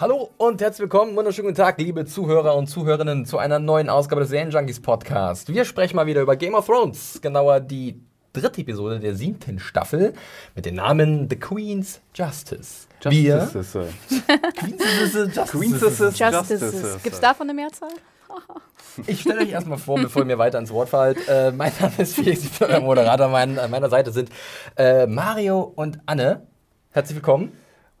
Hallo und herzlich willkommen, wunderschönen guten Tag, liebe Zuhörer und Zuhörerinnen, zu einer neuen Ausgabe des Junkies Podcast. Wir sprechen mal wieder über Game of Thrones, genauer die dritte Episode der siebten Staffel mit dem Namen The Queen's Justice. Wir Queen's Justice. Queen's Justices. Justices. Gibt es davon eine Mehrzahl? Ich stelle euch erstmal vor, bevor ihr mir weiter ins Wort fallt. Äh, mein Name ist Felix, ich bin euer Moderator. Mein, an meiner Seite sind äh, Mario und Anne. Herzlich willkommen.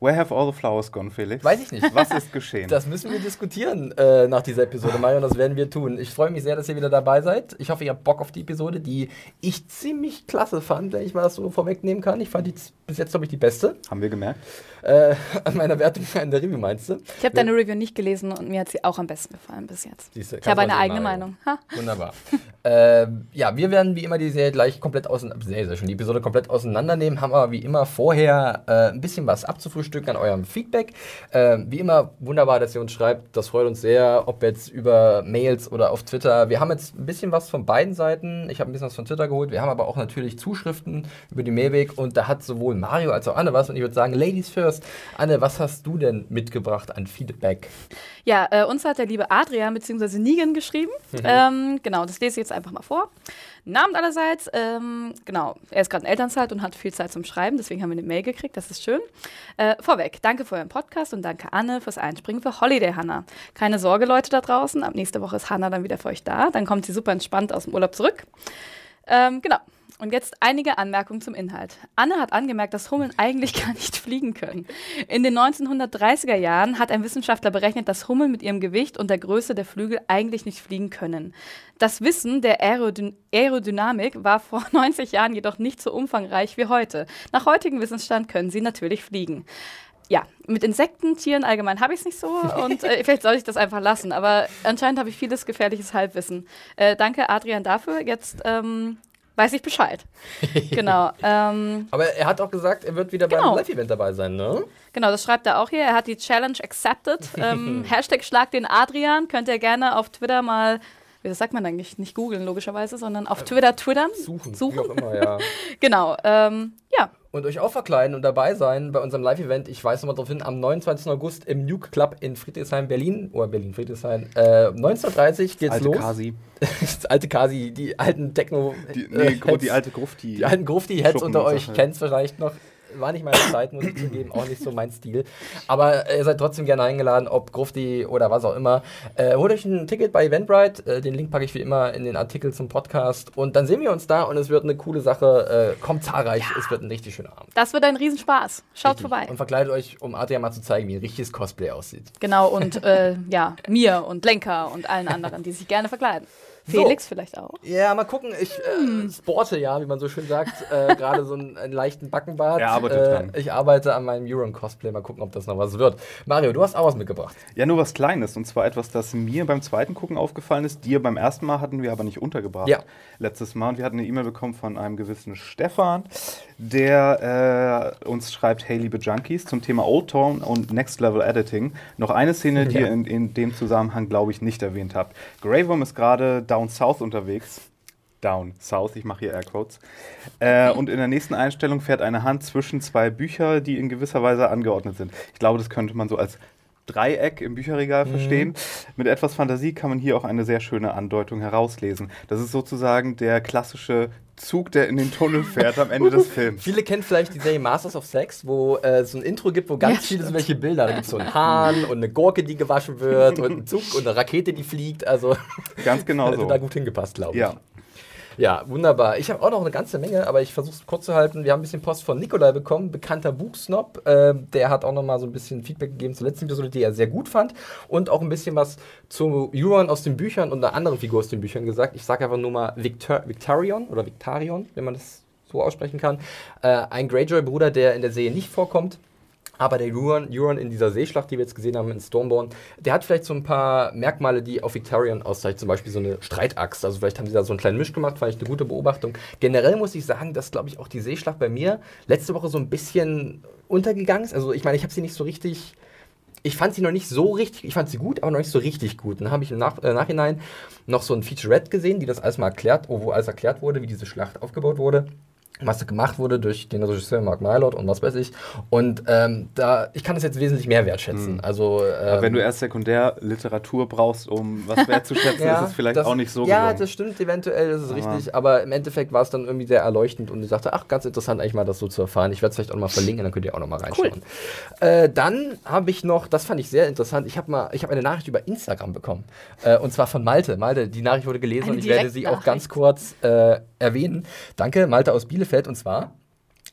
Where have all the flowers gone, Felix? Weiß ich nicht. Was ist geschehen? Das müssen wir diskutieren äh, nach dieser Episode, Mario, und das werden wir tun. Ich freue mich sehr, dass ihr wieder dabei seid. Ich hoffe, ihr habt Bock auf die Episode, die ich ziemlich klasse fand, wenn ich mal das so vorwegnehmen kann. Ich fand die bis jetzt, glaube ich, die beste. Haben wir gemerkt? Äh, an meiner Wertung in der Review meinst du? Ich habe deine Review nicht gelesen und mir hat sie auch am besten gefallen bis jetzt. Siehste, Ich habe eine du eigene. Meinung. Ha? Wunderbar. ähm, ja, wir werden wie immer die Serie gleich komplett auseinander, sehr, sehr schön, die Episode komplett auseinandernehmen, haben aber wie immer vorher äh, ein bisschen was abzufrühstücken an eurem Feedback. Ähm, wie immer wunderbar, dass ihr uns schreibt, das freut uns sehr, ob jetzt über Mails oder auf Twitter. Wir haben jetzt ein bisschen was von beiden Seiten. Ich habe ein bisschen was von Twitter geholt. Wir haben aber auch natürlich Zuschriften über die Mailweg und da hat sowohl Mario als auch Anne was und ich würde sagen, Ladies first. Anne, was hast du denn mitgebracht an Feedback? Ja, äh, uns hat der liebe Adrian bzw. Negan geschrieben. ähm, genau, das lese ich jetzt einfach mal vor. Namen allerseits. Ähm, genau, er ist gerade in Elternzeit und hat viel Zeit zum Schreiben, deswegen haben wir eine Mail gekriegt, das ist schön. Äh, vorweg, danke für euren Podcast und danke Anne fürs Einspringen für Holiday Hannah. Keine Sorge, Leute da draußen, ab nächste Woche ist Hannah dann wieder für euch da. Dann kommt sie super entspannt aus dem Urlaub zurück. Ähm, genau. Und jetzt einige Anmerkungen zum Inhalt. Anne hat angemerkt, dass Hummeln eigentlich gar nicht fliegen können. In den 1930er Jahren hat ein Wissenschaftler berechnet, dass Hummeln mit ihrem Gewicht und der Größe der Flügel eigentlich nicht fliegen können. Das Wissen der Aerodyn Aerodynamik war vor 90 Jahren jedoch nicht so umfangreich wie heute. Nach heutigem Wissensstand können sie natürlich fliegen. Ja, mit Insekten, Tieren allgemein habe ich es nicht so und äh, vielleicht soll ich das einfach lassen, aber anscheinend habe ich vieles gefährliches Halbwissen. Äh, danke, Adrian, dafür. Jetzt ähm, weiß ich Bescheid. genau. Ähm, Aber er hat auch gesagt, er wird wieder Genau. beim Live-Event dabei sein, ne? genau, das schreibt er auch hier. Er hat die Challenge accepted. Ähm, Hashtag Schlag den Adrian. Könnt ihr gerne auf Twitter mal, wie sagt man eigentlich, nicht googeln logischerweise, sondern auf Twitter twittern. Suchen, Suchen. wie auch immer, ja. Genau. Ähm, ja, und euch auch verkleiden und dabei sein bei unserem Live-Event. Ich weise nochmal darauf hin, am 29. August im Nuke Club in Friedrichshain, Berlin. Oder Berlin-Friedrichshain. Äh, 19.30 geht's alte los. Kasi. das alte Kasi, die alten Techno. Die, äh, nee, gro- Heads. die alte Grufti. Die alten Grufti-Heads unter euch Sachen. kennt es vielleicht noch. War nicht meine Zeit, muss ich zugeben, auch nicht so mein Stil. Aber ihr seid trotzdem gerne eingeladen, ob Grufti oder was auch immer. Äh, holt euch ein Ticket bei Eventbrite. Äh, den Link packe ich wie immer in den Artikel zum Podcast. Und dann sehen wir uns da und es wird eine coole Sache. Äh, kommt zahlreich, es wird ein richtig schöner Abend. das wird ein Riesenspaß. Schaut Richtig. vorbei. Und verkleidet euch, um Adrian mal zu zeigen, wie ein richtiges Cosplay aussieht. Genau, und äh, ja, mir und Lenker und allen anderen, die sich gerne verkleiden. So. Felix vielleicht auch. Ja, mal gucken. Ich äh, sporte ja, wie man so schön sagt, äh, gerade so einen, einen leichten Backenbart. Er arbeitet äh, dran. Ich arbeite an meinem Euron-Cosplay. Mal gucken, ob das noch was wird. Mario, du hast auch was mitgebracht. Ja, nur was Kleines. Und zwar etwas, das mir beim zweiten Gucken aufgefallen ist. Dir beim ersten Mal hatten wir aber nicht untergebracht. Ja. Letztes Mal. Und wir hatten eine E-Mail bekommen von einem gewissen Stefan, der äh, uns schreibt: Hey, liebe Junkies, zum Thema Old Town und Next Level Editing. Noch eine Szene, die Ja. ihr in, in dem Zusammenhang, glaube ich, nicht erwähnt habt. Grey Worm ist gerade down south unterwegs. Down South, ich mache hier Airquotes. Äh, und in der nächsten Einstellung fährt eine Hand zwischen zwei Bücher, die in gewisser Weise angeordnet sind. Ich glaube, das könnte man so als Dreieck im Bücherregal verstehen. Mit etwas Fantasie kann man hier auch eine sehr schöne Andeutung herauslesen. Das ist sozusagen der klassische Zug, der in den Tunnel fährt am Ende des Films. Viele kennen vielleicht die Serie Masters of Sex, wo äh, es so ein Intro gibt, wo ganz Ja, viele so welche Bilder. Da gibt es so einen Hahn und eine Gurke, die gewaschen wird und einen Zug und eine Rakete, die fliegt. Also Ganz genau hätte so. da gut hingepasst, glaube ich. Ja. Ja, wunderbar. Ich habe auch noch eine ganze Menge, aber ich versuche es kurz zu halten. Wir haben ein bisschen Post von Nikolai bekommen, bekannter Buchsnob. Äh, der hat auch noch mal so ein bisschen Feedback gegeben zur letzten Episode, die er sehr gut fand. Und auch ein bisschen was zu Euron aus den Büchern und einer anderen Figur aus den Büchern gesagt. Ich sage einfach nur mal Victor Victarion oder Victarion, wenn man das so aussprechen kann. Äh, ein Greyjoy-Bruder, der in der Serie nicht vorkommt. Aber der Euron, Euron in dieser Seeschlacht, die wir jetzt gesehen haben in Stormborn, der hat vielleicht so ein paar Merkmale, die auf Victarion auszeichnen. Zum Beispiel so eine Streitaxt. Also vielleicht haben sie da so einen kleinen Misch gemacht, ich eine gute Beobachtung. Generell muss ich sagen, dass, glaube ich, auch die Seeschlacht bei mir letzte Woche so ein bisschen untergegangen ist. Also ich meine, ich habe sie nicht so richtig... Ich fand sie noch nicht so richtig, ich fand sie gut, aber noch nicht so richtig gut. Dann habe ich im Nach äh, Nachhinein noch so ein Featurette gesehen, die das alles mal erklärt, wo alles erklärt wurde, wie diese Schlacht aufgebaut wurde. Was da gemacht wurde durch den Regisseur Mark Mylord und was weiß ich. Und ähm, da, ich kann es jetzt wesentlich mehr wertschätzen. Mhm. Also, Aber ähm, wenn du erst Sekundärliteratur brauchst, um was wertzuschätzen, ist es vielleicht das- auch nicht so Ja, gelungen. das stimmt, eventuell ist es Aber- richtig, aber im Endeffekt war es dann irgendwie sehr erleuchtend und ich dachte, ach, ganz interessant eigentlich mal das so zu erfahren. Ich werde es vielleicht auch noch mal verlinken, dann könnt ihr auch noch mal reinschauen. Äh, dann habe ich noch, das fand ich sehr interessant, ich habe mal, ich habe eine Nachricht über Instagram bekommen äh, und zwar von Malte. Malte, die Nachricht wurde gelesen Eine und ich werde sie auch ganz kurz äh, erwähnen. Danke, Malte aus Bielefeld und zwar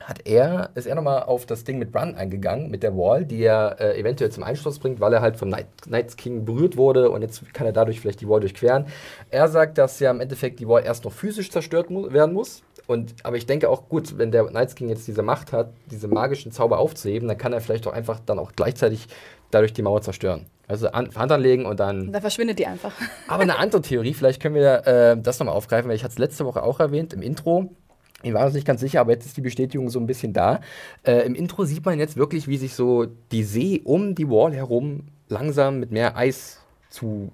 hat er, ist er nochmal auf das Ding mit Brun eingegangen, mit der Wall, die er äh, eventuell zum Einsturz bringt, weil er halt vom Night, Night King berührt wurde und jetzt kann er dadurch vielleicht die Wall durchqueren. Er sagt, dass ja im Endeffekt die Wall erst noch physisch zerstört mu werden muss. Und, aber ich denke auch, gut, wenn der Night King jetzt diese Macht hat, diese magischen Zauber aufzuheben, dann kann er vielleicht auch einfach dann auch gleichzeitig dadurch die Mauer zerstören. Also an, Hand anlegen und dann Da verschwindet die einfach. aber eine andere Theorie, vielleicht können wir äh, das nochmal aufgreifen, weil ich hatte es letzte Woche auch erwähnt im Intro. Ich war uns nicht ganz sicher, aber jetzt ist die Bestätigung so ein bisschen da. Äh, Im Intro sieht man jetzt wirklich, wie sich so die See um die Wall herum langsam mit mehr Eis zu.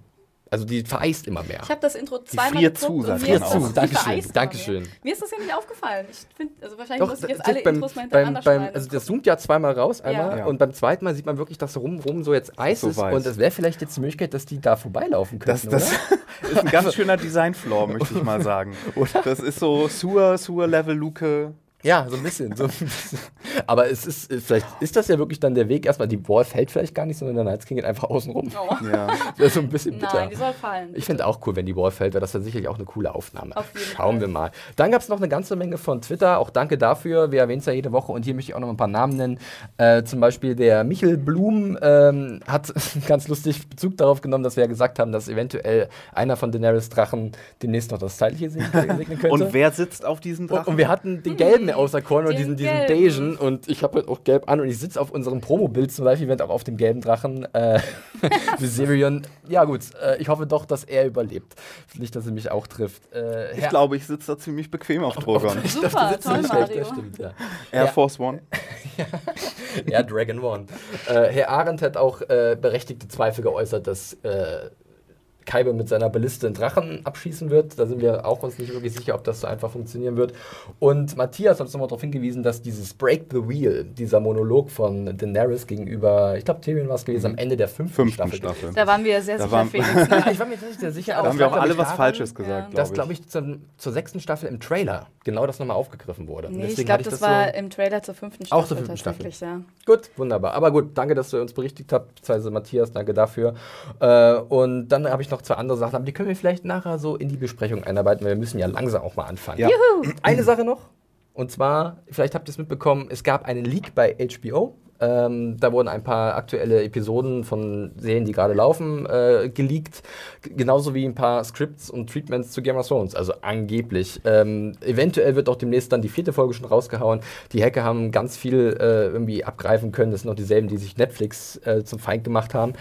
Also die vereist immer mehr. Ich habe das Intro zweimal friert geguckt zu, und sagt das- Zu, die Dankeschön, Dankeschön. Mir ist das ja nicht aufgefallen. Ich find, also wahrscheinlich Doch, muss ich jetzt das- alle beim, Intros mal beim, hintereinander beim, schneiden. also das zoomt ja zweimal raus einmal Ja. und beim zweiten Mal sieht man wirklich, dass rum, rum so jetzt Eis So ist weiß. und es wäre vielleicht jetzt die Möglichkeit, dass die da vorbeilaufen Das, könnten, das oder? ist ein ganz schöner Design-Flaw, möchte ich mal sagen. Oder? Das ist so Sewer, Sewer-Level-Luke. Ja, so ein bisschen. So ein bisschen. Aber es ist, äh, vielleicht ist das ja wirklich dann der Weg. Erstmal, die Wall fällt vielleicht gar nicht, sondern der Night King geht einfach außen rum. oh. Ja. Das ist so ein bisschen bitter. Nein, die soll fallen. ich finde auch cool, wenn die Wall fällt, wäre das dann sicherlich auch eine coole Aufnahme. Auf jeden Schauen Fall. wir mal. Dann gab es noch eine ganze Menge von Twitter. Auch danke dafür. Wir erwähnen es ja jede Woche und hier möchte ich auch noch ein paar Namen nennen. Äh, zum Beispiel der Michel Blum ähm, hat ganz lustig Bezug darauf genommen, dass wir ja gesagt haben, dass eventuell einer von Daenerys Drachen demnächst noch das Zeitliche segnen segnen könnte. Und wer sitzt auf diesem Und, Drachen? und wir hatten den gelben außer Korn und diesen, diesen beigen und ich habe halt auch gelb an und ich sitze auf unserem Promo-Bild zum Live-Event auch auf dem gelben Drachen äh, Viserion. Ja gut, äh, ich hoffe doch, dass er überlebt. Nicht, dass er mich auch trifft. Äh, ich glaube, ich sitze da ziemlich bequem auf Drogon. Super, toll, Mario. Das stimmt, ja. Air Ja. Force One. Ja, Dragon One. Äh, Herr Arendt hat auch äh, berechtigte Zweifel geäußert, dass äh, Kaibe mit seiner Balliste einen Drachen abschießen wird. Da sind wir auch uns nicht wirklich sicher, ob das so einfach funktionieren wird. Und Matthias hat uns nochmal darauf hingewiesen, dass dieses Break the Wheel, dieser Monolog von Daenerys gegenüber, ich glaube, Tyrion war es gewesen, am Ende der fünften, Fünften Staffel. Staffel. Da waren wir sehr Da sicher, waren- Felix. Ne? ich war mir nicht sehr sicher, Da haben wir auch alle glaub was daran, Falsches gesagt, Ja. Dass, glaube ich. zum, zur sechsten Staffel im Trailer genau das nochmal aufgegriffen wurde. Nee, ich glaube, das, so- war im Trailer zur fünften Staffel Auch zur fünften tatsächlich, ja. Gut, wunderbar. Aber gut, danke, dass du uns berichtigt habt, beziehungsweise Matthias, danke dafür. Äh, und dann habe ich noch zwei andere Sachen, aber die können wir vielleicht nachher so in die Besprechung einarbeiten, weil wir müssen ja langsam auch mal anfangen. Ja. Eine Sache noch, und zwar, vielleicht habt ihr es mitbekommen, es gab einen Leak bei HBO. Ähm, da wurden ein paar aktuelle Episoden von Serien, die gerade laufen, äh, geleakt. G genauso wie ein paar Scripts und Treatments zu Game of Thrones. Also angeblich. Ähm, eventuell wird auch demnächst dann die vierte Folge schon rausgehauen. Die Hacker haben ganz viel äh, irgendwie abgreifen können. Das sind noch dieselben, die sich Netflix äh, zum Feind gemacht haben.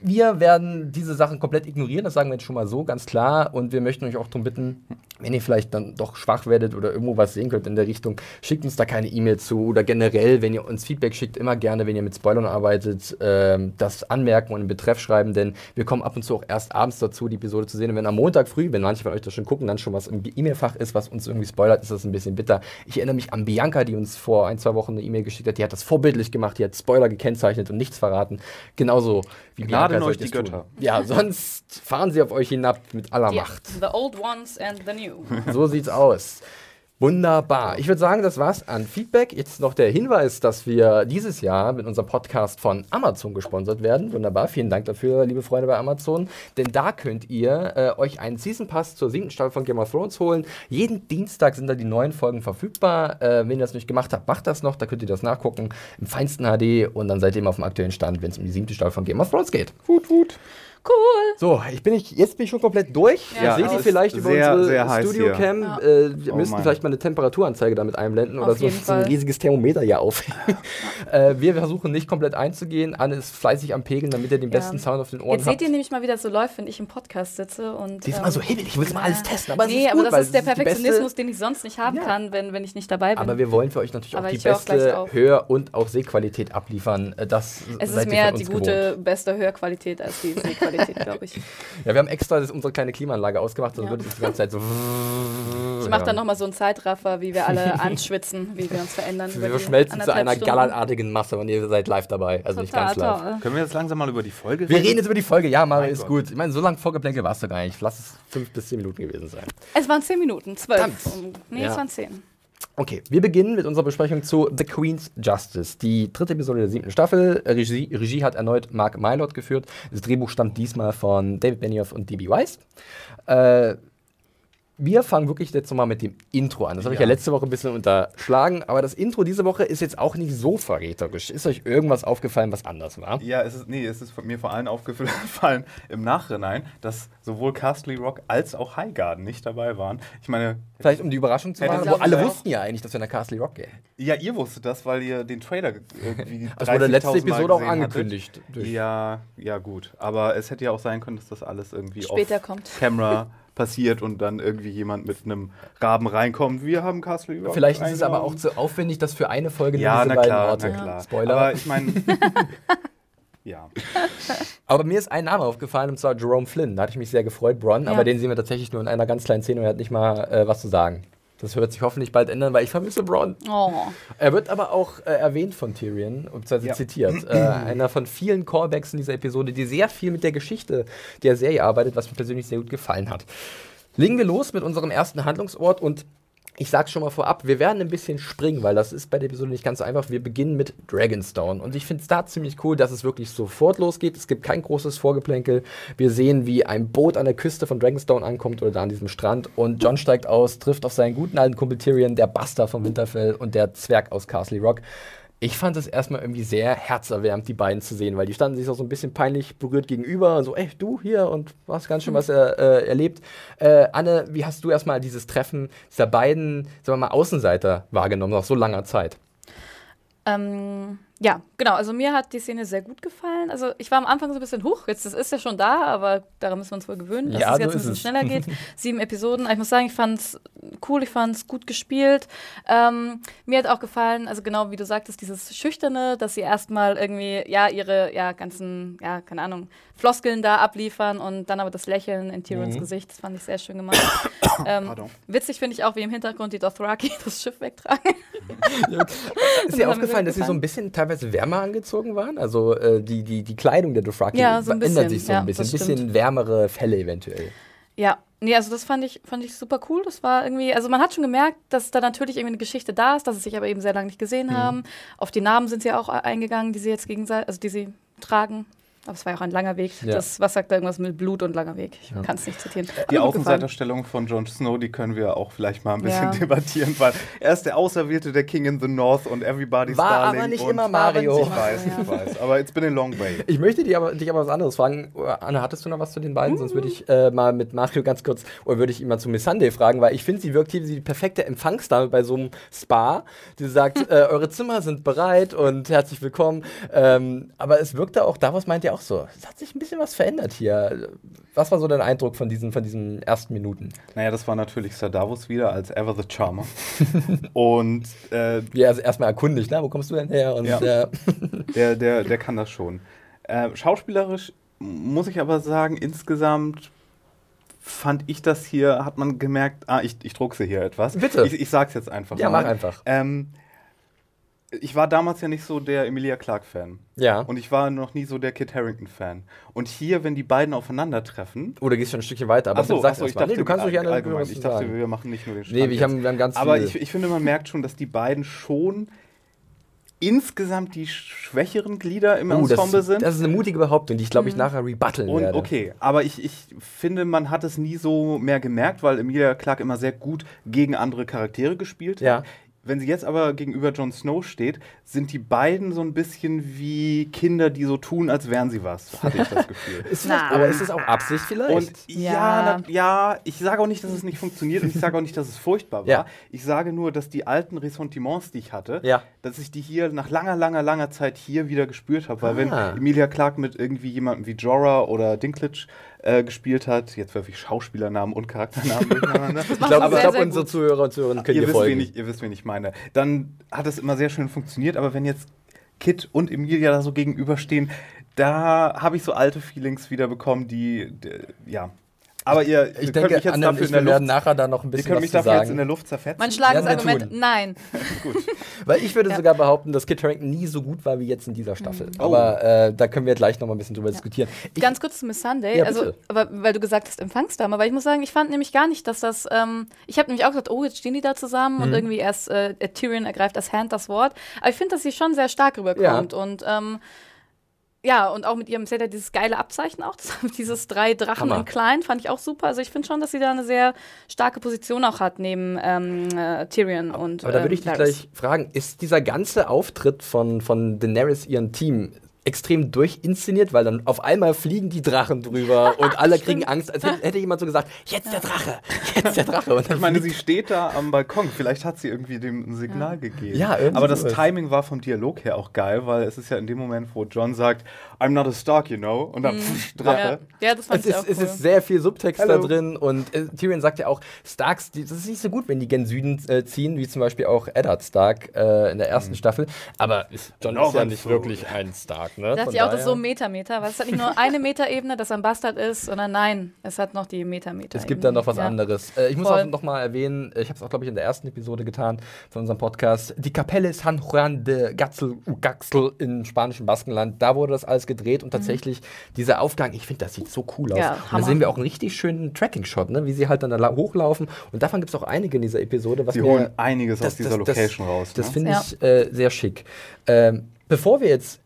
Wir werden diese Sachen komplett ignorieren, das sagen wir jetzt schon mal so, ganz klar. Und wir möchten euch auch darum bitten, wenn ihr vielleicht dann doch schwach werdet oder irgendwo was sehen könnt in der Richtung, schickt uns da keine E-Mail zu. Oder generell, wenn ihr uns Feedback schickt, immer gerne, wenn ihr mit Spoilern arbeitet, ähm, das anmerken und in Betreff schreiben, denn wir kommen ab und zu auch erst abends dazu, die Episode zu sehen. Und wenn am Montag früh, wenn manche von euch das schon gucken, dann schon was im E-Mail-Fach ist, was uns irgendwie spoilert, ist das ein bisschen bitter. Ich erinnere mich an Bianca, die uns vor ein, zwei Wochen eine E-Mail geschickt hat. Die hat das vorbildlich gemacht, die hat Spoiler gekennzeichnet und nichts verraten. Genauso wie Gnaden Bianca euch die es tun. Götter. Ja, sonst fahren sie auf euch hinab mit aller Ja, Macht. The old ones and the new. So sieht's aus. Wunderbar. Ich würde sagen, das war's an Feedback. Jetzt noch der Hinweis, dass wir dieses Jahr mit unserem Podcast von Amazon gesponsert werden. Wunderbar. Vielen Dank dafür, liebe Freunde bei Amazon. Denn da könnt ihr äh, euch einen Season Pass zur siebten Staffel von Game of Thrones holen. Jeden Dienstag sind da die neuen Folgen verfügbar. Äh, wenn ihr das nicht gemacht habt, macht das noch. Da könnt ihr das nachgucken im feinsten HD und dann seid ihr immer auf dem aktuellen Stand, wenn es um die siebte Staffel von Game of Thrones geht. Wut, wut. Cool. So, ich bin ich, jetzt bin ich schon komplett durch. Ja, Seht es ihr vielleicht über sehr, unsere Studio-Cam. hier. Äh, wir Oh müssten vielleicht mal eine Temperaturanzeige damit einblenden Auf oder so, ein riesiges Thermometer hier aufhängen. äh, wir versuchen nicht komplett einzugehen. Anne ist fleißig am Pegeln, damit er den Ja. besten Sound auf den Ohren Jetzt seht habt. ihr nämlich mal, wie das so läuft, wenn ich im Podcast sitze und. Die ist ähm, immer so hibbelig, ich will mal alles testen. Aber es nee, aber gut, weil das ist der es Perfektionismus, den ich sonst nicht haben Ja. kann, wenn, wenn ich nicht dabei bin. Aber wir wollen für euch natürlich Aber auch die auch beste auf. Hör- und auch Sehqualität abliefern. Äh, Das es ist ihr mehr die gute, gewohnt. beste Hörqualität als die Sehqualität. Qualität, glaube ich. Ja, wir haben extra das, unsere kleine Klimaanlage ausgemacht, sonst Ja. würde es die ganze Zeit so. Ich mache dann nochmal so einen Zeitraffer, wie wir alle anschwitzen, wie wir uns verändern. Wir die verschmelzen zu einer gallertartigen Masse und ihr seid live dabei. Also nicht ganz Total live. toll. Können wir jetzt langsam mal über die Folge Wir reden jetzt über die Folge. Ja, Mario ist Gott. gut. Ich meine, so lange Vorgeplänkel warst du gar nicht. Lass es fünf bis zehn Minuten gewesen sein. Es waren 10 Minuten, 12. Verdammt. Um, nee, Ja. es waren 10. Okay, wir beginnen mit unserer Besprechung zu The Queen's Justice, die dritte Episode der siebten Staffel. Regie, Regie hat erneut Mark Mylord geführt. Das Drehbuch stammt diesmal von David Benioff und D.B. Weiss. Äh, wir fangen wirklich jetzt nochmal mit dem Intro an. Das habe ich ja Ja. letzte Woche ein bisschen unterschlagen, aber das Intro diese Woche ist jetzt auch nicht so verräterisch. Ist euch irgendwas aufgefallen, was anders war? Ja, es ist, nee, es ist mir vor allem aufgefallen im Nachhinein, dass sowohl Castle Rock als auch Highgarden nicht dabei waren. Ich meine, Vielleicht um die Überraschung zu machen, wo alle wussten ja eigentlich, dass wir nach Castle Rock gehen. ja, ihr wusstet das, weil ihr den Trailer ge- irgendwie Das wurde letzte 30.000 Mal Episode auch angekündigt. Ja, ja, gut. Aber es hätte ja auch sein können, dass das alles irgendwie Später auf kommt. Camera passiert und dann irgendwie jemand mit einem Raben reinkommt. Wir haben Castle Rock. Vielleicht ist es aber auch zu aufwendig, dass für eine Folge nur Ja, diese na beiden klar, Orte. na klar. Spoiler. Aber ich meine. ja. Aber mir ist ein Name aufgefallen, und zwar Jerome Flynn. Da hatte ich mich sehr gefreut, Bron, Ja. aber den sehen wir tatsächlich nur in einer ganz kleinen Szene und er hat nicht mal äh, was zu sagen. Das wird sich hoffentlich bald ändern, weil ich vermisse Bron. Oh. Er wird aber auch äh, erwähnt von Tyrion, beziehungsweise Ja. zitiert. Äh, einer von vielen Callbacks in dieser Episode, die sehr viel mit der Geschichte der Serie arbeitet, was mir persönlich sehr gut gefallen hat. Legen wir los mit unserem ersten Handlungsort und ich sag's schon mal vorab, wir werden ein bisschen springen, weil das ist bei der Episode nicht ganz so einfach. Wir beginnen mit Dragonstone und ich finde es da ziemlich cool, dass es wirklich sofort losgeht. Es gibt kein großes Vorgeplänkel. Wir sehen, wie ein Boot an der Küste von Dragonstone ankommt oder da an diesem Strand und John steigt aus, trifft auf seinen guten alten Kumpel Tyrion, der Buster von Winterfell und der Zwerg aus Castle Rock. Ich fand es erstmal irgendwie sehr herzerwärmend, die beiden zu sehen, weil die standen sich auch so ein bisschen peinlich berührt gegenüber. So, ey, du hier und hast ganz schön was er, äh, erlebt. Äh, Anne, wie hast du erstmal dieses Treffen dieser beiden, sagen wir mal, Außenseiter wahrgenommen, nach so langer Zeit? Ähm, ja, genau. Also mir hat die Szene sehr gut gefallen. Also ich war am Anfang so ein bisschen hoch. Jetzt das ist ja schon da, aber daran müssen wir uns wohl gewöhnen, dass Ja, es jetzt so ein bisschen es. schneller geht. Sieben Episoden. Aber Ich muss sagen, ich fand es cool. Ich fand es gut gespielt. Ähm, mir hat auch gefallen, also genau wie du sagtest, dieses Schüchterne, dass sie erstmal irgendwie ja ihre ja ganzen ja keine Ahnung Floskeln da abliefern und dann aber das Lächeln in Tyrions Mhm. Gesicht. Das fand ich sehr schön gemacht. ähm, witzig finde ich auch, wie im Hintergrund die Dothraki das Schiff wegtragen. Ist dir aufgefallen, dass sie so ein bisschen teilweise wärmer angezogen waren? Also äh, die, die, die Kleidung der Dothraki Ja, so ändert sich so Ja, ein bisschen. Ein bisschen wärmere Fälle eventuell. Ja, nee, also das fand ich, fand ich super cool. Das war irgendwie, also man hat schon gemerkt, dass da natürlich irgendwie eine Geschichte da ist, dass sie sich aber eben sehr lange nicht gesehen haben. Auf die Namen sind sie auch e- eingegangen, die sie jetzt gegenseitig, also die sie tragen. Aber es war ja auch ein langer Weg. Ja. Das, was sagt da irgendwas mit Blut und langer Weg? Ich Ja. kann es nicht zitieren. Die. Außenseiterstellung von Jon Snow, die können wir auch vielleicht mal ein bisschen Ja. debattieren, weil er ist der Auserwählte der King in the North und everybody's War darling. aber nicht und immer Mario. Ich weiß, ich weiß. Aber it's been a long way. Ich möchte dich aber, dich aber was anderes fragen. Anne, hattest du noch was zu den beiden? Sonst würde ich äh, mal mit Mario ganz kurz, oder würde ich ihn mal zu Miss Sunday fragen, weil ich finde, sie wirkt hier wie die perfekte Empfangsdame bei so einem Spa, die sagt, äh, eure Zimmer sind bereit und herzlich willkommen. Ähm, aber es wirkte auch, daraus meint ihr auch so, es hat sich ein bisschen was verändert hier. Was war so dein Eindruck von diesen, von diesen ersten Minuten? Naja, das war natürlich Sir Davos wieder als Ever the Charmer. und äh, er also erstmal erkundigt, na, wo kommst du denn her? Und Ja. äh, der, der, der kann das schon. Äh, schauspielerisch muss ich aber sagen, insgesamt fand ich das hier, hat man gemerkt, ah, ich, ich druckse hier etwas. Bitte. Ich, ich sag's jetzt einfach ja, mal. mach einfach. Ähm, ich war damals ja nicht so der Emilia Clarke-Fan. Ja. Und ich war noch nie so der Kit Harrington-Fan. Und hier, wenn die beiden aufeinandertreffen. Oder gehst schon ein Stückchen weiter? Aber Achso, bitte sag's achso, ich dachte, nee, du kannst doch gerne allgemein. Ich sagen. dachte, wir machen nicht nur den Nee, Strand wir haben, wir haben ganz Aber ich, ich finde, man merkt schon, dass die beiden schon insgesamt die schwächeren Glieder im Oh, Ensemble das, sind. das ist eine mutige Behauptung, die ich glaube ich nachher rebutteln und werde. okay, aber ich, ich finde, man hat es nie so mehr gemerkt, weil Emilia Clarke immer sehr gut gegen andere Charaktere gespielt hat. Wenn sie jetzt aber gegenüber Jon Snow steht, sind die beiden so ein bisschen wie Kinder, die so tun, als wären sie was, hatte ich das Gefühl. Ist aber ist es auch Absicht vielleicht? Und ja, Ja. na, ja, ich sage auch nicht, dass es nicht funktioniert und ich sage auch nicht, dass es furchtbar war. Ja. Ich sage nur, dass die alten Ressentiments, die ich hatte, Ja. dass ich die hier nach langer, langer, langer Zeit hier wieder gespürt habe. Weil wenn Ah. Emilia Clarke mit irgendwie jemandem wie Jorah oder Dinklage äh, gespielt hat, jetzt werfe ich Schauspielernamen und Charakternamen durcheinander. ich glaube, glaub, unsere. Zuhörer und Zuhörerinnen können ihr, wisst, folgen. wen ich, ihr wisst, wen ich meine. Dann hat es immer sehr schön funktioniert, aber wenn jetzt Kit und Emilia da so gegenüberstehen, da habe ich so alte Feelings wieder bekommen, die, die ja. Aber ihr, ihr Ich könnt denke, mich jetzt Anne dafür ich, in der wir werden nachher da noch ein ihr bisschen könnt was mich dafür jetzt in sagen. der Luft zerfetzen. Mein schlagendes Ja, wir Argument, tun. nein. Gut. Weil ich würde Ja. sogar behaupten, dass Kit Harington nie so gut war wie jetzt in dieser Staffel. Oh. Aber äh, da können wir gleich noch mal ein bisschen drüber diskutieren. Ich, Ganz kurz zu Miss Sunday, Ja, also, aber, weil du gesagt hast, Empfangsdame, aber ich muss sagen, ich fand nämlich gar nicht, dass das, ähm, ich habe nämlich auch gesagt, oh, jetzt stehen die da zusammen Mhm. und irgendwie erst äh, Tyrion ergreift als Hand das Wort, aber ich finde, dass sie schon sehr stark rüberkommt und ähm, ja, und auch mit ihrem, ja dieses geile Abzeichen auch, das, dieses drei Drachen Hammer. in klein, fand ich auch super. Also ich finde schon, dass sie da eine sehr starke Position auch hat neben ähm, äh, Tyrion und aber da würde ähm, ich dich Varys. gleich fragen, ist dieser ganze Auftritt von, von Daenerys, ihrem Team, extrem durchinszeniert, weil dann auf einmal fliegen die Drachen drüber und alle kriegen Angst, als hätte, hätte jemand so gesagt, jetzt der Drache, jetzt der Drache. Und dann Ich meine, sie steht da am Balkon. Vielleicht hat sie irgendwie dem ein Signal gegeben. Ja, irgendwie Aber das. Timing war vom Dialog her auch geil, weil es ist ja in dem Moment, wo John sagt, I'm not a Stark, you know, und dann pff, Drache. Ja, ja, das fand Es ich ist, auch cool. es ist sehr viel Subtext Hallo. da drin und äh, Tyrion sagt ja auch, Starks, die, das ist nicht so gut, wenn die gen Süden äh, ziehen, wie zum Beispiel auch Eddard Stark äh, in der ersten Staffel. Aber ist, John Noch ist ja nicht Fool. wirklich ein Stark, ne? Von sie auch das daher- so Metameter, weil es hat nicht nur eine Metaebene, dass er ein Bastard ist, sondern nein, es hat noch die Metameter. Es gibt dann noch was ja. anderes. Äh, ich muss Voll. auch noch mal erwähnen, äh, ich habe es auch, glaube ich, in der ersten Episode getan von unserem Podcast, die Kapelle San Juan de Gatzel, Gaxel im spanischen Baskenland, da wurde das alles gedreht und tatsächlich dieser Aufgang, ich finde, das sieht so cool aus. Mhm. Ja, und da sehen wir auch einen richtig schönen Tracking-Shot, ne? wie sie halt dann da la- hochlaufen und davon gibt es auch einige in dieser Episode. Was Sie mir- holen einiges aus dieser Location raus. Das ne? finde Ja. ich äh, sehr schick. Ähm, bevor wir jetzt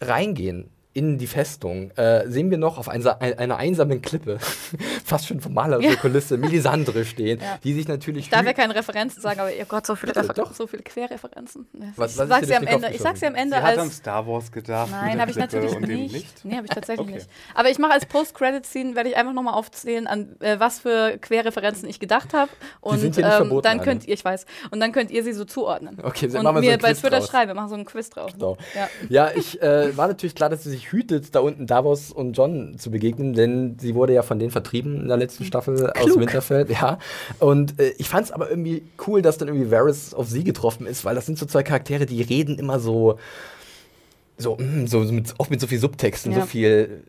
reingehen in die Festung, äh, sehen wir noch auf einer, einer einsamen Klippe, fast schon von malerischer Ja. Kulisse, Melisandre stehen, Ja. die sich natürlich. Ich darf ja keine Referenzen sagen, aber ihr Gott, so viele, Bitte, Refer doch. so viele Querreferenzen. Was- ich was sag's dir sie am Ende. Ich sag's sie am Ende Sie hat an als. Star Wars gedacht. Nein, habe ich natürlich nicht. Licht. Nee, habe ich tatsächlich Okay. nicht. Aber ich mache als Post-Credit-Scene, werde ich einfach nochmal aufzählen, an äh, was für Querreferenzen ich gedacht habe. Und sind hier nicht ähm, verboten, dann könnt ihr, ich weiß, und dann könnt ihr sie so zuordnen. Okay, dann und machen wir so mir ein bei Twitter schreiben, wir machen so einen Quiz drauf. So. Ja. Ja, ich äh, war natürlich klar, dass sie sich hütet, da unten Davos und John zu begegnen, denn sie wurde ja von denen vertrieben in der letzten Staffel aus Klug. Winterfell. Ja. Und äh, ich fand es aber irgendwie cool, dass dann irgendwie Varys auf sie getroffen ist, weil das sind so zwei Charaktere, die reden immer so, so, mm, so, mit, auch mit so viel Subtexten, Ja. so viel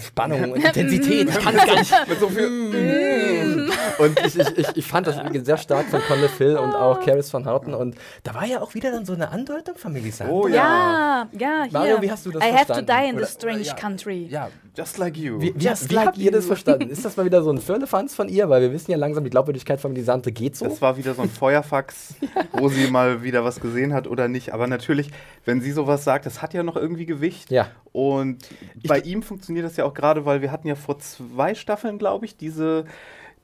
Spannung und Intensität. Ich kann es gar nicht. Mit so viel. Mm. Und ich, ich, ich, ich fand das sehr stark von Conley Phil und auch Caris von Houten. Und da war ja auch wieder dann so eine Andeutung von Melisandre. Oh Ja, ja, hier. Mario, wie hast du das I have to verstanden? die in Oder- this strange ja. country. Ja, Just like you. wie, wie, Just wie like habt ihr das you. verstanden? Ist das mal wieder so ein Firlefanz von ihr? Weil wir wissen ja langsam, die Glaubwürdigkeit von Melisandre geht so. Das war wieder so ein Feuerfax, wo sie mal wieder was gesehen hat oder nicht. Aber natürlich, wenn sie sowas sagt, das hat ja noch irgendwie Gewicht. Ja. Und bei ihm funktioniert das ja auch gerade, weil wir hatten ja vor zwei Staffeln, glaube ich, diese,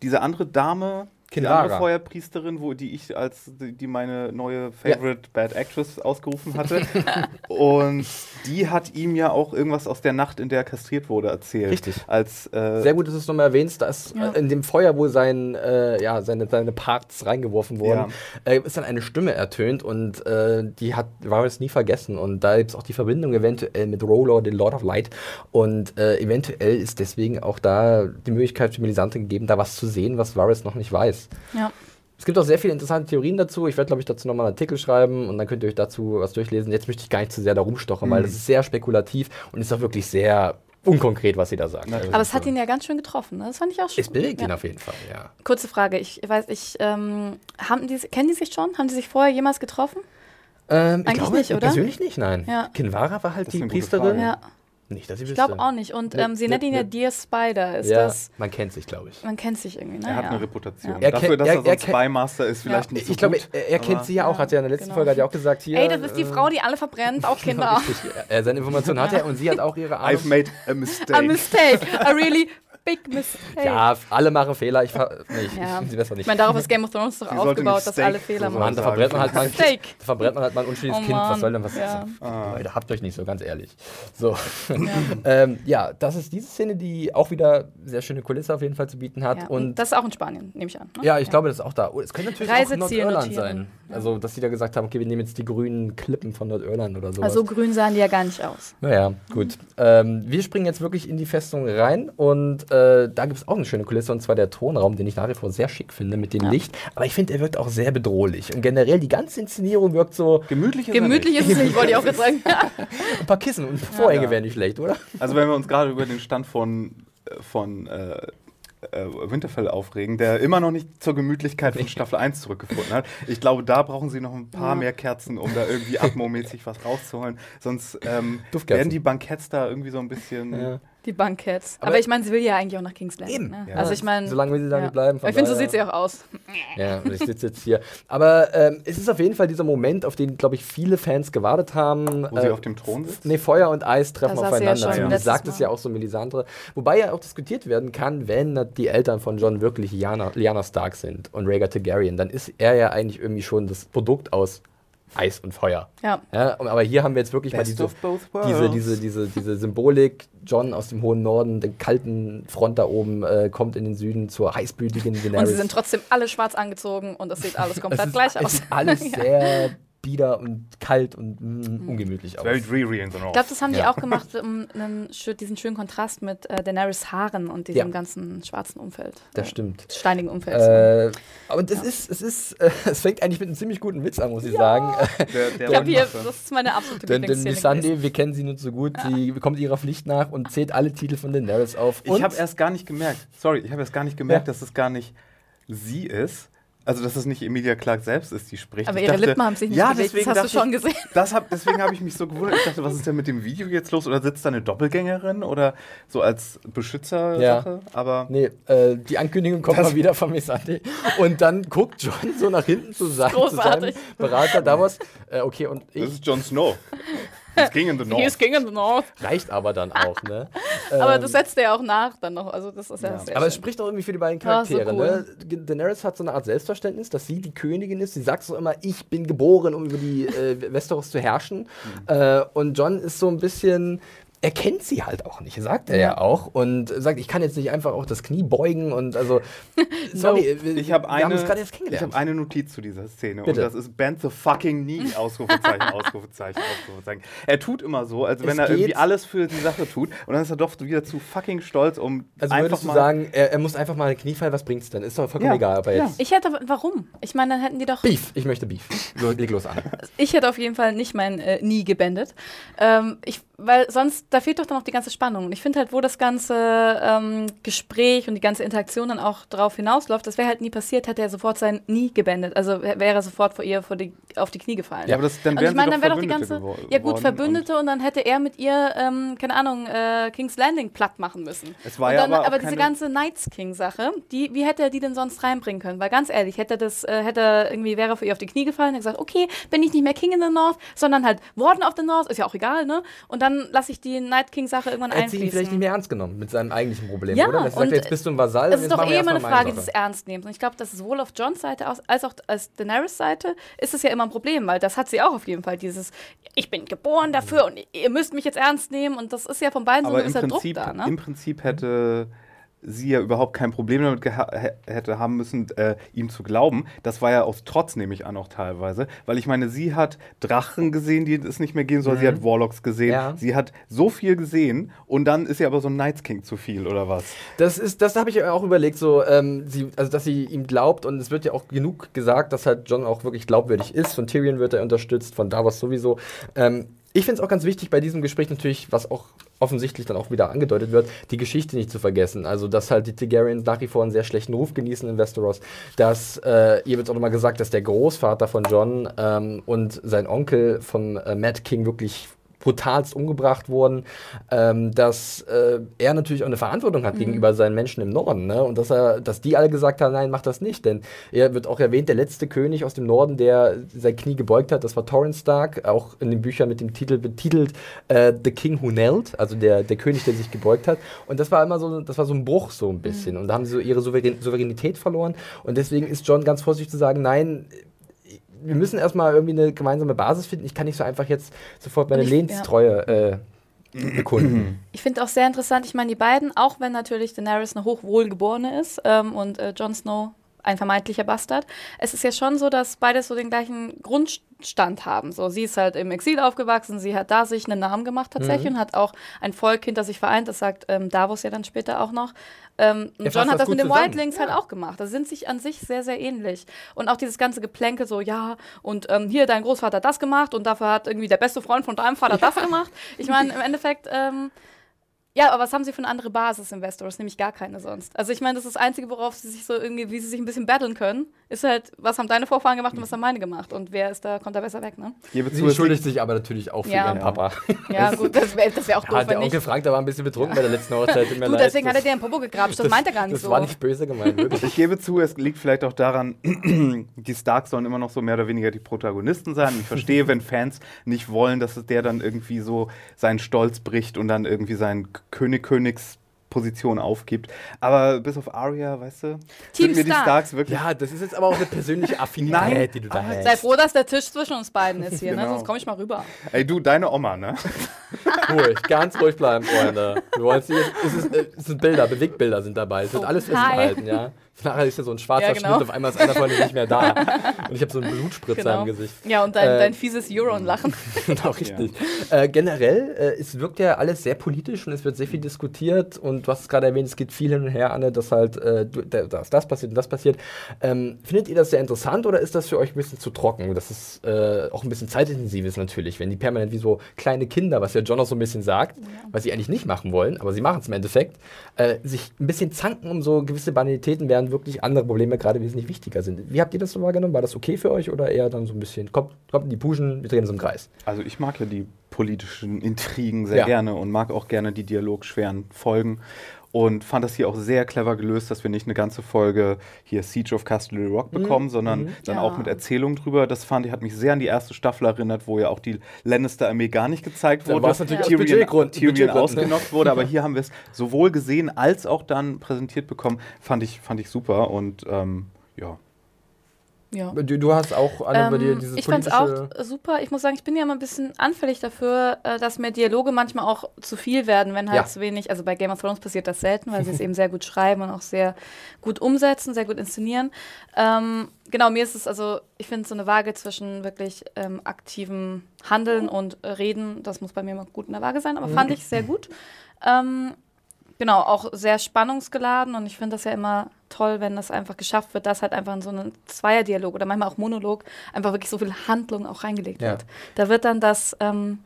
diese andere Dame, andere Feuerpriesterin, wo die ich als die, die meine neue Favorite Bad Actress ausgerufen hatte. Und die hat ihm ja auch irgendwas aus der Nacht, in der er kastriert wurde, erzählt. Richtig. Als äh, Sehr gut, dass du es nochmal erwähnst, dass Ja. in dem Feuer, wo sein, äh, ja, seine, seine Parts reingeworfen wurden, äh, ist dann eine Stimme ertönt und äh, die hat Varys nie vergessen. Und da gibt es auch die Verbindung eventuell mit Rolor, den Lord of Light. Und äh, eventuell ist deswegen auch da die Möglichkeit für Melisandre gegeben, da was zu sehen, was Varys noch nicht weiß. Ja. Es gibt auch sehr viele interessante Theorien dazu. Ich werde, glaube ich, dazu nochmal einen Artikel schreiben und dann könnt ihr euch dazu was durchlesen. Jetzt möchte ich gar nicht zu sehr da rumstochern, weil das ist sehr spekulativ und ist auch wirklich sehr unkonkret, was sie da sagt. Natürlich. Aber es hat ihn ja ganz schön getroffen. Ne? Das fand ich auch schön. es bewegt ihn ja. auf jeden Fall, ja. Kurze Frage, ich weiß, ich, ähm, haben die, kennen die sich schon? Haben die sich vorher jemals getroffen? Ähm, ich Eigentlich glaube, nicht, oder? persönlich nicht, nein. Ja. Kinvara war halt Das ist die Priesterin. Frage. Ja, Nicht, dass ich ich glaube auch nicht. Und Ne, ähm, sie ne, nennt ihn ja ne. Dear Spider. Ist ja, das, man kennt sich, glaube ich. man kennt sich irgendwie, ne? er hat ja. eine Reputation. Er Dafür, dass er- er, so er ein Spymaster ist, vielleicht nicht so ich glaube, er, er kennt sie ja auch, hat ja in der letzten Genau. Folge hat er auch gesagt, hier. Ey, das ist die äh, Frau, die alle verbrennt, auch Kinder. Richtig, er, seine Informationen hat er und sie hat auch ihre Ahnung. I've made a mistake. A mistake. A really big mistake. Ja, alle machen Fehler. Ich, ver- nee, ich, Ja. ich sie besser nicht. Ich meine, darauf ist Game of Thrones doch Sie aufgebaut, dass Steak alle Fehler so machen. Da verbrennt man halt mal ein Steak. Da verbrennt man halt mal ein unschuldiges Oh Kind. Was soll denn was? Ja. Ah. Leute, habt euch nicht so, ganz ehrlich. So. ähm, ja, das ist diese Szene, die auch wieder sehr schöne Kulisse auf jeden Fall zu bieten hat. Ja, und und das ist auch in Spanien, nehme ich an. Ne? ja, ich glaube, das ist auch da. Oh, Es könnte natürlich auch Reiseziel Nordirland notieren. sein. Also, dass sie da gesagt haben, okay, wir nehmen jetzt die grünen Klippen von Nordirland oder sowas. Also grün sahen die ja gar nicht aus. Naja, gut. Ähm, wir springen jetzt wirklich in die Festung rein und äh, da gibt es auch eine schöne Kulisse, und zwar der Thronraum, den ich nach wie vor sehr schick finde mit dem Ja. Licht. Aber ich finde, er wirkt auch sehr bedrohlich. Und generell die ganze Inszenierung wirkt so, Gemütlich ist Gemütlich nicht. ist es nicht, wollte ich auch jetzt sagen. ein paar Kissen und Vorhänge Ja. wären nicht schlecht, oder? Also wenn wir uns gerade über den Stand von, äh, von äh, äh, Winterfell aufregen, der immer noch nicht zur Gemütlichkeit von Staffel 1 zurückgefunden hat. Ich glaube, da brauchen sie noch ein paar Ja. mehr Kerzen, um da irgendwie atmomäßig was rauszuholen. Sonst ähm, werden die Banketts da irgendwie so ein bisschen... Ja. Die Bankets. Aber, Aber- ich meine, sie will ja eigentlich auch nach King's Landing. Eben. Ne? Ja. Also ich meine. Solange will sie da ja. nicht bleiben. Ich finde, so sieht sie auch aus. Ja, und ich sitze jetzt hier. Aber ähm, es ist auf jeden Fall dieser Moment, auf den, glaube ich, viele Fans gewartet haben. Wo sie Äh, auf dem Thron sitzt? Nee, Feuer und Eis treffen Da saß sie ja aufeinander. Zumindest letztes sagt es ja auch so Melisandre. Wobei ja auch diskutiert werden kann, wenn die Eltern von John wirklich Lyanna, Lyanna Stark sind und Rhaegar Targaryen, dann ist er ja eigentlich irgendwie schon das Produkt aus Eis und Feuer. Ja. Ja, aber hier haben wir jetzt wirklich mal Best diese, both diese, worlds. diese, diese, diese Symbolik. John aus dem hohen Norden, den kalten Front da oben, äh, kommt in den Süden zur heißblütigen Daenerys. Und sie sind trotzdem alle schwarz angezogen und es sieht alles es komplett ist, gleich es aus. sieht alles Ja. sehr bieder und kalt und Mhm. mm, ungemütlich aus. Very dreary in the north. Ich glaube, das haben die Ja. auch gemacht, um einen, diesen schönen Kontrast mit äh, Daenerys Haaren und diesem Ja. ganzen schwarzen Umfeld. Das Äh, stimmt. Steinigen Umfeld. Äh, aber das ist, es ist, äh, es fängt eigentlich mit einem ziemlich guten Witz an, muss ich sagen. der, der ich habe hier, das ist meine absolute Denn, denn. Missandei, wir kennen sie nur zu gut, sie kommt ihrer Pflicht nach und zählt alle Titel von Daenerys auf. Ich habe erst gar nicht gemerkt, sorry, ich habe erst gar nicht gemerkt, Ja. dass es gar nicht sie ist. Also, dass es nicht Emilia Clark selbst ist, die spricht. Aber Ich ihre Lippen haben sich nicht ja, bewegt, das deswegen hast du dachte schon ich, gesehen. Das hab, deswegen habe ich mich so gewundert. Ich dachte, was ist denn mit dem Video jetzt los? Oder sitzt da eine Doppelgängerin oder so als Beschützer-Sache? Aber Nee, äh, die Ankündigung kommt mal wieder von Missandei. Und dann guckt John so nach hinten zu, sein, zu seinem Großartig. Berater Davos. Äh, okay, und das ich ist Jon Snow. He's King in the He North. is king in the north. reicht aber dann auch, ne? Aber Ähm, das setzt er ja auch nach dann noch. Also das ist ja, Ja. sehr Aber es spricht auch irgendwie für die beiden Ah, so Charaktere. cool. ne? Daenerys hat so eine Art Selbstverständnis, dass sie die Königin ist. Sie sagt so immer, ich bin geboren, um über die äh, Westeros zu herrschen. Mhm. Äh, und John ist so ein bisschen. Er kennt sie halt auch nicht, sagt er ja, Ja. auch. Und sagt, ich kann jetzt nicht einfach auch das Knie beugen und also. sorry, wir, Ich habe wir haben eine, uns gerade erst ich kennengelernt. hab eine Notiz zu dieser Szene Bitte. und das ist Bend the fucking knee, Ausrufezeichen, Ausrufezeichen, Ausrufezeichen. Er tut immer so, als wenn Es er irgendwie geht- alles für die Sache tut und dann ist er doch wieder zu fucking stolz, um also einfach würdest du mal... sagen, er, er muss einfach mal ein Knie fallen, was bringt's denn? Ist doch vollkommen Ja, egal, ob er ja. jetzt. Ich hätte, warum? Ich meine, dann hätten die doch. Beef, ich möchte Beef. Leg los an. Ich hätte auf jeden Fall nicht mein äh, Nie gebändet. Ähm, ich, weil sonst, da fehlt doch dann noch die ganze Spannung. Und ich finde halt, wo das ganze ähm, Gespräch und die ganze Interaktion dann auch drauf hinausläuft, das wäre halt nie passiert, hätte er sofort sein Nie gebändet. Also wär- wäre er sofort vor ihr vor die, auf die Knie gefallen. Ja, aber das, dann und wären ich meine, sie dann wäre doch die ganze. Ja, gut, Verbündete und, dann hätte er mit ihr, ähm, keine Ahnung, äh, King's Landing platt machen müssen. Es war und ja dann, aber auch aber diese ganze Knights King-Sache, die, wie hätte er die denn sonst reinbringen können? Weil ganz ehrlich, hätte er das, äh, hätte er irgendwie, wäre er für ihr auf die Knie gefallen und gesagt, okay, bin ich nicht mehr King in the North, sondern halt Warden of the North, ist ja auch egal, ne? Und dann lasse ich die Night King-Sache irgendwann Er hat sie ihn vielleicht nicht einfließen. mehr ernst genommen mit seinem eigentlichen Problem, Ja, oder? Das sagt, und jetzt bist du ein Vasall. Es und ist doch eh immer eine Frage des Ernstnehmens. Und ich glaube, das ist sowohl auf Johns Seite aus, als auch als Daenerys Seite ist es ja immer ein Problem, weil das hat sie auch auf jeden Fall, dieses, ich bin geboren dafür und ihr müsst mich jetzt ernst nehmen. Und das ist ja von beiden so ein gewisser Prinzip, Druck da, ne? im Prinzip hätte sie ja überhaupt kein Problem damit hätte haben müssen, äh, ihm zu glauben. Das war ja aus Trotz, nehme ich an, auch teilweise. Weil ich meine, sie hat Drachen gesehen, die es nicht mehr gehen soll. Sie hat Warlocks gesehen. Ja. Sie hat so viel gesehen und dann ist ihr aber so ein Night's King zu viel, oder was? Das ist, das habe ich auch überlegt, so, ähm, sie, also dass sie ihm glaubt und es wird ja auch genug gesagt, dass halt John auch wirklich glaubwürdig ist. Von Tyrion wird er unterstützt, von Davos sowieso. Ähm, ich finde es auch ganz wichtig bei diesem Gespräch natürlich, was auch offensichtlich dann auch wieder angedeutet wird, die Geschichte nicht zu vergessen. Also, dass halt die Targaryens nach wie vor einen sehr schlechten Ruf genießen in Westeros. Dass, äh, ihr wird auch nochmal gesagt, dass der Großvater von John ähm, und sein Onkel von äh, Mad King wirklich brutalst umgebracht wurden, ähm, dass äh, er natürlich auch eine Verantwortung hat gegenüber seinen Menschen im Norden, ne? Und dass er, dass die alle gesagt haben, nein, mach das nicht, denn er wird auch erwähnt, der letzte König aus dem Norden, der sein Knie gebeugt hat, das war Torrance Stark, auch in den Büchern mit dem Titel betitelt äh, The King Who Knelt, also der, der König, der sich gebeugt hat. Und das war immer so, das war so ein Bruch so ein bisschen. Und da haben sie so ihre Souverän Souveränität verloren. Und deswegen ist John ganz vorsichtig zu sagen, nein, wir müssen erstmal irgendwie eine gemeinsame Basis finden. Ich kann nicht so einfach jetzt sofort meine ich- ja. Lehnstreue äh, bekunden. Ich finde auch sehr interessant, ich meine, die beiden, auch wenn natürlich Daenerys eine hochwohlgeborene ist ähm, und äh, Jon Snow ein vermeintlicher Bastard. Es ist ja schon so, dass beides so den gleichen Grundstand haben. So, sie ist halt im Exil aufgewachsen, sie hat da sich einen Namen gemacht tatsächlich Mhm. und hat auch ein Volk hinter sich vereint. Das sagt ähm, Davos ja dann später auch noch. Ähm, und fasst John hat das mit den zusammen. Wildlings halt auch gemacht. Das sind sich an sich sehr, sehr ähnlich. Und auch dieses ganze Geplänkel so, ja, und ähm, hier, dein Großvater hat das gemacht und dafür hat irgendwie der beste Freund von deinem Vater das gemacht. Ich meine, im Endeffekt, ähm, ja, aber was haben sie für eine andere Basis in Westeros? Nämlich gar keine sonst. Also ich meine, das ist das Einzige, worauf sie sich so irgendwie, wie sie sich ein bisschen battlen können, ist halt, was haben deine Vorfahren gemacht und was haben meine gemacht? Und wer ist da, kommt da besser weg, ne? Ich gebe Sie zu, es entschuldigt sich aber natürlich auch für Ja. ihren Papa. Ja, gut, das wäre das wär auch doof, Ja, der wenn Onkel nicht. Frank, der war ein bisschen betrunken bei der letzten Hochzeit. tut mir Du, leid. deswegen hat er Das- dir einen Popo gegrapscht. Das, meint er gar nicht das so. war nicht böse gemeint, wirklich. Ich gebe zu, es liegt vielleicht auch daran, die Starks sollen immer noch so mehr oder weniger die Protagonisten sein. Ich verstehe, wenn Fans nicht wollen, dass es der dann irgendwie so seinen Stolz bricht und dann irgendwie seinen König Königsposition aufgibt. Aber bis auf Arya, weißt du, Team sind mir die Stark. Starks wirklich. Ja, das ist jetzt aber auch eine persönliche Affinität, Nein, die du da hast. Sei froh, dass der Tisch zwischen uns beiden ist hier, ne? Genau. sonst komme ich mal rüber. Ey, du, deine Oma, ne? Ruhig, ganz ruhig bleiben, Freunde. Wir wollen es es, ist, es sind Bilder, Bewegtbilder sind dabei. Es wird Oh, alles festgehalten, ja. Nachher ist ja so ein schwarzer Ja, genau. Schnitt, auf einmal ist einer von denen nicht mehr da. Und ich habe so einen Blutspritzer Genau. im Gesicht. Ja, und dein, Äh, dein fieses Euron-Lachen. Genau, richtig. Äh, generell, äh, es wirkt ja alles sehr politisch und es wird sehr viel diskutiert und du hast es gerade erwähnt, es geht viel hin und her, Anne, dass halt äh, dass das passiert und das passiert. Ähm, findet ihr das sehr interessant oder ist das für euch ein bisschen zu trocken? Das ist äh, auch ein bisschen zeitintensiv ist natürlich, wenn die permanent wie so kleine Kinder, was ja John auch so ein bisschen sagt, was sie eigentlich nicht machen wollen, aber sie machen es im Endeffekt, äh, sich ein bisschen zanken um so gewisse Banalitäten, während wirklich andere Probleme gerade wesentlich wichtiger sind. Wie habt ihr das so wahrgenommen? War das okay für euch oder eher dann so ein bisschen, kommt, kommt in die Puschen, wir drehen uns im Kreis? Also ich mag ja die politischen Intrigen sehr Ja. gerne und mag auch gerne die dialogschweren Folgen und fand das hier auch sehr clever gelöst, dass wir nicht eine ganze Folge hier Siege of Castle Rock bekommen, sondern dann Ja. auch mit Erzählungen drüber. Das fand ich, hat mich sehr an die erste Staffel erinnert, wo ja auch die Lannister-Armee gar nicht gezeigt wurde. war es natürlich Tyrion, Budgetgründen- Tyrion ausgenockt wurde, aber hier haben wir es sowohl gesehen als auch dann präsentiert bekommen. Fand ich, fand ich super und ähm, ja. Ja. Du, du hast auch Anne, bei dir Ähm, dieses ich fand es politische. auch super. Ich muss sagen, ich bin ja immer ein bisschen anfällig dafür, äh, dass mir Dialoge manchmal auch zu viel werden, wenn halt Ja. zu wenig. Also bei Game of Thrones passiert das selten, weil sie es eben sehr gut schreiben und auch sehr gut umsetzen, sehr gut inszenieren. Ähm, genau, mir ist es also, ich finde so eine Waage zwischen wirklich ähm, aktivem Handeln und Reden, das muss bei mir immer gut in der Waage sein, aber fand ich sehr gut. Ähm, Genau, auch sehr spannungsgeladen und ich finde das ja immer toll, wenn das einfach geschafft wird, dass halt einfach in so einen Zweierdialog oder manchmal auch Monolog einfach wirklich so viel Handlung auch reingelegt Ja. wird. Da wird dann das ähm,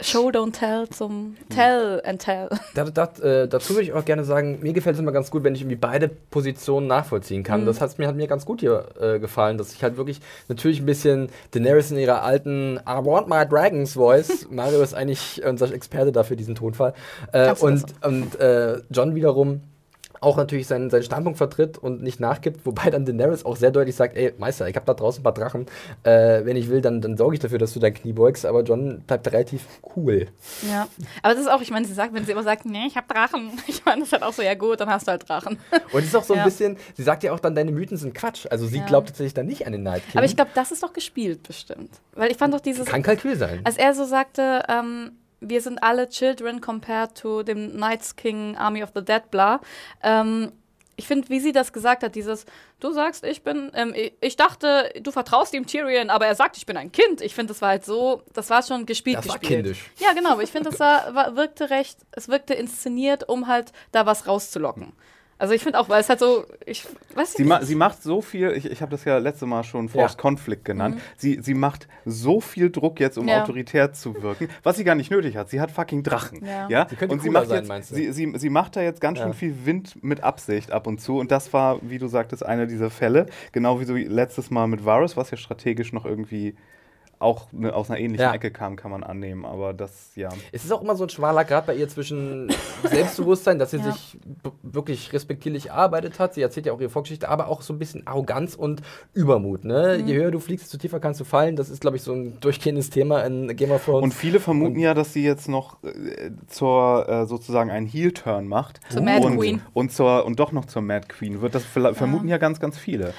Show Don't Tell zum Tell and Tell. Da, da, äh, dazu würde ich auch gerne sagen, mir gefällt es immer ganz gut, wenn ich irgendwie beide Positionen nachvollziehen kann. Mhm. Das hat's mir, hat mir ganz gut hier äh, gefallen, dass ich halt wirklich natürlich ein bisschen Daenerys in ihrer alten I want my dragons Voice, Mario ist eigentlich unser Experte dafür, diesen Tonfall, äh, und, das und äh, John wiederum auch natürlich seinen, seinen Standpunkt vertritt und nicht nachgibt, wobei dann Daenerys auch sehr deutlich sagt, ey, Meister, ich habe da draußen ein paar Drachen, äh, wenn ich will, dann, dann sorge ich dafür, dass du dein Knie beugst, aber John bleibt relativ cool. Ja. Aber das ist auch, ich meine, sie sagt, wenn sie immer sagt, nee, ich habe Drachen. Ich meine, das ist halt auch so, ja gut, dann hast du halt Drachen. Und es ist auch so ein Ja. bisschen, sie sagt ja auch dann, deine Mythen sind Quatsch. Also sie Ja. glaubt tatsächlich dann nicht an den Night King. Aber ich glaube, das ist doch gespielt bestimmt. Weil ich fand doch dieses, Kann Kalkül sein. als er so sagte, ähm, wir sind alle Children compared to dem Knights King Army of the Dead, bla. Ähm, ich finde, wie sie das gesagt hat, dieses, du sagst, ich bin, ähm, ich, dachte, du vertraust ihm Tyrion, aber er sagt, ich bin ein Kind. Ich finde, das war halt so, das war schon gespielt, Das war gespielt. kindisch. Ja, genau, aber ich finde, das war, war, wirkte recht, es wirkte inszeniert, um halt da was rauszulocken. Also ich finde auch, weil es halt so, ich weiß Sie, nicht. ma sie macht so viel, ich, ich habe das ja letzte Mal schon Forced Ja. Conflict genannt. Sie, sie macht so viel Druck jetzt, um Mhm. Ja. autoritär zu wirken, was sie gar nicht nötig hat. Sie hat fucking Drachen. Ja. Ja? Sie könnte und sie macht, sein, jetzt, meinst du? sie, sie, sie macht da jetzt ganz Ja. schön viel Wind mit Absicht ab und zu. Und das war, wie du sagtest, einer dieser Fälle. Genau wie so letztes Mal mit Varus, was ja strategisch noch irgendwie auch ne, aus einer ähnlichen Ja. Ecke kam, kann man annehmen. Aber das, ja. Es ist auch immer so ein schmaler Grad bei ihr zwischen Selbstbewusstsein, dass sie Ja. sich wirklich respektierlich erarbeitet hat. Sie erzählt ja auch ihre Vorgeschichte, aber auch so ein bisschen Arroganz und Übermut. Ne? Mhm. Je höher du fliegst, desto tiefer kannst du fallen. Das ist, glaube ich, so ein durchgehendes Thema in Game of Thrones. Und viele vermuten Und- ja, dass sie jetzt noch äh, zur äh, sozusagen einen Heel-Turn macht. Zur Mad und, Queen. Und, zur, und doch noch zur Mad Queen wird. Das verla- vermuten ja ganz, ganz viele.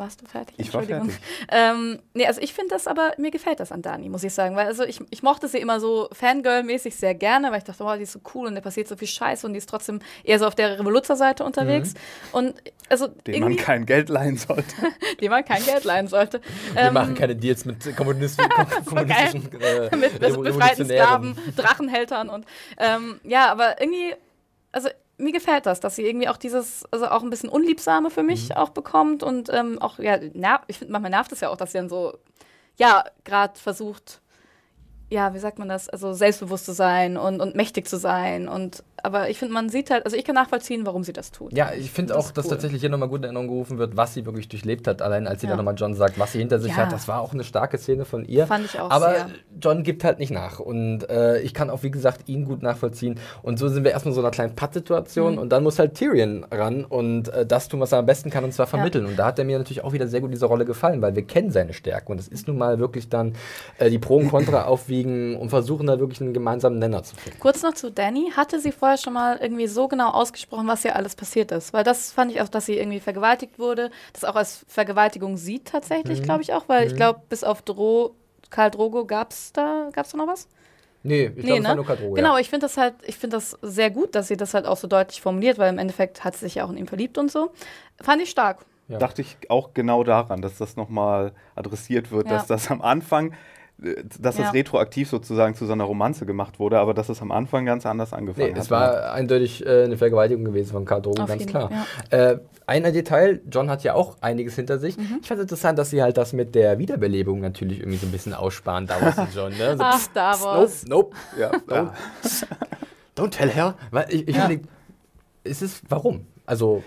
Warst du fertig? Ich war Entschuldigung. fertig. Ähm, nee, also ich finde das aber, mir gefällt das an Dani, muss ich sagen. Weil also ich, ich mochte sie immer so Fangirl-mäßig sehr gerne, weil ich dachte, oh, die ist so cool und da passiert so viel Scheiße und die ist trotzdem eher so auf der Revoluzzer-Seite unterwegs. Und also Mhm. Den man kein Geld leihen sollte. dem man kein Geld leihen sollte. Wir Ähm, machen keine Deals mit kommunistischen, kommunistischen äh, mit Revo- befreiten. Sklaven, Drachenhältern und ähm, ja, aber irgendwie, also mir gefällt das, dass sie irgendwie auch dieses, also auch ein bisschen Unliebsame für mich Mhm. auch bekommt und ähm, auch, ja, ner ich finde, manchmal nervt es ja auch, dass sie dann so, ja, gerade versucht, ja, wie sagt man das, also selbstbewusst zu sein und, und mächtig zu sein und aber ich finde, man sieht halt, also ich kann nachvollziehen, warum sie das tut. Ja, ich finde Das auch, ist dass cool. tatsächlich hier nochmal gut in Erinnerung gerufen wird, was sie wirklich durchlebt hat. Allein als sie Ja. dann nochmal John sagt, was sie hinter sich Ja. hat, das war auch eine starke Szene von ihr. Fand ich auch Aber sehr. John gibt halt nicht nach. Und äh, ich kann auch, wie gesagt, ihn gut nachvollziehen. Und so sind wir erstmal in so einer kleinen Patt-Situation. Mhm. Und dann muss halt Tyrion ran und äh, das tun, was er am besten kann, und zwar vermitteln. Und da hat er mir natürlich auch wieder sehr gut diese Rolle gefallen, weil wir kennen seine Stärke. Und es ist nun mal wirklich dann äh, die Pro und Contra aufwiegen und versuchen da wirklich einen gemeinsamen Nenner zu finden. Kurz noch zu Danny. Hatte sie vorher schon mal irgendwie so genau ausgesprochen, was hier alles passiert ist? Weil das fand ich auch, dass sie irgendwie vergewaltigt wurde, das auch als Vergewaltigung sieht tatsächlich, glaube ich auch, weil ich glaube, bis auf Dro Karl Drogo gab es da, gab's da noch was? Nee, ich glaube, es war nur Kadro, Genau, ja. ich finde das halt, ich finde das sehr gut, dass sie das halt auch so deutlich formuliert, weil im Endeffekt hat sie sich ja auch in ihn verliebt und so. Fand ich stark. Ja. Dachte ich auch genau daran, dass das nochmal adressiert wird, Ja. dass das am Anfang, dass Ja. das retroaktiv sozusagen zu so einer Romanze gemacht wurde, aber dass es am Anfang ganz anders angefangen Nee, hat. es war eindeutig äh, eine Vergewaltigung gewesen von Karl Drogo, Auf ganz klar. Fall, Äh, ein Detail, John hat ja auch einiges hinter sich. Mhm. Ich fand es interessant, dass sie halt das mit der Wiederbelebung natürlich irgendwie so ein bisschen aussparen, Davos und John. Ne? So, Ach, pst, Davos. Nope, nope, ja, don't, don't tell her. Weil ich, ich finde, ist es, warum? Also,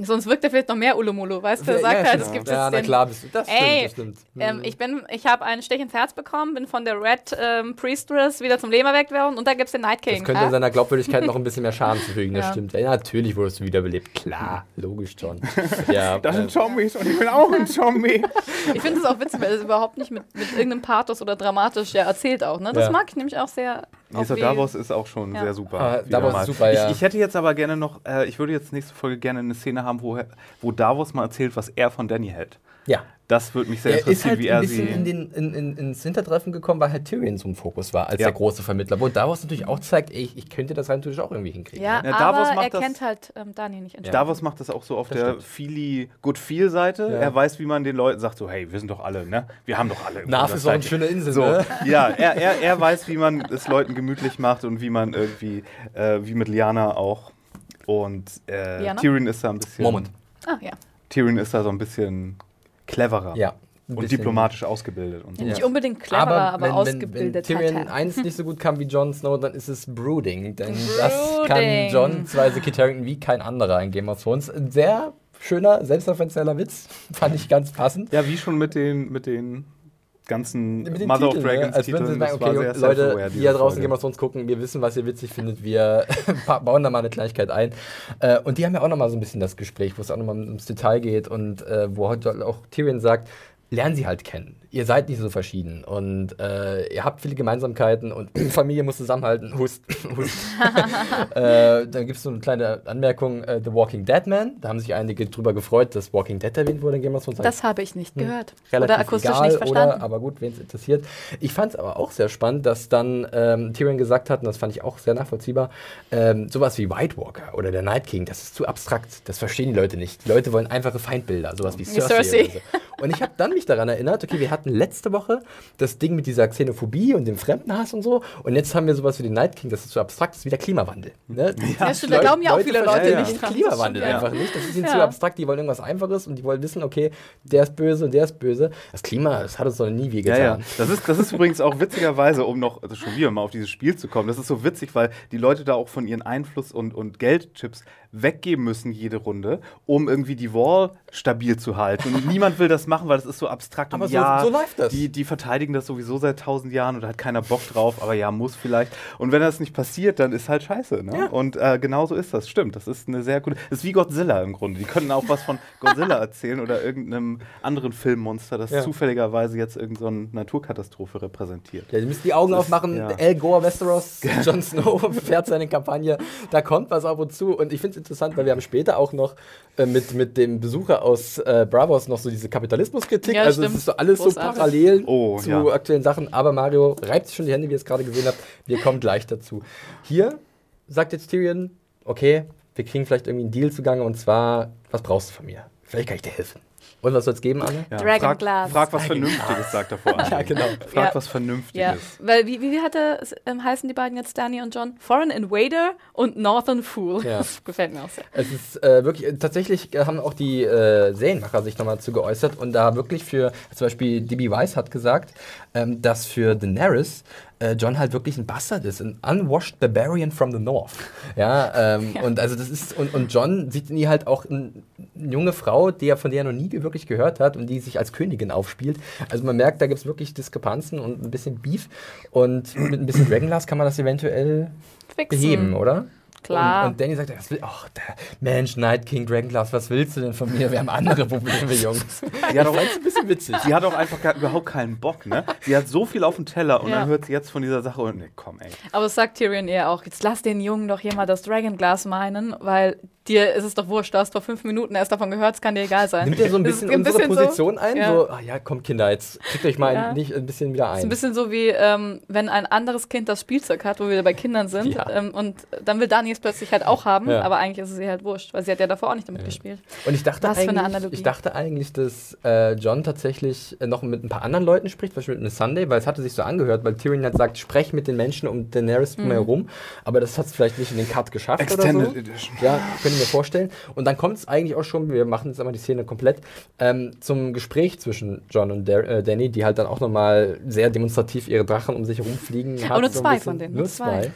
Sonst wirkt er vielleicht noch mehr Ulumulu, weißt du? Er ja, sagt ja, halt, stimmt. es gibt ja, jetzt na den klar, bist du, das stimmt, Ey, das stimmt. Ähm, Hm. ich bin, ich habe einen Stich ins Herz bekommen, bin von der Red ähm, Priestess wieder zum Leben erweckt worden und da gibt es den Night King. das könnte hä? seiner Glaubwürdigkeit noch ein bisschen mehr Schaden zufügen, das Ja. stimmt. Ja, natürlich wurdest du wiederbelebt. Klar, logisch, John. ja, Das äh, sind Zombies und ich bin auch ein Zombie. Ich finde es auch witzig, weil es überhaupt nicht mit, mit irgendeinem Pathos oder dramatisch ja, erzählt auch. Ne? Das Ja. mag ich nämlich auch sehr. Nee, so Davos ist auch schon Ja. sehr super. Wieder Davos mal. ist super, ja. ich, ich hätte jetzt aber gerne noch, äh, ich würde jetzt nächste Folge gerne eine Szene haben, wo, wo Davos mal erzählt, was er von Danny hält. Ja. Das würde mich sehr Er ist interessieren, halt wie ein er bisschen sie. in den, in, in, ins Hintertreffen gekommen, weil halt Tyrion so im Fokus war, als Ja. der große Vermittler. Wo Davos natürlich auch zeigt, ey, ich könnte das halt natürlich auch irgendwie hinkriegen. Ja, Ja, Davos aber macht er das- kennt halt ähm, Daniel nicht entsprechend. Davos macht das auch so auf Das der. Feely Good Feel Seite. Ja. Er weiß, wie man den Leuten sagt, so hey, wir sind doch alle, ne? Wir haben doch alle. Narf ist doch eine schöne Insel, So, ne? ja, er, er, er weiß, wie man es Leuten gemütlich macht und wie man irgendwie, äh, wie mit Liana auch. Und äh, Liana? Tyrion ist da ein bisschen. Moment. Ah, ja. Tyrion ist da so ein bisschen cleverer Ja. und diplomatisch ausgebildet und so. Nicht Ja. unbedingt cleverer, aber, wenn, ausgebildet. Wenn, wenn Tyrion halt. eins nicht so gut kann wie Jon Snow, dann ist es Brooding. Denn das kann Brooding. Jon zwar Kit Harington wie kein anderer in Game of Thrones. Ein sehr schöner, selbstreferenzieller Witz. Fand ich ganz passend. Ja, wie schon mit den, mit den ganzen Mother Titeln, of Dragons ne? Als sie Titeln. sagen, okay, sehr Leute, die da draußen. Game of Thrones gucken, wir wissen, was ihr witzig findet, wir ba- bauen da mal eine Kleinigkeit ein. Äh, und die haben ja auch nochmal so ein bisschen das Gespräch, wo es auch nochmal ums Detail geht und äh, wo heute auch Tyrion sagt, lernen sie halt kennen. Ihr seid nicht so verschieden und äh, ihr habt viele Gemeinsamkeiten und Familie muss zusammenhalten. Hust, hust. äh, dann gibt es so eine kleine Anmerkung, äh, The Walking Dead Man. Da haben sich einige drüber gefreut, dass Walking Dead erwähnt wurde in Game of Thrones. Das habe ich nicht gehört. Hm. relativ Oder akustisch egal, nicht verstanden. Oder, aber gut, wen es interessiert. Ich fand es aber auch sehr spannend, dass dann ähm, Tyrion gesagt hat, und das fand ich auch sehr nachvollziehbar, ähm, sowas wie White Walker oder der Night King, das ist zu abstrakt. Das verstehen die Leute nicht. Die Leute wollen einfache Feindbilder, sowas wie Cersei. Cersei. So. Und ich habe dann mich daran erinnert, okay, wir hatten letzte Woche das Ding mit dieser Xenophobie und dem Fremdenhass und so. Und jetzt haben wir sowas wie den Night King, das ist zu abstrakt, das ist wieder Klimawandel. Ne? Ja, stimmt, da glauben ja auch viele Leute verstehen nicht dran. Klimawandel Das stimmt, einfach nicht. Das ist ihnen Ja. zu abstrakt, die wollen irgendwas Einfaches und die wollen wissen, okay, der ist böse und der ist böse. Das Klima, das hat uns noch nie wie Ja, ja. getan. Das ist, das ist übrigens auch witzigerweise, um noch also schon wieder mal auf dieses Spiel zu kommen. Das ist so witzig, weil die Leute da auch von ihren Einfluss- und, und Geldchips weggeben müssen jede Runde, um irgendwie die Wall stabil zu halten. Und niemand will das machen, weil das ist so abstrakt. Aber und so- ja, so läuft das. Die, die verteidigen das sowieso seit tausend Jahren und da hat keiner Bock drauf, aber ja, muss vielleicht. Und wenn das nicht passiert, dann ist halt scheiße. Ne? Ja. Und äh, genau so ist das, stimmt. Das ist eine sehr gute. Das ist wie Godzilla im Grunde. Die könnten auch was von Godzilla erzählen oder irgendeinem anderen Filmmonster, das Ja. zufälligerweise jetzt irgendeine so Naturkatastrophe repräsentiert. Ja, die müssen die Augen Das- aufmachen. ja. Al Gore, Westeros, Jon Snow fährt seine Kampagne. Da kommt was ab und zu. Und ich finde es interessant, weil wir haben später auch noch äh, mit, mit dem Besucher aus äh, Bravos noch so diese Kapitalismuskritik. Ja, also stimmt. es ist so alles Großartig. so parallel Oh, zu ja. aktuellen Sachen. Aber Mario reibt sich schon die Hände, wie ihr es gerade gesehen habt. Wir kommen gleich dazu. Hier sagt jetzt Tyrion, okay, wir kriegen vielleicht irgendwie einen Deal zugange. Und zwar, was brauchst du von mir? Vielleicht kann ich dir helfen. Und was soll es geben, Anne? Ja, Dragon frag, Glass. frag was Vernünftiges, sagt er vor allem. Ja, genau. Frag Ja. was Vernünftiges. Ja, weil wie, wie hatte, ähm, heißen die beiden jetzt, Danny und John? Foreign Invader und Northern Fool. Ja. Das gefällt mir auch sehr. Es ist äh, wirklich, äh, tatsächlich haben auch die äh, Serienmacher sich nochmal zu geäußert und da wirklich für, zum Beispiel DB Weiss hat gesagt, ähm, dass für Daenerys äh, John halt wirklich ein Bastard ist, ein unwashed Barbarian from the North. Ja, ähm, Ja. und also das ist, und, und John sieht in ihr halt auch ein, eine junge Frau, die er, von der er noch nie wirklich gehört hat und die sich als Königin aufspielt. Also man merkt, da gibt es wirklich Diskrepanzen und ein bisschen Beef und mit ein bisschen Dragonglass kann man das eventuell Fixen. beheben, oder? Klar. Und, und Danny sagt, will, ach, der Mensch, Night King, Dragonglass, was willst du denn von mir? Wir haben andere Probleme, Jungs. Ja, doch, ein bisschen witzig. Sie hat auch einfach gar, überhaupt keinen Bock, ne? Sie hat so viel auf dem Teller und Ja. dann hört sie jetzt von dieser Sache und nee, komm, ey. Aber es sagt Tyrion eher auch, jetzt lass den Jungen doch hier mal das Dragonglass meinen, weil dir ist es doch wurscht, du hast vor fünf Minuten erst davon gehört, es kann dir egal sein. Nimmt er so ein bisschen ein unsere bisschen so- Position ein? ja. So, ah ja, komm Kinder, jetzt kriegt euch mal Ja. nicht ein bisschen wieder Das ist ein ein. bisschen so wie, ähm, wenn ein anderes Kind das Spielzeug hat, wo wir wieder bei Kindern sind, Ja. ähm, und dann will Dani es plötzlich halt auch haben, Ja. aber eigentlich ist es ihr halt wurscht, weil sie hat ja davor auch nicht damit gespielt. Und ich dachte, Was für eine eigentlich, ich dachte eigentlich, dass äh, John tatsächlich äh, noch mit ein paar anderen Leuten spricht, zum Beispiel mit Miss Sunday, weil es hatte sich so angehört, weil Tyrion hat gesagt, sprech mit den Menschen um Daenerys Mhm. drumherum, aber das hat es vielleicht nicht in den Cut geschafft Extended oder so. Edition. Ja, könnte ich mir vorstellen. Und dann kommt es eigentlich auch schon, wir machen jetzt einmal die Szene komplett, ähm, zum Gespräch zwischen John und Der äh, Danny, die halt dann auch nochmal sehr demonstrativ ihre Drachen um sich herumfliegen. Aber nur so zwei bisschen. von denen, Nur zwei.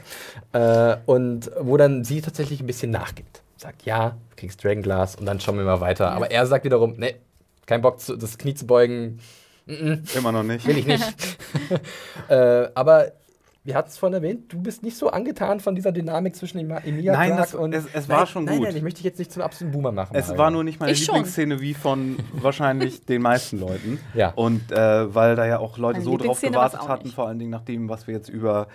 Äh, und wo dann sie tatsächlich ein bisschen nachgibt. Sagt, ja, du kriegst Dragonglass und dann schauen wir mal weiter. Aber er sagt wiederum, nee, kein Bock, zu, das Knie zu beugen, Immer noch nicht. will ich nicht. äh, aber wir hatten es vorhin erwähnt, du bist nicht so angetan von dieser Dynamik zwischen Emilia Nein, das- und es- es war nein, schon nein, gut. Nein, ich möchte dich jetzt nicht zum absoluten Boomer machen. Es Mario. war nur nicht meine Ich schon. Lieblingsszene wie von wahrscheinlich den meisten Leuten. Ja. Und äh, weil da ja auch Leute Meine so drauf gewartet hatten, vor allen Dingen nach dem, was wir jetzt über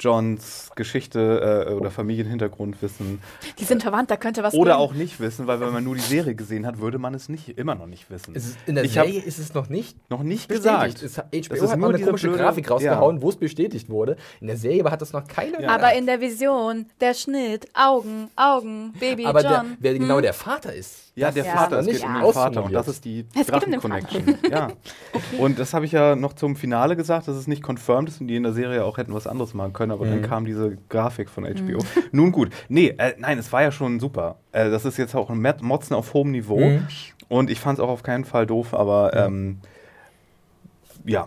Johns Geschichte äh, oder Familienhintergrund wissen. Die sind verwandt, da könnte was Oder gehen. auch nicht wissen, weil wenn man nur die Serie gesehen hat, würde man es nicht immer noch nicht wissen. Es ist, in der ich Serie ist es noch nicht noch nicht bestätigt. gesagt. Es Das HBO ist hat nur mal eine komische blöde- Grafik rausgehauen, wo es bestätigt wurde. In der Serie hat das noch keine. Ja. Aber in der Vision, der Schnitt, Augen, Augen, Baby Aber John. wer genau Hm? der Vater ist. Ja, das der Ja, Vater, es nicht geht um den. Vater und das ist die Es geht um den Drachen-Connection. Ja. Und das habe ich ja noch zum Finale gesagt, dass es nicht confirmed ist und die in der Serie auch hätten was anderes machen können, aber dann Mhm. kam diese Grafik von HBO. Nun gut, nee, äh, nein, es war ja schon super. Äh, das ist jetzt auch ein Mat- Motzen auf hohem Niveau Mhm. und ich fand es auch auf keinen Fall doof, aber ähm, ja,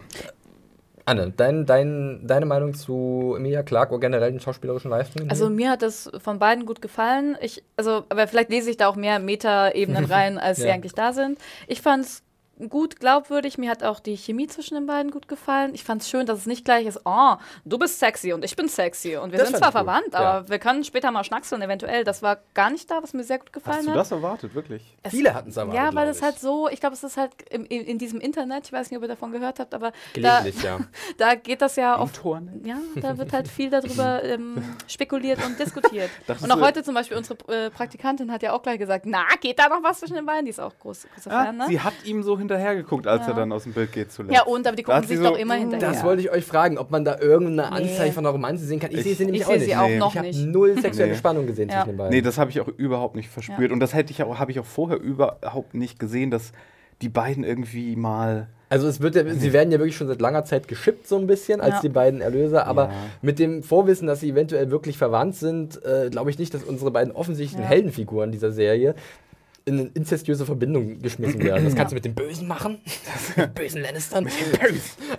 Anne, dein, dein, deine Meinung zu Emilia Clarke oder generell den schauspielerischen Leistungen? Also mir hat das von beiden gut gefallen. Ich, also, aber vielleicht lese ich da auch mehr Meta-Ebenen rein, als sie Ja. eigentlich da sind. Ich fand es gut glaubwürdig. Mir hat auch die Chemie zwischen den beiden gut gefallen. Ich fand es schön, dass es nicht gleich ist, oh, du bist sexy und ich bin sexy. Und wir Das sind zwar ich gut, verwandt, aber wir können später mal schnackseln, eventuell. Das war gar nicht da, was mir sehr gut gefallen hast du hat. das erwartet, wirklich? Es- Viele hatten es aber. Ja, weil es halt so, ich glaube, es ist halt im, in, in diesem Internet, ich weiß nicht, ob ihr davon gehört habt, aber da, ja. da geht das ja oft Internet? ja, da wird halt viel darüber ähm, spekuliert und diskutiert. Und auch heute zum Beispiel, unsere äh, Praktikantin hat ja auch gleich gesagt, na, geht da noch was zwischen den beiden? Die ist auch groß, großer Ah, Fan, ne? Sie hat ihm so hinterhergeguckt, als Ja. er dann aus dem Bild geht zuletzt. Ja, und, aber die gucken sie sich so, doch immer mm, hinterher. Das wollte ich euch fragen, ob man da irgendeine Nee. Anzeichen von einer Romanze sehen kann. Ich, Ich- sehe sie nämlich ich auch sehe nicht. sie auch Nee. noch ich habe nicht. null sexuelle Nee. Spannung gesehen Ja. zwischen den beiden. Nee, das habe ich auch überhaupt nicht verspürt. Und das hätte ich auch, habe ich auch vorher überhaupt nicht gesehen, dass die beiden irgendwie mal. Also es wird ja, sie werden ja wirklich schon seit langer Zeit geschippt so ein bisschen als Ja. die beiden Erlöser, aber Ja. mit dem Vorwissen, dass sie eventuell wirklich verwandt sind, äh, glaube ich nicht, dass unsere beiden offensichtlichen Ja. Heldenfiguren dieser Serie in eine inzestiöse Verbindung geschmissen werden. Das kannst du mit dem Bösen machen, mit bösen Lannistern,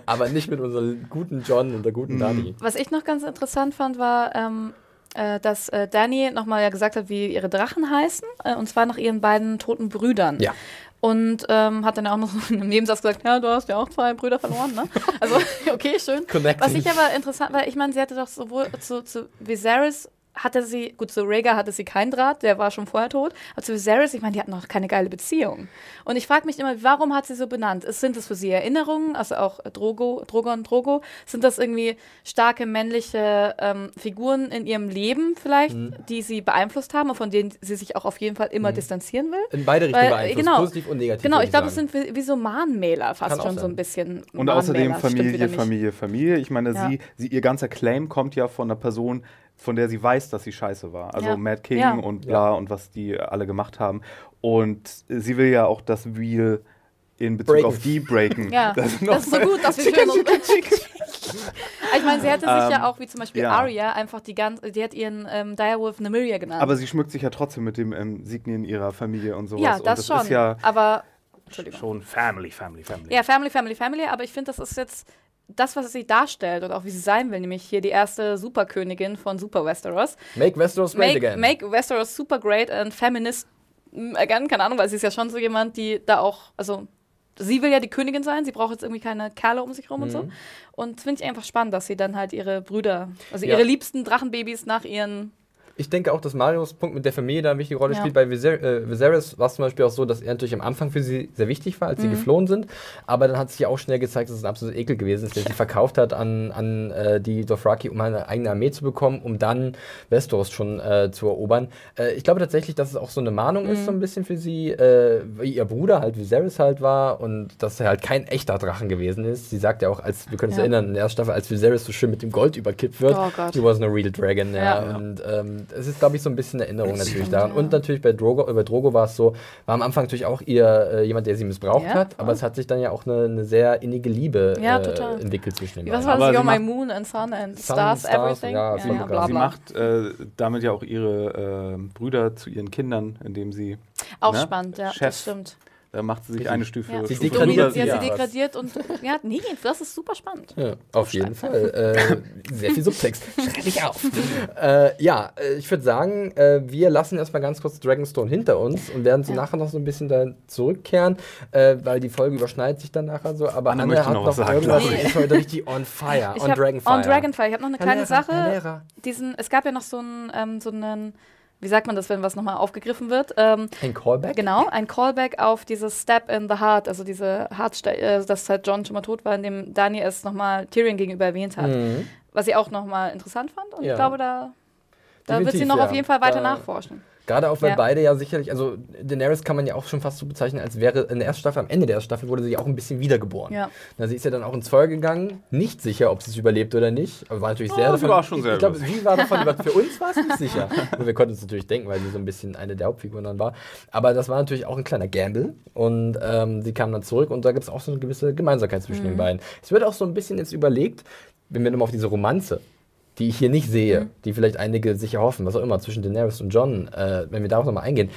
aber nicht mit unserem guten John und der guten Dani. Was ich noch ganz interessant fand, war, ähm, äh, dass äh, Dani nochmal ja gesagt hat, wie ihre Drachen heißen, äh, und zwar nach ihren beiden toten Brüdern. Ja. Und ähm, hat dann auch noch so in einem Nebensatz gesagt, ja, du hast ja auch zwei Brüder verloren, ne? Also, okay, schön. Connecting. Was ich aber interessant, weil ich meine, sie hatte doch sowohl zu, zu Viserys hatte sie, gut, zu Rhaegar hatte sie keinen Draht, der war schon vorher tot, aber zu Viserys, ich meine, die hatten noch keine geile Beziehung. Und ich frage mich immer, warum hat sie so benannt? Sind das für sie Erinnerungen, also auch Drogo, Drogon, Drogo? Sind das irgendwie starke männliche ähm, Figuren in ihrem Leben vielleicht, Mhm. die sie beeinflusst haben und von denen sie sich auch auf jeden Fall immer distanzieren will? In beide Richtungen Weil, beeinflusst, genau. positiv und negativ. Genau, ich glaube, es sind wie, wie so Mahnmäler fast Kann schon so ein bisschen. Und außerdem Mahnmäler, Familie. Familie, Familie. Ich meine, Ja. sie, sie, ihr ganzer Claim kommt ja von einer Person, von der sie weiß, dass sie scheiße war. Also Ja. Mad King Ja. und bla und was die alle gemacht haben. Und sie will ja auch das Wheel in Bezug Breaken. auf die breaken. Ja, Das das, ist so gut, dass wir schön. ich meine, sie hätte sich Ähm, ja auch, wie zum Beispiel ja. Arya, einfach die ganze, die hat ihren ähm, Direwolf Nymeria genannt. Aber sie schmückt sich ja trotzdem mit dem ähm, Signien ihrer Familie und sowas. ja, und das, das schon. ist ja aber Entschuldigung. schon Family, Family, Family. Ja, Family, Family, Family, aber ich finde, das ist jetzt das, was sie darstellt und auch wie sie sein will, nämlich hier die erste Superkönigin von Super Westeros. Make Westeros great Make, again. make Westeros super great and feminist mm, again, keine Ahnung, weil sie ist ja schon so jemand, die da auch, also sie will ja die Königin sein, sie braucht jetzt irgendwie keine Kerle um sich rum und Mhm. so. Und finde ich einfach spannend, dass sie dann halt ihre Brüder, also Ja. ihre liebsten Drachenbabys nach ihren Ich denke auch, dass Marios Punkt mit der Familie da eine wichtige Rolle Ja. spielt. Bei Viser äh, Viserys war es zum Beispiel auch so, dass er natürlich am Anfang für sie sehr wichtig war, als Mhm. sie geflohen sind. Aber dann hat sich ja auch schnell gezeigt, dass es ein absoluter Ekel gewesen ist, der sie verkauft hat an, an äh, die Dothraki, um eine eigene Armee zu bekommen, um dann Westeros schon äh, zu erobern. Äh, ich glaube tatsächlich, dass es auch so eine Mahnung Mhm. ist, so ein bisschen für sie, äh, wie ihr Bruder halt Viserys halt war und dass er halt kein echter Drachen gewesen ist. Sie sagt ja auch, als wir können uns Ja. erinnern, in der ersten Staffel, als Viserys so schön mit dem Gold überkippt wird, Oh he was no real dragon. Ja. Ja. Und ähm, es ist, glaube ich, so ein bisschen Erinnerung natürlich daran. ja. Und natürlich bei Drogo, bei Drogo war es so, war am Anfang natürlich auch ihr äh, jemand, der sie missbraucht Ja, hat, aber es hat sich dann ja auch eine, eine sehr innige Liebe Ja, äh, total. entwickelt zwischen den Was beiden. war Aber das? sie You're my macht- moon and sun and Sun, stars, Stars, everything. ja, Ja, ja, bekannt. bla, Sie bla. macht äh, damit ja auch ihre äh, Brüder zu ihren Kindern, indem sie, Auch ne? spannend, ja, Chef. das stimmt. Da macht sie sich eine Stufe. Ja. Sie degradiert ja, sie degradiert und ja, nee, das ist super spannend. Ja, auf jeden Fall. Äh, sehr viel Subtext. Schreib ich auf. äh, ja, äh, ich würde sagen, äh, wir lassen erstmal ganz kurz Dragonstone hinter uns und werden so Ja. nachher noch so ein bisschen da zurückkehren, äh, weil die Folge überschneidet sich dann nachher so. Aber Anne, möchte hat noch noch was sagen, irgendwas. ich. Ist heute richtig on fire. Ich on Dragonfire. On Dragonfire. Ich habe noch eine Herr kleine Lehrer, Sache. Herr Lehrer. Diesen, es gab ja noch so einen, ähm, so einen, wie sagt man das, wenn was nochmal aufgegriffen wird? Ähm, Ein Callback? genau, ein Callback auf dieses Step in the Heart, also diese Heartstelle, äh, dass halt John schon mal tot war, in dem Dani es nochmal Tyrion gegenüber erwähnt hat. Mhm. Was ich auch nochmal interessant fand. Und Ja. ich glaube, da, da wird sie noch ja. auf jeden Fall weiter Da- nachforschen. Gerade auch, weil Ja. beide ja sicherlich, also Daenerys kann man ja auch schon fast so bezeichnen, als wäre in der ersten Staffel, am Ende der ersten Staffel wurde sie ja auch ein bisschen wiedergeboren. Ja. Na, sie ist ja dann auch ins Feuer gegangen, nicht sicher, ob sie es überlebt oder nicht. Aber war natürlich sehr Oh, sie war schon sehr Ich glaube, sie war davon überzeugt. Für uns war es nicht sicher. Und wir konnten es natürlich denken, weil sie so ein bisschen eine der Hauptfiguren dann war. Aber das war natürlich auch ein kleiner Gamble. Und ähm, sie kam dann zurück und da gibt es auch so eine gewisse Gemeinsamkeit zwischen Mhm. den beiden. Es wird auch so ein bisschen jetzt überlegt, wenn wir nochmal auf diese Romanze die ich hier nicht sehe, Mhm. die vielleicht einige sich erhoffen, was auch immer, zwischen Daenerys und John, äh, wenn wir darauf nochmal eingehen,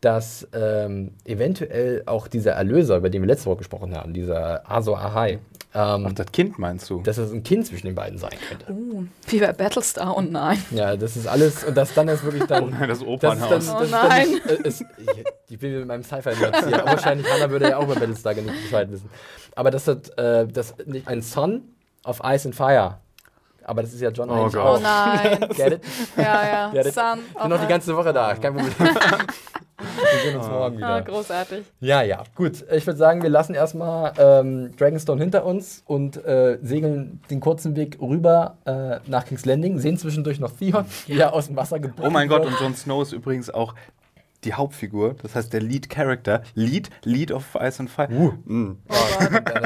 dass ähm, eventuell auch dieser Erlöser, über den wir letzte Woche gesprochen haben, dieser Azor Ahai, ähm, Ach, das Kind meinst du? dass es ein Kind zwischen den beiden sein könnte. Uh, wie bei Battlestar, oh nein. Ja, das ist alles, und das dann ist wirklich dann. Oh nein, das Das ist Opernhaus. das Oh ist dann nein. nicht, äh, ich, ich bin mit meinem Sci-Fi-Nerds hier. Aber wahrscheinlich Hannah würde ja auch über Battlestar nicht Bescheid wissen. Aber das hat äh, das nicht ein Son of Ice and Fire. Aber das ist ja John Oh eigentlich Gott. Oh nein. Get it? Ja, ja. Ja, das- Sun. Ich bin noch die ganze Woche da, kein Problem. wir sehen uns morgen Ah, wieder. großartig. Ja, ja, gut. Ich würde sagen, wir lassen erstmal ähm, Dragonstone hinter uns und äh, segeln den kurzen Weg rüber äh, nach King's Landing, sehen zwischendurch noch Theon, wie er aus dem Wasser geboren Oh mein Gott, wird. und Jon Snow ist übrigens auch die Hauptfigur, das heißt der Lead Character. Lead, Lead of Ice and Fire. Mm. Oh,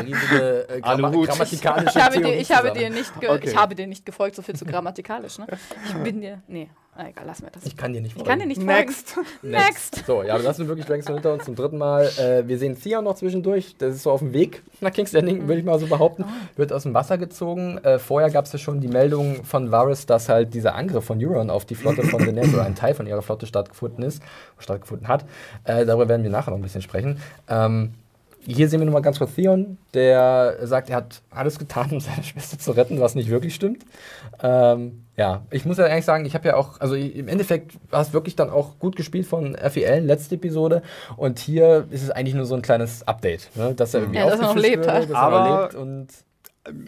riesige äh, Gramma grammatikalische Ich habe, dir, ich, habe dir nicht ge Okay. ich habe dir nicht gefolgt, so viel zu grammatikalisch. Ne? Ich bin dir. Nee, na egal, lass mir das. Ich kann dir nicht Ich kann dir nicht Next. folgen. Next. Next. So, ja, wir lassen wirklich Dragonstone hinter uns zum dritten Mal. Äh, wir sehen Theon noch zwischendurch. Das ist so auf dem Weg nach King's Landing, würde ich mal so behaupten. Wird aus dem Wasser gezogen. Äh, vorher gab es ja schon die Meldung von Varys, dass halt dieser Angriff von Euron auf die Flotte von Daenerys oder ein Teil von ihrer Flotte stattgefunden ist, stattgefunden hat. Äh, darüber werden wir nachher noch ein bisschen sprechen. Ähm, hier sehen wir nochmal ganz kurz Theon, der sagt, er hat alles getan, um seine Schwester zu retten, was nicht wirklich stimmt. Ähm, ja, ich muss ja eigentlich sagen, ich habe ja auch, also im Endeffekt war es wirklich dann auch gut gespielt von FEL, letzte Episode. Und hier ist es eigentlich nur so ein kleines Update, ne? dass er irgendwie Ja, dass er noch lebt wird, halt. dass er Aber- noch lebt und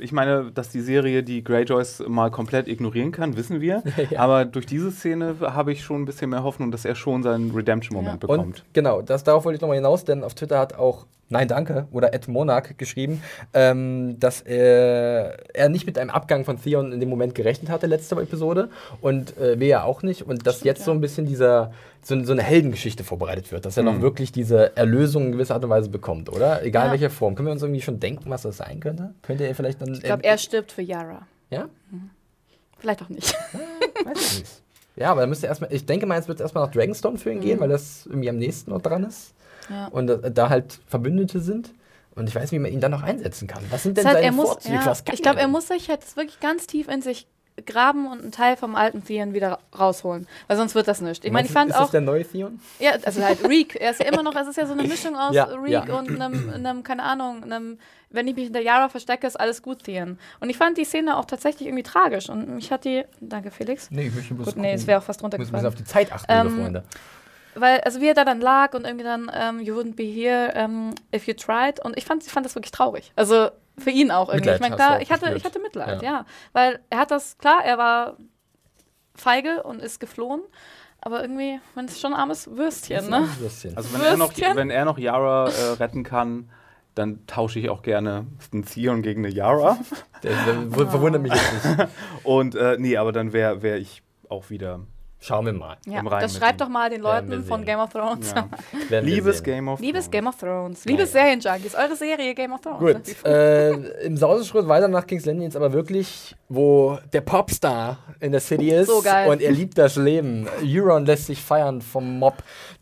Ich meine, dass die Serie die Greyjoys mal komplett ignorieren kann, wissen wir. Ja. Aber durch diese Szene habe ich schon ein bisschen mehr Hoffnung, dass er schon seinen Redemption-Moment bekommt. Und genau, das, darauf wollte ich nochmal hinaus, denn auf Twitter hat auch Nein Danke oder Ed Monarch geschrieben, ähm, dass er, er nicht mit einem Abgang von Theon in dem Moment gerechnet hatte, letzte Episode. Und äh, wir ja auch nicht. Und dass jetzt so ein bisschen dieser, so, so eine Heldengeschichte vorbereitet wird, dass er noch wirklich diese Erlösung in gewisser Art und Weise bekommt, oder? Egal Ja. in welcher Form. Können wir uns irgendwie schon denken, was das sein könnte? Könnte er vielleicht dann. Ich glaube, er stirbt für Yara. Ja? Vielleicht auch nicht. Weiß ich nicht. Ja, aber dann müsste erstmal, ich denke mal, jetzt wird es erstmal nach Dragonstone für ihn gehen, weil das irgendwie am nächsten noch dran ist. Ja. Und da halt Verbündete sind. Und ich weiß, wie man ihn dann noch einsetzen kann. Was sind denn Das heißt, seine muss, Vorzüge? ja, Was kann ich glaube, er muss sich jetzt wirklich ganz tief in sich graben und einen Teil vom alten Theon wieder rausholen. Weil sonst wird das nicht. Ich meine, ich fand ist auch. das der neue Theon? Ja, also halt Reek. Er ist ja immer noch, es ist ja so eine Mischung aus Ja, Reek ja. und einem, einem, keine Ahnung, einem, wenn ich mich hinter Yara verstecke, ist alles gut, Theon. Und ich fand die Szene auch tatsächlich irgendwie tragisch. Und mich hat die. Danke, Felix. Nee, ich möchte bloß Gut, nee, es wäre auch fast muss ein bisschen runtergefallen. auf die Zeit achten, liebe Ähm, Freunde. Weil, also wie er da dann lag und irgendwie dann, ähm, you wouldn't be here um, if you tried. Und ich fand, ich fand das wirklich traurig. Also für ihn auch irgendwie. Mitleid ich meine, klar, ich hatte, gespürt. ich hatte Mitleid, Ja. ja. Weil er hat das, klar, er war feige und ist geflohen. Aber irgendwie, man ist schon ein armes Würstchen, ne? Würstchen. Also wenn er, noch, Würstchen. wenn er noch Yara äh, retten kann, dann tausche ich auch gerne einen Theon gegen eine Yara. Der, der ver- verwundert mich jetzt nicht. Und äh, nee, aber dann wäre wär ich auch wieder. Schauen wir mal. Ja, das schreibt doch mal den Leuten von. Game of Thrones. Ja. Liebes. Game of Liebes Thrones. Game of Thrones. Liebes Serienjunkies. Eure Serie Game of Thrones. Gut, äh, im Sauseschritt weiter nach King's Landing jetzt aber wirklich, wo der Popstar in der City ist So geil. und er liebt das Leben. Euron lässt sich feiern vom Mob,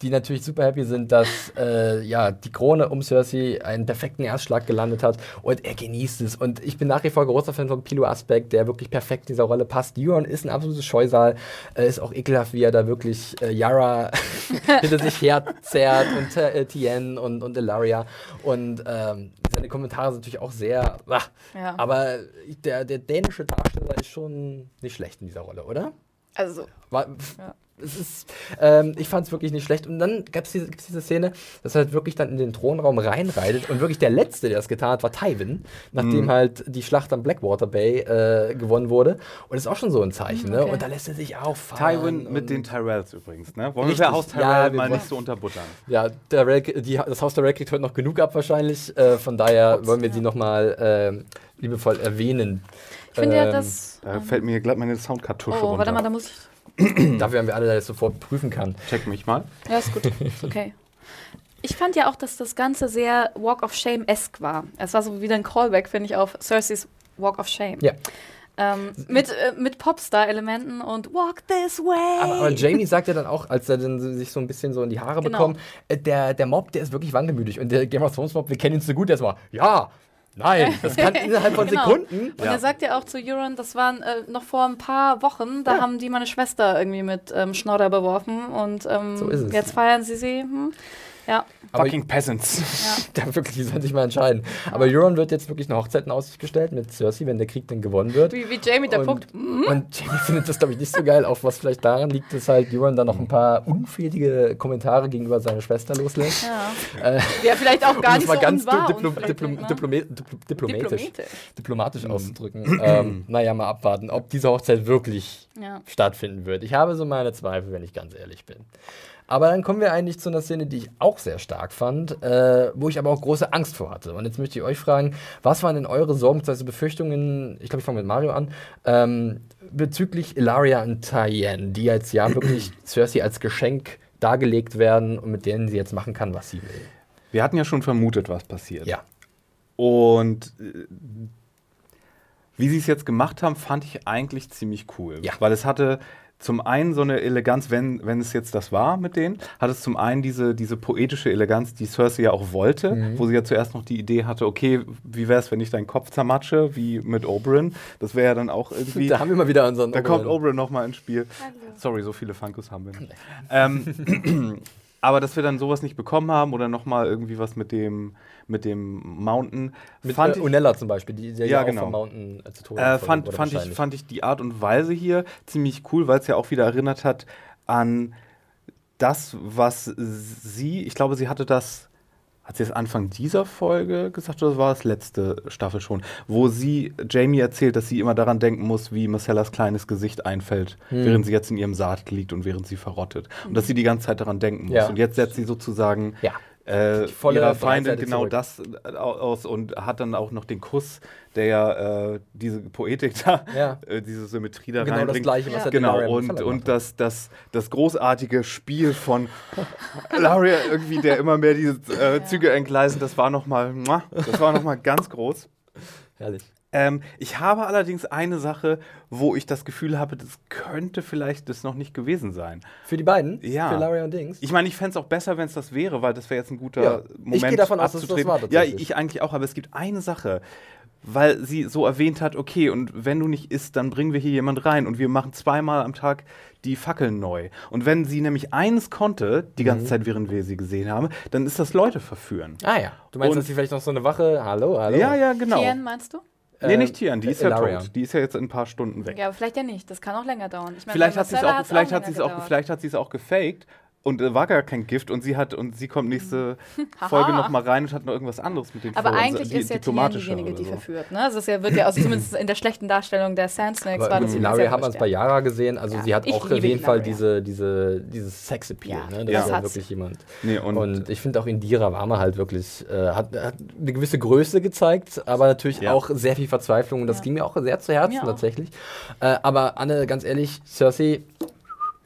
die natürlich super happy sind, dass äh, ja, die Krone um Cersei einen perfekten Erstschlag gelandet hat und er genießt es. Und ich bin nach wie vor großer Fan von Pilo Aspect, der wirklich perfekt in dieser Rolle passt. Euron ist ein absolutes Scheusal, äh, ist auch ekelhaft, wie er da wirklich äh, Yara hinter sich herzerrt und äh, Tien und, und Ilaria. Und ähm, seine Kommentare sind natürlich auch sehr. Ja. Aber der, der dänische Darsteller ist schon nicht schlecht in dieser Rolle, oder? Also, War, Ja. Es ist, ähm, ich fand es wirklich nicht schlecht. Und dann gab's diese, gibt's diese Szene, dass er halt wirklich dann in den Thronraum reinreitet. Und wirklich der Letzte, der das getan hat, war Tywin, nachdem Mhm. halt die Schlacht am Blackwater Bay äh, gewonnen wurde. Und das ist auch schon so ein Zeichen. Ne? okay. Und da lässt er sich auffallen. Tywin mit den Tyrells übrigens, ne? Wollen Richtig. wir Haus Tyrell Ja, mal wollen- nicht so unterbuttern? Ja, der Rail, die, das Haus der Rail kriegt heute noch genug ab wahrscheinlich. Äh, von daher wollen wir sie nochmal ähm, liebevoll erwenen. ich finde ja, Ähm, dass. Da ähm, fällt mir glatt meine Soundkartusche oh, runter. warte mal, da muss ich. Dafür haben wir alle, der das sofort prüfen kann. Check mich mal. Ja, ist gut. Ist okay. Ich fand ja auch, dass das Ganze sehr Walk of Shame-esque war. Es war so wieder ein Callback, finde ich, auf Cerseis Walk of Shame. Ja. Ähm, mit äh, mit Popstar-Elementen und Walk this way. Aber, aber Jamie sagt ja dann auch, als er dann sich so ein bisschen so in die Haare Genau. bekommt, äh, der, der Mob, der ist wirklich wandelmütig. Und der Game of Thrones Mob, wir kennen ihn so gut, der ist mal, ja, nein, das kann innerhalb von Genau. Sekunden. Und er sagt ja auch zu Euron, das waren äh, noch vor ein paar Wochen, da Ja. haben die meine Schwester irgendwie mit ähm, Schnorrer beworfen und ähm, So ist es. jetzt feiern sie sie. Hm. Ja, Aber Fucking Peasants. ja. da wirklich, die sollen sich mal entscheiden. Aber Euron wird jetzt wirklich eine Hochzeit in Aussicht gestellt mit Cersei, wenn der Krieg dann gewonnen wird. Wie, wie Jamie da guckt. und Jamie findet das, glaube ich, nicht so geil, auch was vielleicht daran liegt, dass halt Euron dann noch ein paar unfähige Kommentare gegenüber seiner Schwester loslässt. Ja. Äh, ja, vielleicht auch gar um es nicht mal so ganz unwahr. diplo diplo ne? diplome diplo diplomatisch, Diplomatisch. diplomatisch auszudrücken. ähm, naja, mal abwarten, ob diese Hochzeit wirklich Ja. stattfinden wird. Ich habe so meine Zweifel, wenn ich ganz ehrlich bin. Aber dann kommen wir eigentlich zu einer Szene, die ich auch sehr stark fand, äh, wo ich aber auch große Angst vor hatte. Und jetzt möchte ich euch fragen, was waren denn eure Sorgen, bzw. Befürchtungen, ich glaube, ich fange mit Mario an, ähm, bezüglich Ilaria und Tyen, die jetzt ja wirklich Cersei als Geschenk dargelegt werden und mit denen sie jetzt machen kann, was sie will. Wir hatten ja schon vermutet, was passiert. Ja. Und äh, wie sie es jetzt gemacht haben, fand ich eigentlich ziemlich cool. Ja. Weil es hatte zum einen so eine Eleganz, wenn, wenn es jetzt das war mit denen, hat es zum einen diese, diese poetische Eleganz, die Cersei ja auch wollte, Mhm. wo sie ja zuerst noch die Idee hatte, okay, wie wäre es, wenn ich deinen Kopf zermatsche, wie mit Oberyn. Das wäre ja dann auch irgendwie. Da haben wir mal wieder unseren. Da kommt Oberyn. Oberyn nochmal ins Spiel. Sorry, so viele Funkos haben wir nicht. ähm, aber dass wir dann sowas nicht bekommen haben oder nochmal irgendwie was mit dem, mit dem Mountain, Mit fand äh, ich, Unella zum Beispiel, die, die Ja, auch genau. vom Mountain äh, zu Tode äh, fand, fand, ich, fand ich die Art und Weise hier ziemlich cool, weil es ja auch wieder erinnert hat an das, was sie, ich glaube, sie hatte das, hat sie das Anfang dieser Folge gesagt oder war es letzte Staffel schon, wo sie Jamie erzählt, dass sie immer daran denken muss, wie Marcellas kleines Gesicht einfällt, Hm. während sie jetzt in ihrem Sarg liegt und während sie verrottet. Und dass sie die ganze Zeit daran denken muss. Ja. Und jetzt setzt sie sozusagen Ja. Äh, ihrer Breitseite genau zurück. das äh, aus und hat dann auch noch den Kuss, der ja äh, diese Poetik da, Ja. äh, diese Symmetrie da genau das reinbringt. gleiche, was Ja. er Genau, und, und das, das, das großartige Spiel von Laria irgendwie, der immer mehr diese äh, Züge entgleisen, das war nochmal, das war nochmal ganz groß. Herrlich. Ähm, ich habe allerdings eine Sache, wo ich das Gefühl habe, das könnte vielleicht das noch nicht gewesen sein. Für die beiden? Ja. Für Laria und Dings? Ich meine, ich fände es auch besser, wenn es das wäre, weil das wäre jetzt ein guter Ja. Ich Moment. gehe davon aus, dass das war Ja, ich eigentlich auch, aber es gibt eine Sache, weil sie so erwähnt hat, okay, und wenn du nicht isst, dann bringen wir hier jemand rein und wir machen zweimal am Tag die Fackeln neu. Und wenn sie nämlich eines konnte, die ganze Mhm. Zeit, während wir sie gesehen haben, dann ist das Leute verführen. Ah ja. Du meinst, Und- dass sie vielleicht noch so eine Wache. Hallo, hallo. Ja, ja, genau. Tieren, meinst du? Nee, Ähm, nicht Tian, die ist ja tot. Die ist ja jetzt in ein paar Stunden weg. Ja, aber vielleicht ja nicht. Das kann auch länger dauern. Ich meine, Vielleicht hat sie es auch, vielleicht hat länger sie es auch, vielleicht hat sie es auch gefaked und äh, war gar kein Gift und sie hat und sie kommt nächste Haha. Folge noch mal rein und hat noch irgendwas anderes mit dem Aber vor, eigentlich die- ist ja diejenige, die so. verführt. Ne? Also es ist ja, wird ja, also zumindest in der schlechten Darstellung der Sand Snakes Aber war mit das Ilaria sehr haben wir es bei ja. Yara gesehen. Also Ja, sie hat auch auf jeden Fall diese, diese, dieses Sexappeal. Ja, ne? das Das ist ja hat wirklich jemand. Nee, und, Und, ich finde auch Indira Warmer halt wirklich, äh, hat, hat eine gewisse Größe gezeigt, aber natürlich Ja. auch sehr viel Verzweiflung. Und das Ja. ging mir auch sehr zu Herzen tatsächlich. Äh, aber Anne, ganz ehrlich, Cersei,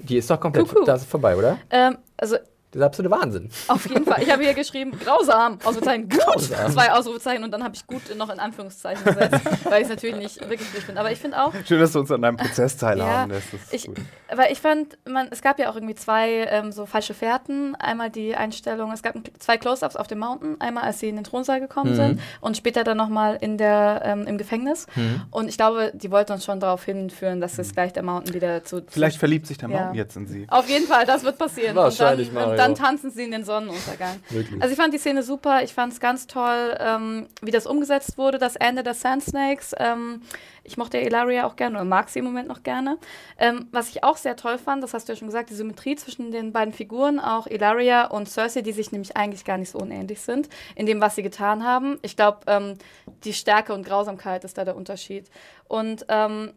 die ist doch komplett Kuckuck. das ist vorbei, oder? Ähm, also Das ist absolute Wahnsinn. auf jeden Fall. Ich habe hier geschrieben, grausam, Ausrufezeichen, gut, Grausam. zwei Ausrufezeichen und dann habe ich gut noch in Anführungszeichen gesetzt, weil ich es natürlich nicht wirklich durch bin. Aber ich finde auch, schön, dass du uns an deinem Prozess Ja, teilhaben lässt. Das ist ich, gut. weil ich fand, man, es gab ja auch irgendwie zwei ähm, so falsche Fährten. Einmal die Einstellung, es gab zwei Close-Ups auf dem Mountain, einmal als sie in den Thronsaal gekommen Mhm. sind und später dann nochmal in der, ähm, im Gefängnis. Und ich glaube, die wollten uns schon darauf hinführen, dass es gleich der Mountain wieder zu. Vielleicht zu verliebt sich der Ja. Mountain jetzt in sie. auf jeden Fall, das wird passieren. Wahrscheinlich, und dann, Mario. Dann tanzen sie in den Sonnenuntergang. Wirklich. Also ich fand die Szene super, ich fand es ganz toll, ähm, wie das umgesetzt wurde, das Ende der Sand Snakes. Ähm, ich mochte Ilaria auch gerne oder mag sie im Moment noch gerne. Ähm, was ich auch sehr toll fand, das hast du ja schon gesagt, die Symmetrie zwischen den beiden Figuren, auch Ilaria und Cersei, die sich nämlich eigentlich gar nicht so unähnlich sind, in dem, was sie getan haben. Ich glaube, ähm, die Stärke und Grausamkeit ist da der Unterschied. Und ähm,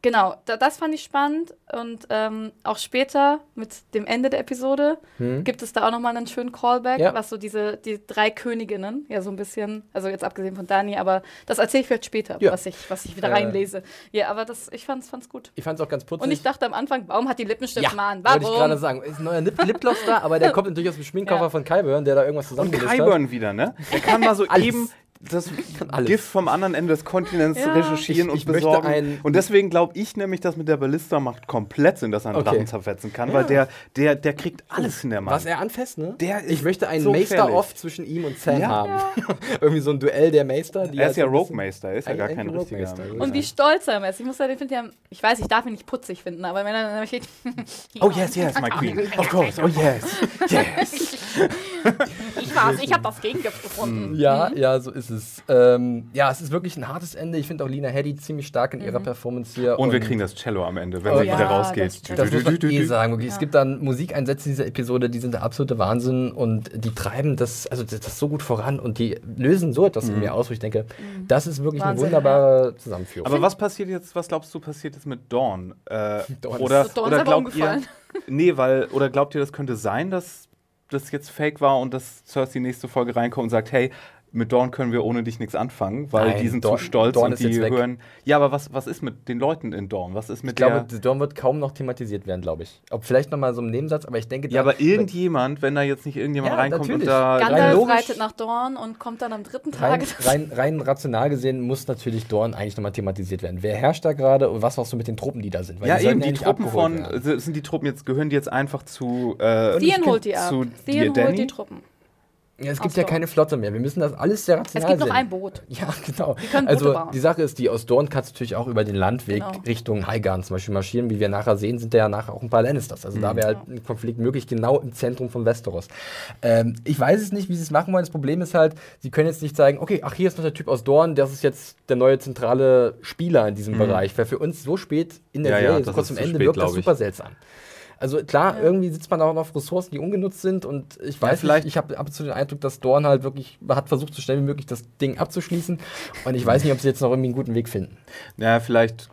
Genau, da, das fand ich spannend und ähm, auch später mit dem Ende der Episode Hm? gibt es da auch nochmal einen schönen Callback, Ja. was so diese die drei Königinnen, ja so ein bisschen, also jetzt abgesehen von Dani, aber das erzähle ich vielleicht später, Ja. was, ich, was ich wieder Äh. reinlese. Ja, aber das, ich fand's, fand's gut. Ich fand es auch ganz putzig. Und ich dachte am Anfang, warum hat die Lippenstift ja, Mann? wollte ich Warum? gerade sagen. Ist ein neuer Lip Lipgloss da, aber der kommt natürlich aus dem Schminkkoffer Ja. von Kyburn, der da irgendwas Und zusammengelöst hat. Kyburn wieder, ne? Er kann mal so eben das alles. Gift vom anderen Ende des Kontinents Ja. recherchieren Ich- ich und möchte besorgen. ein- und deswegen glaube ich nämlich, dass mit der Ballista macht komplett Sinn, dass er einen Okay. Drachen zerfetzen kann, weil der, der, der kriegt alles in der Mann. Was er anfasst, ne? Der ist ich möchte einen so Meister-Off zwischen ihm und Sam Ja. haben. Irgendwie so ein Duell der Meister. Die er halt ist ja ein bisschen- Rogue-Meister, er ist ja gar kein ein richtiger. Rogue-Meister, und wie stolz er ist. Ich muss sagen, ich finde ja, ich weiß, ich darf ihn nicht putzig finden, aber wenn er dann steht, Oh yes, yes, my queen. Of course, oh yes, yes. ich war's, ich habe das Gegengift gefunden. Ja, ja, so ist es. Ähm, ja, es ist wirklich ein hartes Ende. Ich finde auch Lina Headey ziemlich stark in Mhm. ihrer Performance hier. Und wir kriegen das Cello am Ende, wenn Oh sie ja, wieder rausgeht. das. Das muss man eh sagen. Wirklich. Es Ja. gibt dann Musikeinsätze in dieser Episode, die sind der absolute Wahnsinn und die treiben das, also das, das so gut voran und die lösen so etwas in mir aus, wo ich denke, das ist wirklich eine Wahnsinn, wunderbare Zusammenführung. Aber was passiert jetzt, was glaubst du passiert jetzt mit Dawn? Äh, Dawn oder ist- Dawn ist oder glaubt ihr, umgefallen. nee, weil, oder glaubt ihr, das könnte sein, dass das jetzt fake war und dass Cersei nächste Folge reinkommt und sagt, hey, mit Dawn können wir ohne dich nichts anfangen, weil Nein, die sind Dawn- zu stolz Dawn und ist die jetzt weg. hören. Ja, aber was, was ist mit den Leuten in Dawn? Was ist mit ich glaube, der. Dawn wird kaum noch thematisiert werden, glaube ich. Ob vielleicht noch mal so im Nebensatz, aber ich denke, Ja, aber irgendjemand, wenn da jetzt nicht irgendjemand Ja, reinkommt natürlich. und da. rein Gandalf reitet nach Dorn und kommt dann am dritten Rein, Tag. rein, rein rational gesehen muss natürlich Dorn eigentlich nochmal thematisiert werden. Wer herrscht da gerade und was machst du mit den Truppen, die da sind? Weil ja, die eben, die nicht Truppen von. werden. Sind die Truppen jetzt, gehören die jetzt einfach zu. Äh, Theon holt die ab. Danny? holt die Truppen. Ja, es gibt ja Dorn. keine Flotte mehr. Wir müssen das alles sehr Es rational gibt noch sehen. ein Boot. Ja, genau. können Boote Also bauen. die Sache ist, die aus Dorn kannst du natürlich auch über den Landweg Genau. Richtung Highgarden zum Beispiel marschieren. Wie wir nachher sehen, sind ja nachher auch ein paar Lannisters. Also da wäre halt ein Konflikt möglich, genau im Zentrum von Westeros. Ähm, ich weiß es nicht, wie sie es machen wollen. Das Problem ist halt, sie können jetzt nicht sagen, okay, ach, hier ist noch der Typ aus Dorn, das ist jetzt der neue zentrale Spieler in diesem Bereich. Weil für uns so spät in der Ja, ja, Serie, so das kurz zum zu Ende, spät, wirkt das super seltsam. Also klar, irgendwie sitzt man auch noch auf Ressourcen, die ungenutzt sind und ich weiß vielleicht- nicht, ich habe ab und zu den Eindruck, dass Dorn halt wirklich hat versucht, so schnell wie möglich das Ding abzuschließen und ich weiß nicht, ob sie jetzt noch irgendwie einen guten Weg finden. Ja, vielleicht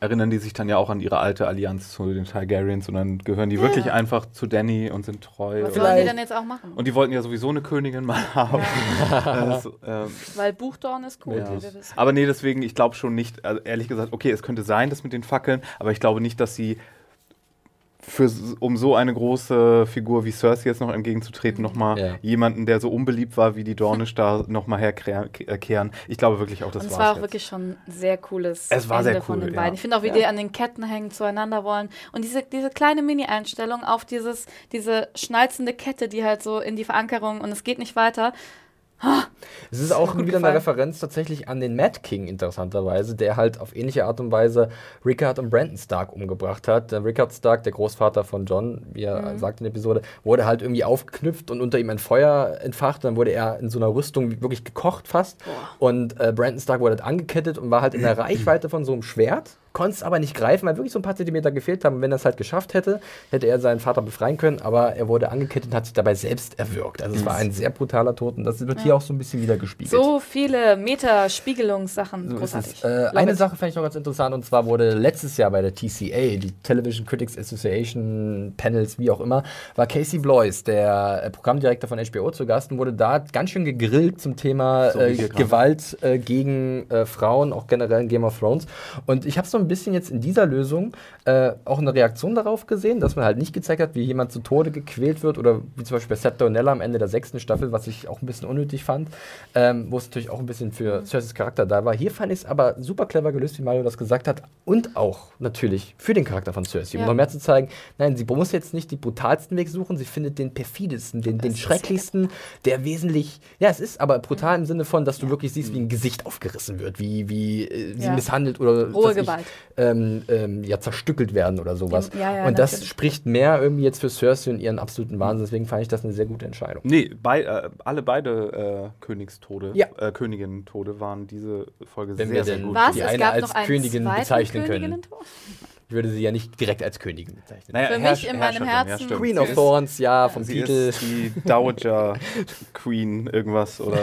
erinnern die sich dann ja auch an ihre alte Allianz zu den Targaryens und dann gehören die wirklich einfach zu Danny und sind treu. Was Und, sollen die denn jetzt auch machen? und die wollten ja sowieso eine Königin mal haben. Das, ähm, Weil Buchdorn ist cool, ja. Aber nee, deswegen, ich glaube schon nicht, also ehrlich gesagt, okay, es könnte sein, das mit den Fackeln, aber ich glaube nicht, dass sie für, s- um so eine große Figur wie Cersei jetzt noch entgegenzutreten, nochmal Ja. jemanden, der so unbeliebt war wie die Dornish, da nochmal herkehren. Ich glaube wirklich auch, das Und es war auch jetzt. wirklich schon ein sehr cooles Es war Ende sehr von cool, den ja. beiden. Ich finde auch, wie die an den Ketten hängen, zueinander wollen. Und diese, diese kleine Mini-Einstellung auf dieses, diese schnalzende Kette, die halt so in die Verankerung und es geht nicht weiter. Es ist auch wieder eine gefallen. Referenz tatsächlich an den Mad King, interessanterweise, der halt auf ähnliche Art und Weise Rickard und Brandon Stark umgebracht hat. Der Rickard Stark, der Großvater von John, wie er sagt in der Episode, wurde halt irgendwie aufgeknüpft und unter ihm ein Feuer entfacht. Dann wurde er in so einer Rüstung wirklich gekocht fast. Und äh, Brandon Stark wurde halt angekettet und war halt in der Reichweite von so einem Schwert. Konnte es aber nicht greifen, weil wirklich so ein paar Zentimeter gefehlt haben. Und wenn er es halt geschafft hätte, hätte er seinen Vater befreien können. Aber er wurde angekettet und hat sich dabei selbst erwürgt. Also es war ein sehr brutaler Tod und das wird hier auch so ein bisschen wieder gespiegelt. So viele Meta-Spiegelungssachen. So ist Großartig. es. Äh, eine it. Sache fand ich noch ganz interessant und zwar wurde letztes Jahr bei der TCA, die Television Critics Association Panels, wie auch immer, war Casey Bloys, der äh, Programmdirektor von HBO, zu Gast und wurde da ganz schön gegrillt zum Thema So äh. Gewalt äh, gegen äh, Frauen, auch generell in Game of Thrones. Und ich habe so ein bisschen jetzt in dieser Lösung äh, auch eine Reaktion darauf gesehen, dass man halt nicht gezeigt hat, wie jemand zu Tode gequält wird oder wie zum Beispiel bei Seth Donella am Ende der sechsten Staffel, was ich auch ein bisschen unnötig fand, ähm, wo es natürlich auch ein bisschen für Cerseis Charakter da war. Hier fand ich es aber super clever gelöst, wie Mario das gesagt hat und auch natürlich für den Charakter von Cersei, um Ja. noch mehr zu zeigen, nein, sie muss jetzt nicht den brutalsten Weg suchen, sie findet den perfidesten, den, den schrecklichsten, der wesentlich, ja, es ist aber brutal im Sinne von, dass du wirklich siehst, wie ein Gesicht aufgerissen wird, wie, wie äh, sie Ja. misshandelt oder Rohe Gewalt. Ähm, ähm, ja, zerstückelt werden oder sowas. Ja, ja, und das natürlich. spricht mehr irgendwie jetzt für Cersei und ihren absoluten Wahnsinn, deswegen fand ich das eine sehr gute Entscheidung. Nee, bei, äh, alle beide äh, Königstode, Ja. äh, Königinnen-Tode waren diese Folge Wenn sehr, wir sehr denn- gut. Was? die es eine gab als noch einen Königin bezeichnen können. Ich würde sie ja nicht direkt als Königin bezeichnen. Naja, Für mich in meinem Herzen- stimmt. Queen Sie of ist- Thorns, ja, vom Sie Titel. ist die Dowager Queen irgendwas oder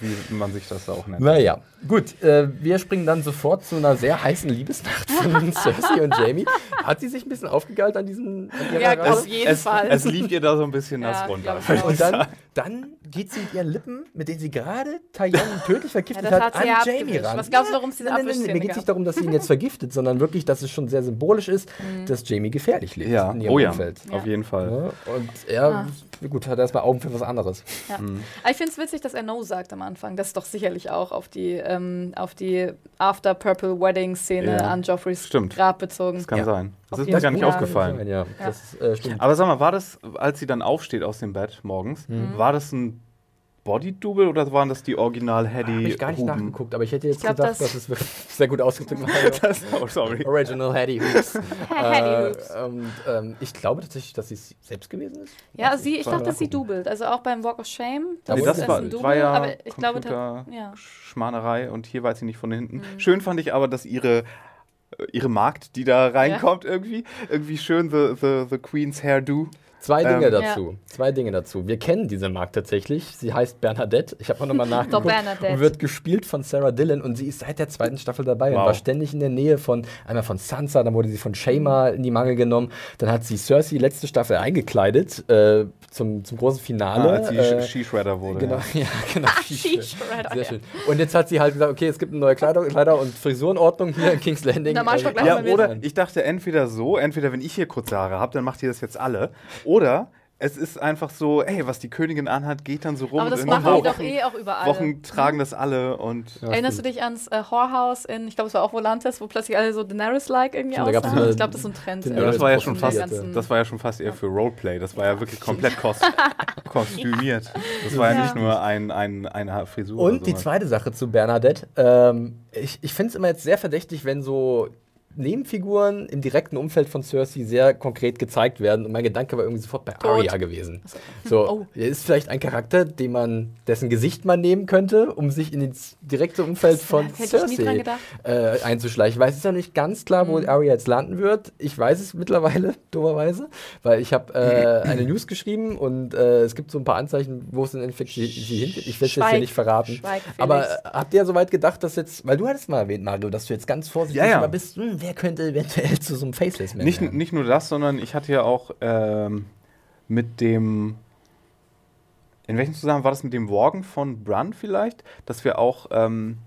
wie man sich das auch nennt. Naja, gut. Äh, wir springen dann sofort zu einer sehr heißen Liebesnacht von Cersei und Jamie. Hat sie sich ein bisschen aufgegeilt an diesem an Ja, Reise? auf jeden es, Fall. es lief ihr da so ein bisschen Ja, nass runter. ich auch. Und dann, dann geht sie mit ihren Lippen, mit denen sie gerade Tyrion tödlich vergiftet Ja, das hat, hat sie an ja Jamie abgewischt. ran. Was glaubst du, warum es diese Nein, nein, nein, Mir geht es nicht darum, dass sie ihn jetzt vergiftet, sondern wirklich, dass es schon sehr symbolisch ist, dass Jamie gefährlich lebt Ja, in ihrem oh ja, Umfeld. auf jeden Fall. Ja, und er, gut, hat erstmal Augen für was anderes. Ja. Aber ich finde es witzig, dass er No sagt am Anfang. Das ist doch sicherlich auch auf die, ähm, auf die After Purple Wedding Szene Ja. an Joffreys Stimmt. Grab bezogen. Das kann Ja. sein. Das ist mir gar nicht Fall. aufgefallen. Ja, das äh. Aber sag mal, war das, als sie dann aufsteht aus dem Bett morgens, Mhm. war das ein Body-Double oder waren das die original Habe Heady ich gar nicht Huben? nachgeguckt, aber ich hätte jetzt Ich glaub, gedacht, das- dass es wirklich sehr gut ausgedrückt war. Das, oh, sorry. Original Hattie Hoops. Äh. Und ähm, ich glaube tatsächlich, dass sie es selbst gewesen ist. Ja, sie, ich dachte, sie nachgucken. dubelt. Also auch beim Walk of Shame. Da Nee, das war, ein Double, war ja aber ich glaube, ja. Schmanerei und hier weiß sie nicht von hinten. Mhm. Schön fand ich aber, dass ihre ihre Magd, die da reinkommt irgendwie, irgendwie schön the, the, the Queen's Hairdo. Zwei Dinge Ähm, dazu. Zwei Dinge dazu. Wir kennen diese Mark tatsächlich. Sie heißt Bernadette. Ich habe auch nochmal nachgeguckt. Bernadette. Und wird gespielt von Sarah Dillon und sie ist seit der zweiten Staffel dabei und Wow. war ständig in der Nähe von einmal von Sansa, dann wurde sie von Shayma in die Mangel genommen. Dann hat sie Cersei letzte Staffel eingekleidet äh, zum, zum großen Finale. Ah, als sie äh, She-Shredder wurde. Genau, ja. ja, genau. She-Shredder, Sehr ja. schön. Und jetzt hat sie halt gesagt, okay, es gibt eine neue Kleider, Kleider und Frisurenordnung hier in King's Landing. Na, doch Äh, gleich Ja, oder ich dachte entweder so, entweder wenn ich hier kurze Haare habe, dann macht ihr das jetzt alle. Oder es ist einfach so, ey, was die Königin anhat, geht dann so rum. Aber das machen die doch eh auch überall. Wochen tragen das alle und Ja, Erinnerst du stimmt. dich ans äh, Whorehouse in, ich glaube, es war auch Volantes, wo plötzlich alle so Daenerys-like irgendwie aussahen? Ich glaube, das ist so ein Trend. Ja, das war ja schon fast, das war ja schon fast eher für Roleplay. Das war ja wirklich komplett kost kostümiert. Das war ja, nicht nur ein, ein, eine Frisur. Und oder die zweite Sache zu Bernadette. Ähm, ich ich finde es immer jetzt sehr verdächtig, wenn so Nebenfiguren im direkten Umfeld von Cersei sehr konkret gezeigt werden. Und mein Gedanke war irgendwie sofort bei Tot. Arya gewesen. So, Oh. er ist vielleicht ein Charakter, den man, dessen Gesicht man nehmen könnte, um sich in das direkte Umfeld von Cersei äh, einzuschleichen. Ich weiß es ja nicht ganz klar, wo Mhm. Arya jetzt landen wird. Ich weiß es mittlerweile, dummerweise, weil ich habe äh, eine News geschrieben und äh, es gibt so ein paar Anzeichen, wo es im Endeffekt sie, hingeht. Ich will es jetzt hier nicht verraten. Schweig. Aber äh, habt ihr soweit gedacht, dass jetzt, weil du hattest mal erwähnt, Mario, dass du jetzt ganz vorsichtig Ja, ja. mal bist, hm, wer könnte eventuell zu so einem Faceless Man Nicht, werden? nicht nur das, sondern ich hatte ja auch ähm, mit dem. In welchem Zusammenhang war das mit dem Worgen von Brun vielleicht? Dass wir auch. Ähm,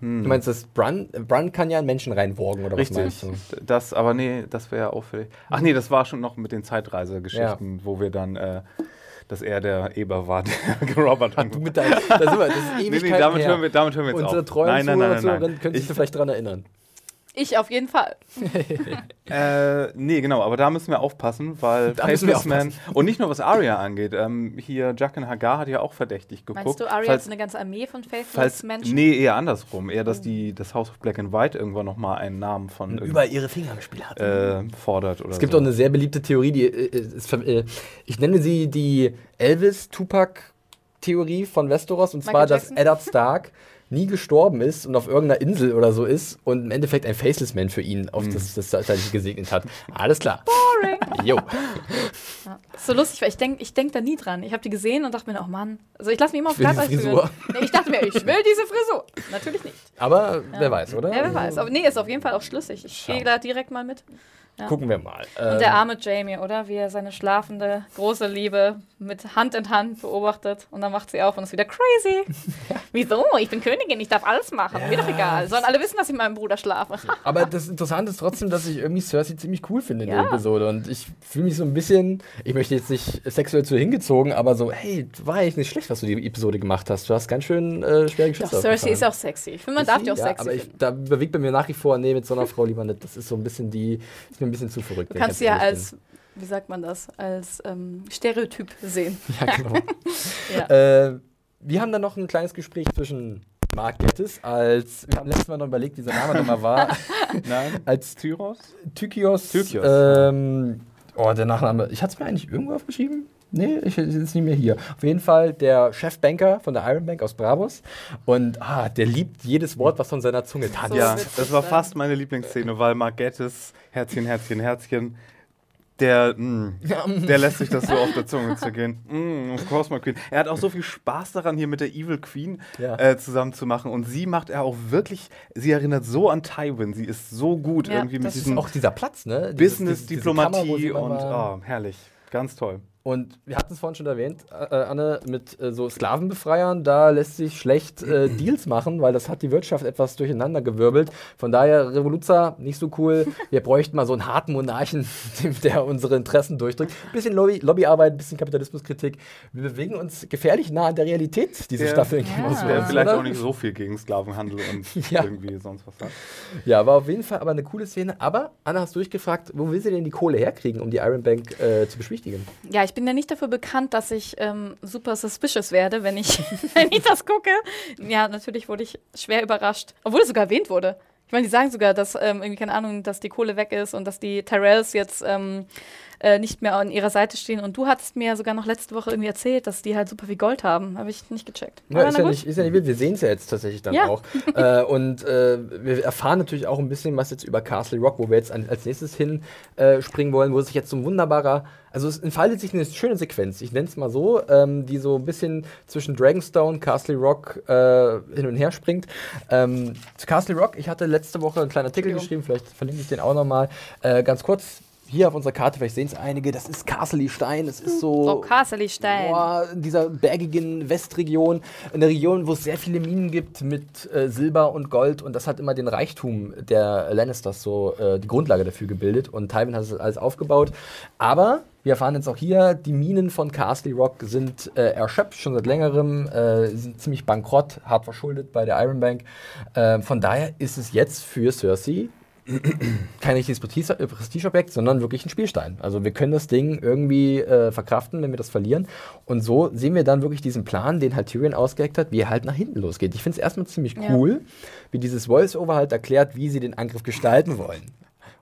hm. Du meinst, dass Brun, Brun kann ja einen Menschen reinworgen, oder Richtig. was meinst du? Das, aber nee, das wäre ja auffällig. Ach nee, das war schon noch mit den Zeitreisegeschichten, wo wir dann, äh, dass er der Eber war, der gerobert hat. Mit deinem, da sind wir, das ist Nee, nee, damit hören wir, damit hören wir jetzt Unsere auf. treuen nein, nein, Zuhörer nein, und nein, Zuhörerinnen nein. können sich Ich, vielleicht daran erinnern. Ich auf jeden Fall. äh, nee, genau, aber da müssen wir aufpassen, weil Faceless und nicht nur was Arya angeht, ähm, hier Jaqen Hagar hat ja auch verdächtig geguckt. Meinst du, Arya falls, hat so eine ganze Armee von falls, Faithless-Menschen? Nee, eher andersrum. Eher, dass die, das House of Black and White irgendwann nochmal einen Namen von Über ihre Finger im Spiel hat. äh, fordert oder Es gibt so. auch eine sehr beliebte Theorie, die äh, ist, ver- äh, ich nenne sie die Elvis-Tupac-Theorie von Westeros, und Michael zwar, dass Jackson? Eddard Stark nie gestorben ist und auf irgendeiner Insel oder so ist und im Endeffekt ein Faceless Man für ihn auf das, das Zeitalter gesegnet hat. Alles klar. Boring. Jo. Ja. Ist so lustig, weil ich denke ich denk da nie dran. Ich habe die gesehen und dachte mir, oh Mann. Also ich lasse mich immer auf Glatteis führen. Frisur. Nee, ich dachte mir, ich will diese Frisur. Natürlich nicht. Aber wer Ja. weiß, oder? Ja, wer weiß. Aber nee, ist auf jeden Fall auch schlüssig. Ich gehe da direkt mal mit. Ja. Gucken wir mal. Und Ähm, der arme Jamie, oder? Wie er seine schlafende, große Liebe mit Hand in Hand beobachtet. Und dann macht sie auf und ist wieder crazy. Wieso? Ich bin Königin, ich darf alles machen. Mir doch egal. Sollen alle wissen, dass ich mit meinem Bruder schlafe. Aber das Interessante ist trotzdem, dass ich irgendwie Cersei ziemlich cool finde in Ja. der Episode. Und ich fühle mich so ein bisschen, ich möchte jetzt nicht sexuell zu ihr hingezogen, aber so, hey, war eigentlich nicht schlecht, was du die Episode gemacht hast. Du hast ganz schön äh, schwere Doch, Geschütze. Cersei ist auch sexy. Ich finde, man Ist darf sie? die auch ja, sexy aber ich, da bewegt bei mir nach wie vor, nee, mit so einer Frau lieber nicht. Das ist so ein bisschen die, ist mir ein bisschen zu verrückt. Du kannst sie ja als, wie sagt man das, als ähm, Stereotyp sehen. bin. Ja, genau. Ja. äh, wir haben dann noch ein kleines Gespräch zwischen Mark Gettis als, wir haben letztes Mal noch überlegt, wie sein Name nochmal war, Nein, als Tyros? Tykios. Tykios, Ähm, oh, der Nachname. Ich hatte es mir eigentlich irgendwo aufgeschrieben. Nee, ich jetzt nicht mehr hier. Auf jeden Fall der Chefbanker von der Iron Bank aus Bravos. Und ah, der liebt jedes Wort, was von seiner Zunge tanzt. So ja, das war fast meine Lieblingsszene, weil Margettes, Herzchen, Herzchen, Herzchen, der, mh, der lässt sich das so auf der Zunge zergehen. Mm, of course, my Queen. Er hat auch so viel Spaß daran, hier mit der Evil Queen Ja. äh, zusammen zu machen. Und sie macht er auch wirklich, sie erinnert so an Tywin. Sie ist so gut Ja, irgendwie mit das ist diesem Auch dieser Platz, ne? Dieses- Business, diese- diese Kammer, wo Diplomatie sie immer und oh, herrlich. Ganz toll. Und wir hatten es vorhin schon erwähnt, äh, Anne, mit äh, so Sklavenbefreiern, da lässt sich schlecht äh, Deals machen, weil das hat die Wirtschaft etwas durcheinander gewirbelt. Von daher, Revoluzer, nicht so cool. Wir bräuchten mal so einen harten Monarchen, der unsere Interessen durchdrückt. Bisschen Lobby Lobbyarbeit, bisschen Kapitalismuskritik. Wir bewegen uns gefährlich nah an der Realität, diese Der- Staffel in Ja. Der vielleicht oder? auch nicht so viel gegen Sklavenhandel und Ja. irgendwie sonst was. Ja, war auf jeden Fall aber eine coole Szene. Aber Anna, hast du dich gefragt, wo will sie denn die Kohle herkriegen, um die Iron Bank äh, zu beschwichtigen? Ja, ich bin ja nicht dafür bekannt, dass ich ähm, super suspicious werde, wenn ich, wenn ich das gucke. Ja, natürlich wurde ich schwer überrascht. Obwohl es sogar erwähnt wurde. Ich meine, die sagen sogar, dass ähm, irgendwie, keine Ahnung, dass die Kohle weg ist und dass die Tyrells jetzt ähm, äh, nicht mehr an ihrer Seite stehen. Und du hattest mir sogar noch letzte Woche irgendwie erzählt, dass die halt super viel Gold haben. Habe ich nicht gecheckt. Ja, ist, ja nicht, ist ja nicht wild. Wir sehen es ja jetzt tatsächlich dann Ja. auch. äh, und äh, wir erfahren natürlich auch ein bisschen was jetzt über Castle Rock, wo wir jetzt an, als nächstes hinspringen äh, springen wollen, wo sich jetzt so ein wunderbarer, also es entfaltet sich eine schöne Sequenz, ich nenne es mal so, ähm, die so ein bisschen zwischen Dragonstone, Castle Rock äh, hin und her springt. Ähm, zu Castle Rock, ich hatte letzte Woche einen kleinen Artikel geschrieben, vielleicht verlinke ich den auch nochmal. Äh, ganz kurz, hier auf unserer Karte, vielleicht sehen es einige, das ist Castle Stein. Das ist so. So, Castle Stein. Boah, in dieser bergigen Westregion, eine Region, wo es sehr viele Minen gibt mit äh, Silber und Gold und das hat immer den Reichtum der Lannisters so äh, die Grundlage dafür gebildet und Tywin hat das alles aufgebaut. Aber wir erfahren jetzt auch hier, die Minen von Castle Rock sind äh, erschöpft, schon seit längerem, äh, sind ziemlich bankrott, hart verschuldet bei der Iron Bank. Äh, von daher ist es jetzt für Cersei kein richtiges Prestige- Prestigeobjekt, sondern wirklich ein Spielstein. Also wir können das Ding irgendwie äh, verkraften, wenn wir das verlieren. Und so sehen wir dann wirklich diesen Plan, den halt Tyrion ausgeheckt hat, wie er halt nach hinten losgeht. Ich finde es erstmal ziemlich Ja. cool, wie dieses Voice-Over halt erklärt, wie sie den Angriff gestalten wollen.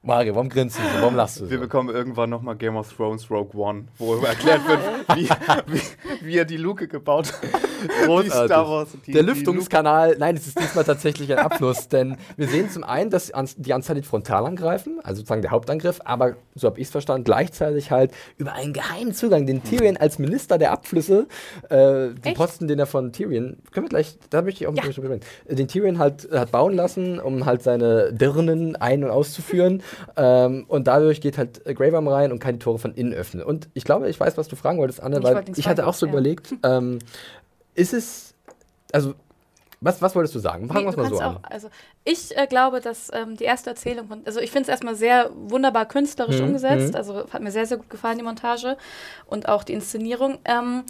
Mario, warum grinst du so? Warum lachst du so? Wir bekommen irgendwann nochmal Game of Thrones Rogue One, wo erklärt wird, wie, wie, wie er die Luke gebaut hat. Wars, die, der Lüftungskanal, nein, es ist diesmal tatsächlich ein Abfluss, denn wir sehen zum einen, dass die Anzahl frontal angreifen, also sozusagen der Hauptangriff, aber so habe ich es verstanden, gleichzeitig halt über einen geheimen Zugang, den Tyrion als Minister der Abflüsse, äh, den? Posten, den er von Tyrion, können wir gleich, da möchte ich auch Ja. drüber sprechen, äh, den Tyrion halt hat bauen lassen, um halt seine Dirnen ein- und auszuführen ähm, und dadurch geht halt Worm rein und kann die Tore von innen öffnen. Und ich glaube, ich weiß, was du fragen wolltest, Anne, Ich weil ich hatte auch so ja. überlegt, ähm, ist es, also, was, was wolltest du sagen? Fangen wir Nee, mal so an. auch, also ich äh, glaube, dass ähm, die erste Erzählung von, also ich finde es erstmal sehr wunderbar künstlerisch Mhm, umgesetzt, mhm. also hat mir sehr, sehr gut gefallen, die Montage und auch die Inszenierung. Ähm,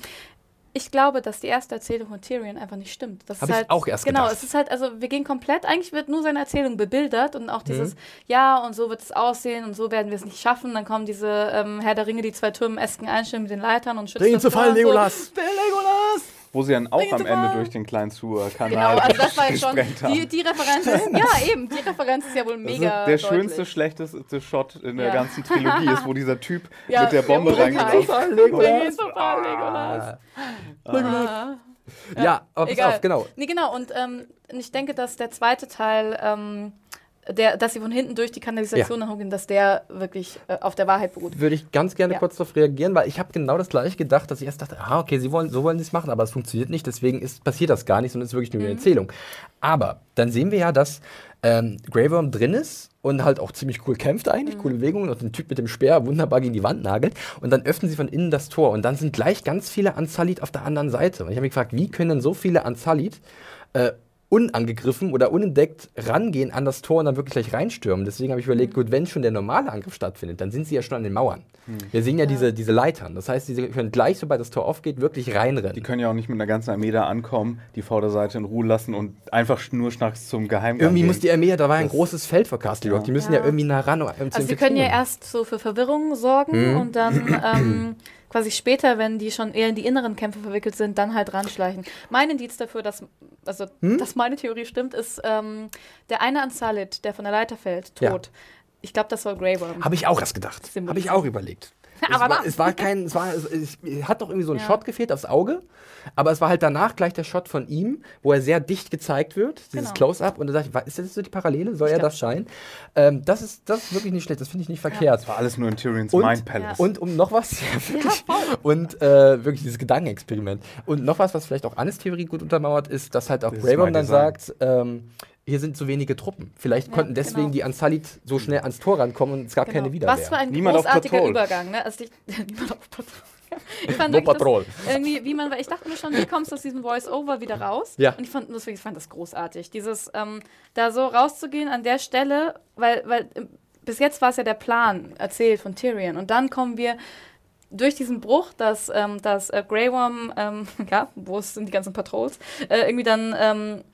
ich glaube, dass die erste Erzählung von Tyrion einfach nicht stimmt. Das Hab ist ich halt, auch erst Genau, gedacht. es ist halt, also wir gehen komplett, eigentlich wird nur seine Erzählung bebildert und Mhm. auch dieses, ja, und so wird es aussehen und so werden wir es nicht schaffen. Dann kommen diese ähm, Herr der Ringe, die zwei Türmen-esken Einstellungen mit den Leitern und schützen das zu Tor Fall, und so. Legolas! Der Legolas! Wo sie dann auch am Ende durch den kleinen Suhr-Kanal Genau, also das war jetzt schon, gesprengt haben. die, die Referenz ist, ja eben, die Referenz ist ja wohl Das mega der deutlich. schönste, schlechteste Shot in der Ja. ganzen Trilogie ist, wo dieser Typ Ja, mit der Bombe zu Fall, Legolas. Ah. Ja, aber pass Egal. auf, genau. Nee, genau, und ähm, ich denke, dass der zweite Teil, ähm, der, dass sie von hinten durch die Kanalisation dann hochgehen, dass der wirklich äh, auf der Wahrheit beruht. Würde ich ganz gerne Ja. kurz darauf reagieren, weil ich habe genau das gleiche gedacht, dass ich erst dachte, ah, okay, sie wollen, so wollen sie es machen, aber es funktioniert nicht, deswegen ist, passiert das gar nicht, sondern es ist wirklich nur Mhm. eine Erzählung. Aber dann sehen wir ja, dass ähm, Grey Worm drin ist und halt auch ziemlich cool kämpft eigentlich, Mhm. coole Bewegungen und den Typ mit dem Speer wunderbar gegen die Wand nagelt und dann öffnen sie von innen das Tor und dann sind gleich ganz viele Ansalit auf der anderen Seite. Und ich habe mich gefragt, wie können denn so viele Ansalit äh, unangegriffen oder unentdeckt rangehen an das Tor und dann wirklich gleich reinstürmen. Deswegen habe ich Mhm. überlegt, gut, wenn schon der normale Angriff stattfindet, dann sind sie ja schon an den Mauern. Wir sehen ja, Diese, diese Leitern. Das heißt, sie können gleich, sobald das Tor aufgeht, wirklich reinrennen. Die können ja auch nicht mit einer ganzen Armee da ankommen, die Vorderseite in Ruhe lassen und einfach schnurschnacks zum Geheimgang irgendwie gehen. muss die Armee, ja- da war ja ein Das- großes Feld vor Castle Rock. Ja. Die müssen ja, Ja. irgendwie nah ran. Um Also sie können ja erst so für Verwirrung sorgen Mhm. und dann ähm, quasi später, wenn die schon eher in die inneren Kämpfe verwickelt sind, dann halt ranschleichen. Mein Indiz dafür, dass, also, Hm? dass meine Theorie stimmt, ist ähm, der eine Ansalit, der von der Leiter fällt, Ja. tot. Ich glaube, das soll Grey Worm. Habe ich auch erst gedacht. Habe ich auch überlegt. Es Aber war, das- es war kein, es, war, es, es hat doch irgendwie so ein Ja. Shot gefehlt aufs Auge, aber es war halt danach gleich der Shot von ihm, wo er sehr dicht gezeigt wird, dieses Genau. Close-Up, und da dachte ich, ist das so die Parallele? Soll Ich er glaub das sein? Ähm, das, ist, das ist wirklich nicht schlecht, das finde ich nicht verkehrt. Das war alles nur in Tyrions Und- Mind Palace. Und um noch was, ja, wirklich, und äh, wirklich dieses Gedankenexperiment. Und noch was, was vielleicht auch Annes Theorie gut untermauert, ist, dass halt auch mein dann sagt, ähm, hier sind zu wenige Truppen. Vielleicht Ja, konnten deswegen genau. die Ansalit so schnell ans Tor rankommen und es gab keine Wiederwehr. Was für ein Niemand großartiger. Übergang, ne? Also ich, niemand auf Patrol. Ich fand No Patrol. Irgendwie, wie man, weil ich dachte mir schon, wie kommst du aus diesem Voice-Over wieder raus? Ja. Und ich fand, deswegen, ich fand das großartig. Dieses, ähm, da so rauszugehen an der Stelle, weil, weil ähm, bis jetzt war es ja der Plan erzählt von Tyrion. Und dann kommen wir durch diesen Bruch, dass, ähm, dass äh, Grey Worm, ähm, ja, wo sind die ganzen Patrols, äh, irgendwie dann, ähm,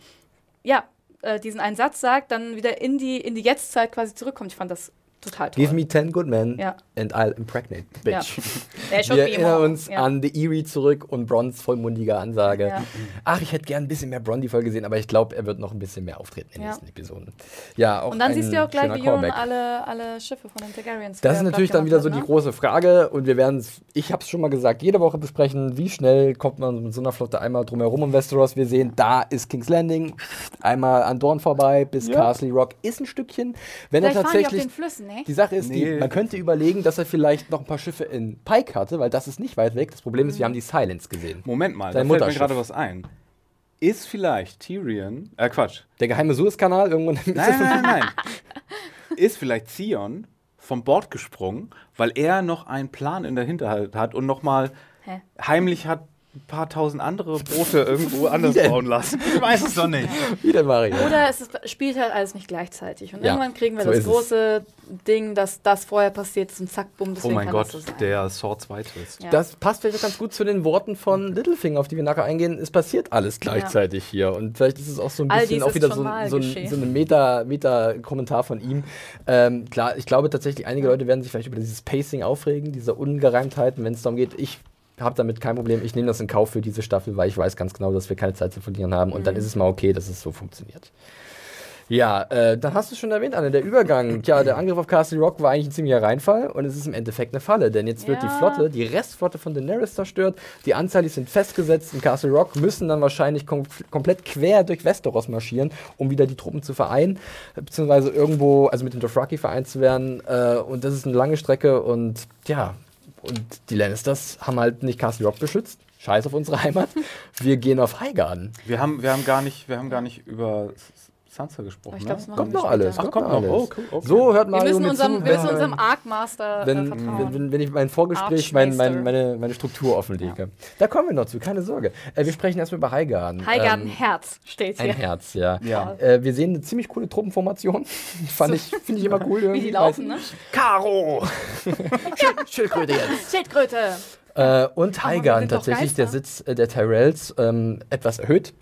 ja, äh, diesen einen Satz sagt, dann wieder in die, in die Jetztzeit quasi zurückkommt. Ich fand das total toll. Give me 10 good men Ja. and I'll impregnate the Ja. bitch. Should Wir erinnern uns ja. an The Eerie zurück und Brons vollmundige Ansage. Ja. Ach, ich hätte gern ein bisschen mehr Bron die Folge gesehen, aber ich glaube, er wird noch ein bisschen mehr auftreten in den Ja. nächsten Episoden. Ja, auch Und dann siehst du ja auch gleich, wie Jon alle, alle Schiffe von den Targaryens Das ist natürlich dann wieder so die ne? große Frage und wir werden es, ich habe es schon mal gesagt, jede Woche besprechen, wie schnell kommt man mit so einer Flotte einmal drumherum um Westeros. Wir sehen, da ist King's Landing, einmal an Dorn vorbei bis Ja. Castle Rock ist ein Stückchen. Wenn er Vielleicht fahren die auf tatsächlich den Flüssen, ne? Die Sache ist, die, Nee. man könnte überlegen, dass er vielleicht noch ein paar Schiffe in Pike hatte, weil das ist nicht weit weg. Das Problem ist, wir haben die Silence gesehen. Moment mal, Sein da fällt mir gerade was ein. Ist vielleicht Tyrion, äh Quatsch, Der geheime Suezkanal Mitte. nein, nein, nein, nein. Ist vielleicht Theon vom Bord gesprungen, weil er noch einen Plan in der Hinterhalt hat und nochmal heimlich hat ein paar tausend andere Boote irgendwo anders bauen lassen. Ich weiß es doch nicht. Wie denn, Mario? Oder es ist, spielt halt alles nicht gleichzeitig. Und Ja, irgendwann kriegen wir so das ist es. große Ding, dass das vorher passiert ist und zack, bumm, Oh deswegen mein kann Gott, das so sein. der Sword 2 Twist. Ja. Das passt vielleicht auch ganz gut zu den Worten von Littlefinger, auf die wir nachher eingehen. Es passiert alles gleichzeitig hier. Und vielleicht ist es auch so ein bisschen auch wieder so, so ein, so ein Meta- Meta-Kommentar von ihm. Ähm, klar, ich glaube tatsächlich, einige Leute werden sich vielleicht über dieses Pacing aufregen, diese Ungereimtheiten, wenn es darum geht. Ich habe damit kein Problem. Ich nehme das in Kauf für diese Staffel, weil ich weiß ganz genau, dass wir keine Zeit zu verlieren haben. Und dann Mhm. ist es mal okay, dass es so funktioniert. Ja, äh, dann hast du schon erwähnt, Anne, der Übergang. Tja, der Angriff auf Castle Rock war eigentlich ein ziemlicher Reinfall und es ist im Endeffekt eine Falle, denn jetzt wird die Ja. Flotte, die Restflotte von Daenerys zerstört, die Anzahl sind festgesetzt in Castle Rock, müssen dann wahrscheinlich kom komplett quer durch Westeros marschieren, um wieder die Truppen zu vereinen, beziehungsweise irgendwo, also mit den Dothraki vereint zu werden äh, und das ist eine lange Strecke und ja, und die Lannisters haben halt nicht Castle Rock beschützt. Scheiß auf unsere Heimat. Wir gehen auf Highgarden. Wir haben, wir haben gar nicht, wir haben gar nicht über Sansa gesprochen. Ich glaub, ne? Kommt wir noch alles. Ach, kommt noch. alles. Oh, cool, okay. So hört Wir Mario müssen mir unserem, zu, wir müssen unserem Arc-Master äh, wenn, vertrauen. wenn, wenn, wenn ich mein Vorgespräch mein, mein, meine, meine Struktur offenlege. Da kommen wir noch zu, keine Sorge. Äh, wir sprechen erstmal über Highgarden. Highgarden Ähm, Herz steht ein hier. Herz, ja. Ja. Äh, wir sehen eine ziemlich coole Truppenformation. Fand ich, finde ich immer cool. Wie irgendwie. die laufen, ne? Karo! Schild- Schildkröte jetzt. Schildkröte. Äh, und wir Highgarden, tatsächlich der. Sitz äh, der Tyrells, ähm, etwas erhöht.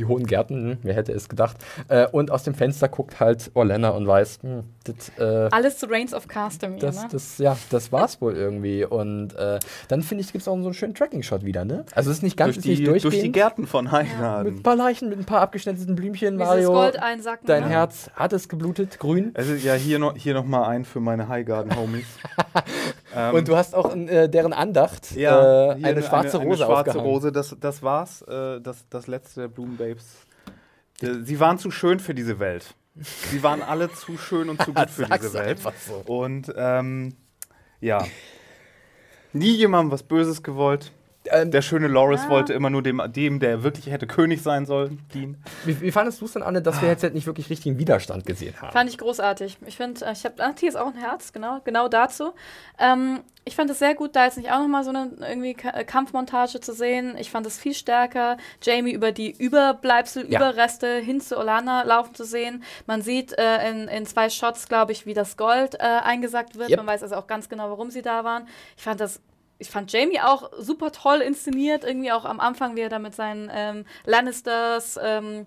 Die hohen Gärten, hm, wer hätte es gedacht. Äh, und aus dem Fenster guckt halt Orlena und weiß, hm, das, äh, Alles zu Reigns of Castamere, das, ne? das, ja, das war's wohl irgendwie. Und äh, dann finde ich, gibt es auch so einen schönen Tracking-Shot wieder, ne? Also es ist nicht ganz Durch die, nicht durch die durchgehend. Gärten von mit Highgarden. ein paar Leichen, mit ein paar abgeschnittenen Blümchen, Wie Mario. Gold einsacken. Dein ne? Herz hat es geblutet, grün. Also ja, hier noch, hier noch mal ein für meine Highgarden-Homies. ähm, Und du hast auch äh, deren Andacht ja, äh, hier eine schwarze eine, Rose eine schwarze aufgehangen. Rose, das, das war's. Äh, das, das letzte der Blumenbabes. Äh, Sie waren zu schön für diese Welt. Sie waren alle zu schön und zu gut für diese Welt. so. Und ähm, ja. Nie jemandem was Böses gewollt. Ähm, Der schöne Loris Ah. wollte immer nur dem, dem, der wirklich hätte König sein sollen, dienen. Wie, wie fandest du es denn, Anne, dass wir jetzt halt nicht wirklich richtigen Widerstand gesehen haben? Fand ich großartig. Ich finde, äh, ich habe, ah, hier ist auch ein Herz, genau, genau dazu. Ähm, ich fand es sehr gut, da jetzt nicht auch nochmal so eine irgendwie äh, Kampfmontage zu sehen. Ich fand es viel stärker, Jamie über die Überbleibsel, Ja. Überreste hin zu Olana laufen zu sehen. Man sieht äh, in, in zwei Shots, glaube ich, wie das Gold äh, eingesackt wird. Yep. Man weiß also auch ganz genau, warum sie da waren. Ich fand das ich fand Jamie auch super toll inszeniert, irgendwie auch am Anfang, wie er da mit seinen ähm, Lannisters ähm,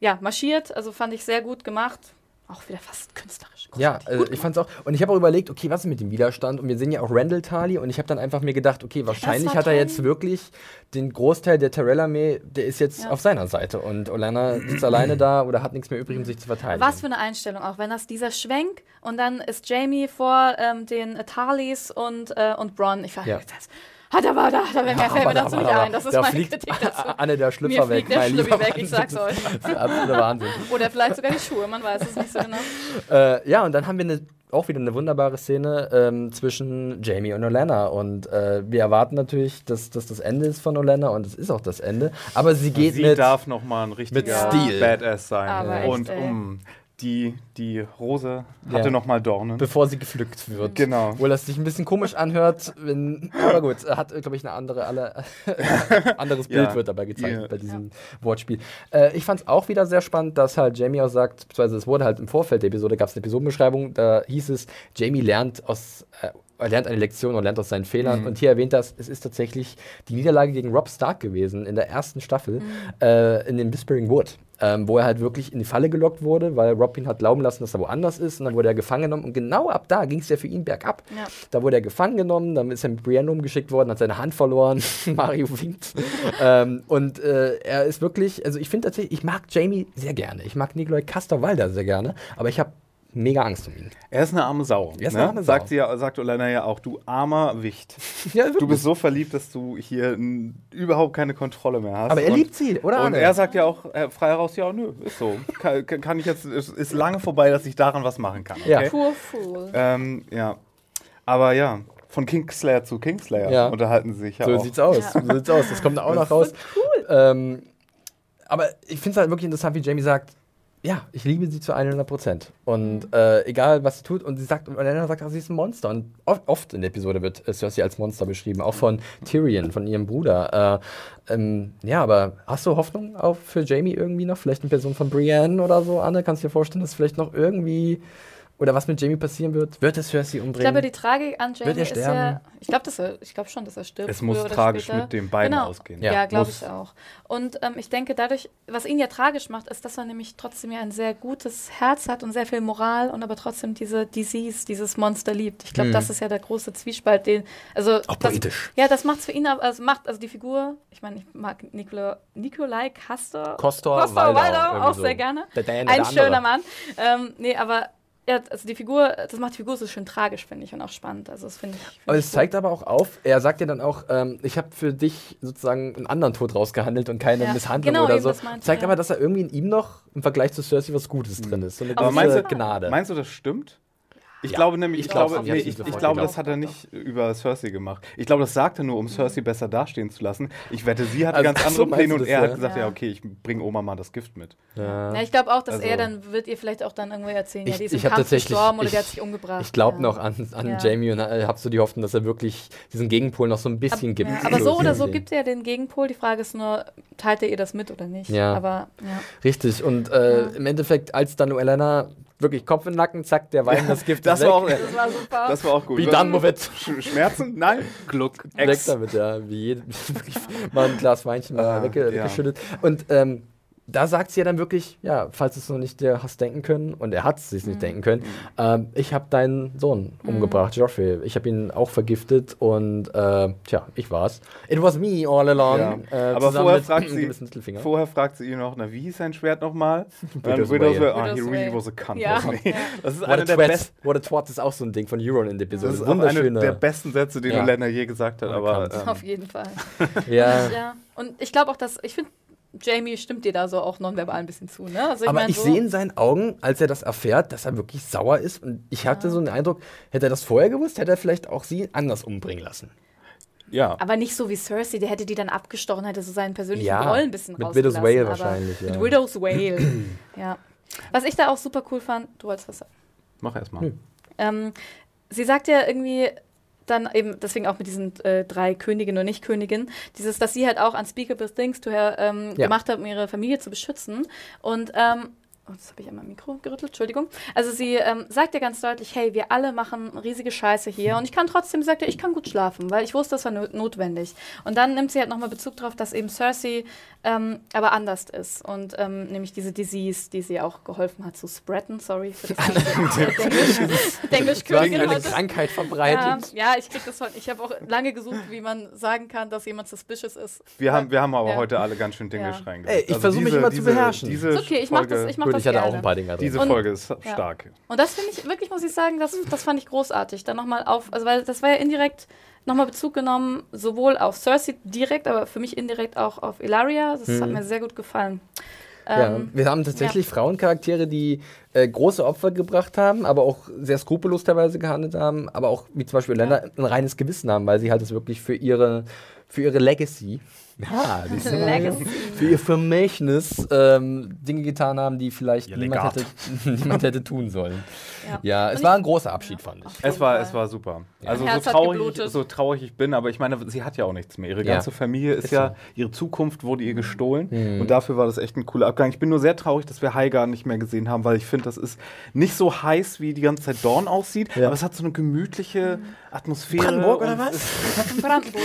ja, marschiert. Also fand ich sehr gut gemacht. Auch wieder fast künstlerisch. Ja, Großartig. also ich fand's auch. Und ich habe auch überlegt, okay, was ist mit dem Widerstand? Und wir sehen ja auch Randall Tali und ich habe dann einfach mir gedacht, okay, wahrscheinlich hat er jetzt wirklich den Großteil der Tyrell-Armee, der ist jetzt Ja. auf seiner Seite. Und Olana sitzt alleine da oder hat nichts mehr übrig, um sich zu verteidigen. Was für eine Einstellung auch, wenn das dieser Schwenk und dann ist Jamie vor ähm, den Talis und, äh, und Bronn. Ich war Ja. das hat er aber da, da mehr fällt mir dazu nicht ein. Das ist da meine fliegt Kritik dazu. Anne der Mir Schlüpfer weg. fliegt der mein Schlüppi weg, ich sag's euch. Das ist absoluter Wahnsinn. Oder vielleicht sogar die Schuhe, man weiß es nicht so genau. Äh, ja, und dann haben wir eine, auch wieder eine wunderbare Szene ähm, zwischen Jamie und Olena. Und äh, wir erwarten natürlich, dass das das Ende ist von Olena und es ist auch das Ende. Aber sie geht Sie mit. darf noch mal ein richtiger mit Stil. Badass sein. Aber Und echt, um, die, die Rose hatte Ja. noch mal Dornen. bevor sie gepflückt wird. Genau. Obwohl das sich ein bisschen komisch anhört, wenn, aber gut, er hat, glaube ich, eine andere, alle, anderes Bild Ja. wird dabei gezeigt Ja. bei diesem Wortspiel. Äh, ich fand es auch wieder sehr spannend, dass halt Jamie auch sagt, beziehungsweise es wurde halt im Vorfeld der Episode, gab es eine Episodenbeschreibung, da hieß es, Jamie lernt aus, äh, er lernt eine Lektion und lernt aus seinen Fehlern. Und hier erwähnt das, es ist tatsächlich die Niederlage gegen Rob Stark gewesen in der ersten Staffel äh, in dem Whispering Wood. Ähm, wo er halt wirklich in die Falle gelockt wurde, weil Rob ihn hat glauben lassen, dass er woanders ist. Und dann wurde er gefangen genommen. Und genau ab da ging es ja für ihn bergab. Ja. Da wurde er gefangen genommen, dann ist er mit Brienne umgeschickt worden, hat seine Hand verloren. Mario winkt. ähm, und äh, er ist wirklich, also ich finde tatsächlich, ich mag Jamie sehr gerne. Ich mag Nikolai Castor-Walder sehr gerne. Aber ich habe mega Angst um ihn. Er ist eine arme Sau. Er ist ne? eine arme Sau. Sagt, sie ja, sagt Olena ja auch, du armer Wicht. Ja, Du bist so verliebt, dass du hier n, überhaupt keine Kontrolle mehr hast. aber er Und- liebt sie, oder? Und Arne? er sagt ja auch äh, frei heraus, ja, nö, ist so. Kann, kann ich jetzt, es ist lange vorbei, dass ich daran was machen kann. Ja. Okay? Poor Fool. Ähm, ja. Aber ja, von Kingslayer zu Kingslayer Ja. unterhalten sie sich ja So auch. sieht's aus. Ja. So sieht's aus. Das kommt auch noch raus. Cool. Ähm, aber ich finde es halt wirklich interessant, wie Jamie sagt, ja, ich liebe sie zu 100 Prozent. Und Mhm. äh, egal, was sie tut, und sie sagt, und Elena sagt auch, sie ist ein Monster. Und oft, oft in der Episode wird äh, Cersei als Monster beschrieben, auch von Tyrion, von ihrem Bruder. Äh, ähm, ja, aber hast du Hoffnung auf für Jamie irgendwie noch? Vielleicht eine Person von Brienne oder so, Anne? Kannst du dir vorstellen, dass vielleicht noch irgendwie. Oder was mit Jamie passieren wird? Wird es Cersei Ich umbringen? glaube, die Tragik an Wird Jamie ist ja. sterben? Ich glaube, ich glaube schon, dass er stirbt. Es muss tragisch später. mit den beiden Genau. ausgehen. Ja, Ja, glaube ich auch. Und ähm, ich denke, dadurch, was ihn ja tragisch macht, ist, dass er nämlich trotzdem ja ein sehr gutes Herz hat und sehr viel Moral und aber trotzdem diese Disease, dieses Monster liebt. Ich glaube, Mhm. das ist ja der große Zwiespalt, den. Also, Auch das, poetisch. ja, das macht es für ihn, aber- also macht, also die Figur, ich meine, ich mag Nicola, Nikolai Kastor. Kostor, Kostor Waldau, Waldau, auch so. sehr gerne. Der der eine, Ein der andere. schöner Mann. Ähm, nee, aber ja, also die Figur, das macht die Figur so schön tragisch, finde ich, und auch spannend. Also das finde ich. find Aber ich es zeigt aber auch auf, er sagt ja dann auch, ähm, ich habe für dich sozusagen einen anderen Tod rausgehandelt und keine Ja, Misshandlung genau, oder so. das meinte, zeigt ja. aber, dass er irgendwie in ihm noch im Vergleich zu Cersei was Gutes drin ist. So eine Aber gewisse meinst du- Gnade. Meinst du, das stimmt? Ich Ja. glaube nämlich, ich, Ich glaube, hat nee, ich, ich glaube, das hat er nicht über Cersei gemacht. Ich glaube, das sagt er nur, um Cersei besser dastehen zu lassen. Ich wette, sie hatte Also, ganz andere Pläne und das, er ja? hat gesagt, ja, Ja. okay, ich bringe Oma mal das Gift mit. ja. Ja, ich glaube auch, dass Also- er dann wird ihr vielleicht auch dann irgendwie erzählen, ja, Ich- die ist ich im hab Kampf tatsächlich- gestorben oder ich- die hat sich umgebracht. Ich glaube ja. noch an, an Ja. Jamie und äh, habe so die Hoffnung, dass er wirklich diesen Gegenpol noch so ein bisschen Ab, gibt. ja, aber so oder so gibt er den Gegenpol. Die Frage ist nur, teilt er ihr das mit oder nicht? Ja. Aber ja. Richtig. Und äh, Ja. im Endeffekt, als dann Elena wirklich Kopf in den Nacken, zack, der Wein, das Gift Das ist war weg. auch, Das war super. das war auch gut. Wie dann, Movit? Sch Schmerzen? Nein. Gluck. Weg Ex. damit, ja. Wie jede, wirklich mal ein Glas Weinchen Ah, wegge ja. weggeschüttet. Und ähm, da sagt sie ja dann wirklich, ja, falls du es noch nicht dir hast denken können, und er hat es sich Mhm. nicht denken können, ähm, ich habe deinen Sohn umgebracht, Joffrey. Ich habe ihn auch vergiftet und äh, tja, ich war's. It was me all along. Ja. Äh, Aber vorher mit fragt, sie, vorher fragt sie ihn noch, na, wie hieß sein Schwert nochmal? Dann Widow's Widow's. Wail. Ah, he really was a cunt. Ja. Ja. Das ist What a, einer der, besten, what a twat ist auch so ein Ding von Euron in der Episode. das ist auch eine der besten Sätze, die Ja. Lena je gesagt hat. Aber ähm, Auf jeden Fall. ja. Ja. Und ich glaube auch, dass, ich finde, Jamie stimmt dir da so auch nonverbal ein bisschen zu, ne? Also ich Aber mein, ich so, sehe in seinen Augen, als er das erfährt, dass er wirklich sauer ist. Und ich hatte so den Eindruck, hätte er das vorher gewusst, hätte er vielleicht auch sie anders umbringen lassen. ja. Aber nicht so wie Cersei, der hätte die dann abgestochen, hätte so seinen persönlichen Ja, Groll ein bisschen mit rausgelassen. Widow's aber wahrscheinlich, ja. Mit Widow's Wail, ja. Was ich da auch super cool fand, du wolltest was sagen. Mach erstmal. Hm. Ähm, sie sagt ja irgendwie dann eben, deswegen auch mit diesen äh, drei Königinnen und Nicht-Königinnen, dieses, dass sie halt auch unspeakable things to her ähm, Ja. gemacht hat, um ihre Familie zu beschützen. Und ähm, Oh, jetzt habe ich einmal Mikro gerüttelt, Entschuldigung. Also sie ähm, sagt ja ganz deutlich, hey, wir alle machen riesige Scheiße hier und ich kann trotzdem, sagt er, ich kann gut schlafen, weil ich wusste, das war no notwendig. Und dann nimmt sie halt nochmal Bezug darauf, dass eben Cersei ähm, aber anders ist und ähm, nämlich diese Disease, die sie auch geholfen hat zu spreaden, sorry für das Englisch, Englisch Du hast Königin eine heute. Krankheit Ja, verbreitet. ja, ich krieg das heute. Ich habe auch lange gesucht, wie man sagen kann, dass jemand suspicious ist. Wir haben, wir haben aber Ja. heute alle ganz schön Dinge Ja. reingemacht. Ey, ich versuch mich immer zu beherrschen. Diese Ist okay, ich mach Folge, das, ich mach das ich hatte gerne. auch ein paar Dinge drin. Diese Und- Folge ist Ja. stark. Und das finde ich, wirklich muss ich sagen, das, das fand ich großartig. Dann nochmal auf, also weil das war ja indirekt nochmal Bezug genommen, sowohl auf Cersei direkt, aber für mich indirekt auch auf Ilaria. Das hat Mhm. mir sehr gut gefallen. Ja, Ähm, wir haben tatsächlich Frauencharaktere, die äh, große Opfer gebracht haben, aber auch sehr skrupellos teilweise gehandelt haben, aber auch wie zum Beispiel Lena ein reines Gewissen haben, weil sie halt es wirklich für ihre, für ihre Legacy, ja, die sind Legacy. für ihr Vermächtnis ähm, Dinge getan haben, die vielleicht Ihr niemand hätte, niemand hätte tun sollen. Ja. Ja, es Und war ich- ein großer Abschied, fand ich. Es war, es war super. Ja. Also so traurig, geblutet. so traurig ich bin, aber ich meine, sie hat ja auch nichts mehr. Ihre Ja. ganze Familie ist, Ist ja, so. ihre Zukunft wurde ihr gestohlen Mhm. und dafür war das echt ein cooler Abgang. Ich bin nur sehr traurig, dass wir Highgarden nicht mehr gesehen haben, weil ich finde, das ist nicht so heiß, wie die ganze Zeit Dorn aussieht, Ja. aber es hat so eine gemütliche Atmosphäre. Brandenburg oder und was? Brandenburg.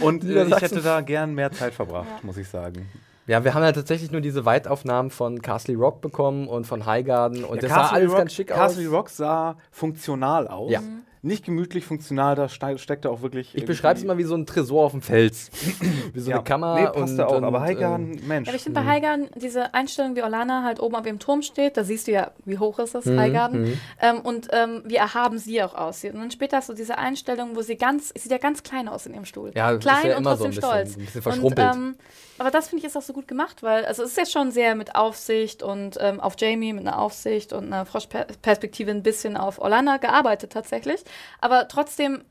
Und äh, ich hätte da gern mehr Zeit verbracht, Ja. muss ich sagen. Ja, wir haben ja tatsächlich nur diese Weitaufnahmen von Castle Rock bekommen und von Highgarden und das sah Castle alles Rock, ganz schick Castle aus. Rock sah funktional aus. Ja. Nicht gemütlich funktional, da ste- steckte auch wirklich. Ich beschreibe es mal wie so ein Tresor auf dem Fels. wie so ja. eine Kammer. Nee, passt und, da auch. und, aber ähm, Highgarden, Mensch. Ja, aber ich finde bei Highgarden diese Einstellung, wie Orlana halt oben auf dem Turm steht, da siehst du ja, wie hoch ist das, Mhm, Highgarden, mhm. ähm, und ähm, wie erhaben sie auch aussieht. Und dann später hast du diese Einstellung, wo sie ganz, sie sieht ja ganz klein aus in ihrem Stuhl. Ja, klein ja und immer so trotzdem ein bisschen- stolz. ein bisschen verschrumpelt. Und, ähm, aber das finde ich ist auch so gut gemacht, weil also es ist ja schon sehr mit Aufsicht und ähm, auf Jamie mit einer Aufsicht und einer Froschperspektive ein bisschen auf Orlana gearbeitet tatsächlich. Aber trotzdem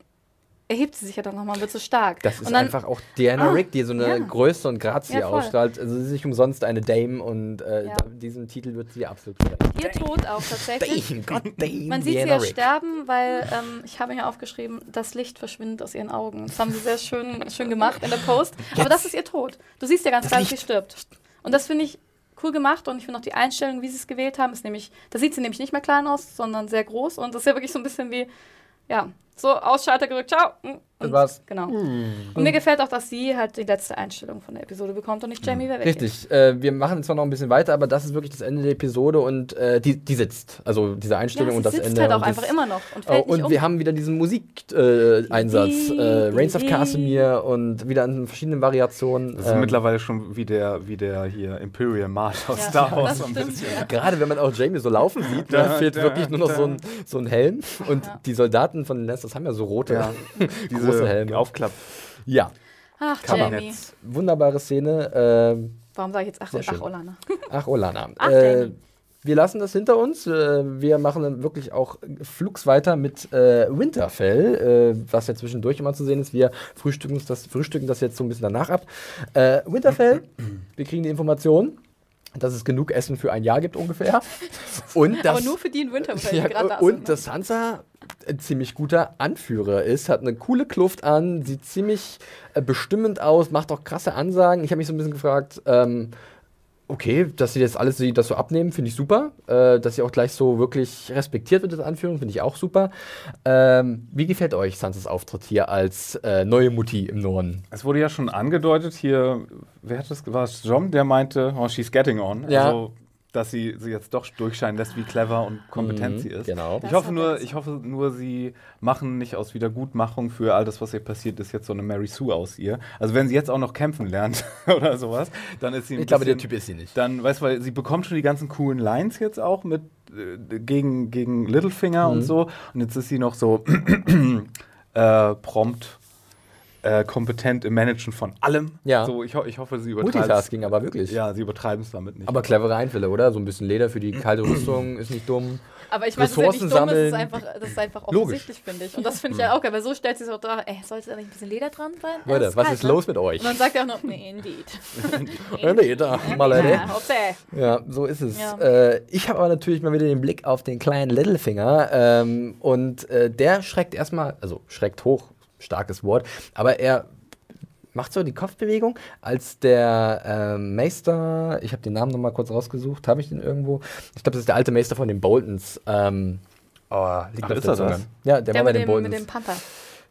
erhebt sie sich ja dann nochmal und wird so stark. Das ist dann, einfach auch Diana Ah, Rick, die so eine ja. Größe und Grazie Ja, ausstrahlt. Also sie ist nicht umsonst eine Dame und äh, Ja. da, diesen Titel wird sie absolut gerecht. ihr Tod auch tatsächlich. Dame, Gott, Dame, Man sieht sie Diana ja Rick. sterben, weil ähm, ich habe mir aufgeschrieben, das Licht verschwindet aus ihren Augen. Das haben sie sehr schön, schön gemacht in der Post. Aber das ist ihr Tod. Du siehst ja ganz klar, dass sie stirbt. Und das finde ich cool gemacht und ich finde auch die Einstellung, wie sie es gewählt haben, ist nämlich, da sieht sie nämlich nicht mehr klein aus, sondern sehr groß und das ist ja wirklich so ein bisschen wie, ja, so Ausschalter gedrückt, ciao. Und, Das war's. Genau. Und mir gefällt auch, dass sie halt die letzte Einstellung von der Episode bekommt und nicht Jamie, wer weggeht. Richtig, äh, wir machen zwar noch ein bisschen weiter, aber das ist wirklich das Ende der Episode und äh, die, die sitzt. Also diese Ja, Einstellung sie und das sitzt Ende. halt auch und einfach immer noch und Oh, fällt und nicht um. wir haben wieder diesen Musikeinsatz, äh, Einsatz, äh, Reigns of Casimir und wieder in verschiedenen Variationen. Das ist ähm, mittlerweile schon wie der, wie der hier Imperial March aus Ja, Star Wars. das so ein stimmt, bisschen. ja. Gerade wenn man auch Jamie so laufen sieht, da Da, fehlt da, wirklich nur noch da. so ein, so ein Helm. Und Ja. die Soldaten von den Lannisters haben ja so rote, Ja, große Helme. Aufklapp. Ja, Ach. Jamie. wunderbare Szene. Ähm, Warum sage ich jetzt ach, ach Olana? Ach, Olana. Ach, äh, wir lassen das hinter uns. Äh, wir machen dann wirklich auch flugs weiter mit äh, Winterfell, äh, was ja zwischendurch immer zu sehen ist. Wir frühstücken das, frühstücken das jetzt so ein bisschen danach ab. Äh, Winterfell, wir kriegen die Information, dass es genug Essen für ein Jahr gibt ungefähr. Und dass, Aber nur für die in Winterfell, ja, die gerade da und sind. ne? dass Sansa ein ziemlich guter Anführer ist, hat eine coole Kluft an, sieht ziemlich äh, bestimmend aus, macht auch krasse Ansagen. Ich habe mich so ein bisschen gefragt, ähm, okay, dass sie jetzt alles sie das so abnehmen, finde ich super. Äh, dass sie auch gleich so wirklich respektiert wird, das Anführung, finde ich auch super. Ähm, wie gefällt euch Sansas Auftritt hier als äh, neue Mutti im Norden? Es wurde ja schon angedeutet hier, wer hat das, war es John, der meinte, oh, she's getting on. Ja. Also, dass sie, sie jetzt doch durchscheinen lässt, wie clever und kompetent Mhm, sie ist. genau. Ich hoffe, nur, ich hoffe nur, sie machen nicht aus Wiedergutmachung für all das, was ihr passiert ist, jetzt so eine Mary Sue aus ihr. Also wenn sie jetzt auch noch kämpfen lernt oder sowas, dann ist sie ein Ich glaube, der bisschen- Typ ist sie nicht. Dann, weißt du, weil sie bekommt schon die ganzen coolen Lines jetzt auch mit äh, gegen, gegen Littlefinger Mhm. und so. Und jetzt ist sie noch so äh, prompt äh, kompetent im Managen von allem. Ja. So, ich, ho ich hoffe, sie übertreiben Multitasking, aber wirklich. Ja, sie übertreiben es damit nicht. Aber clevere Einfälle, oder? So ein bisschen Leder für die kalte Rüstung ist nicht dumm. Aber ich meine, das ist ja nicht dumm, es ist einfach, das ist einfach Logisch. offensichtlich, finde ich. Und das finde ich ja auch geil, weil so stellt sie es auch da, ey, sollte da nicht ein bisschen Leder dran sein? Ja, Leute, das was kalt, ist ne? los mit euch? Und dann sagt er auch noch, nee, indeed. Ja, nee, da, mal Leute. Ja, hoppse. Ja, so ist es. Ja. Äh, ich habe aber natürlich mal wieder den Blick auf den kleinen Littlefinger ähm, und äh, der schreckt erstmal, also schreckt hoch, starkes Wort, aber er macht so die Kopfbewegung, als der ähm, Meister, ich habe den Namen nochmal kurz rausgesucht, habe ich den irgendwo? Ich glaube, das ist der alte Meister von den Boltons. Ähm, oh, liegt Ach, ist der er das? Ja, der, Der war bei mit den dem, mit Boltons. dem Panther.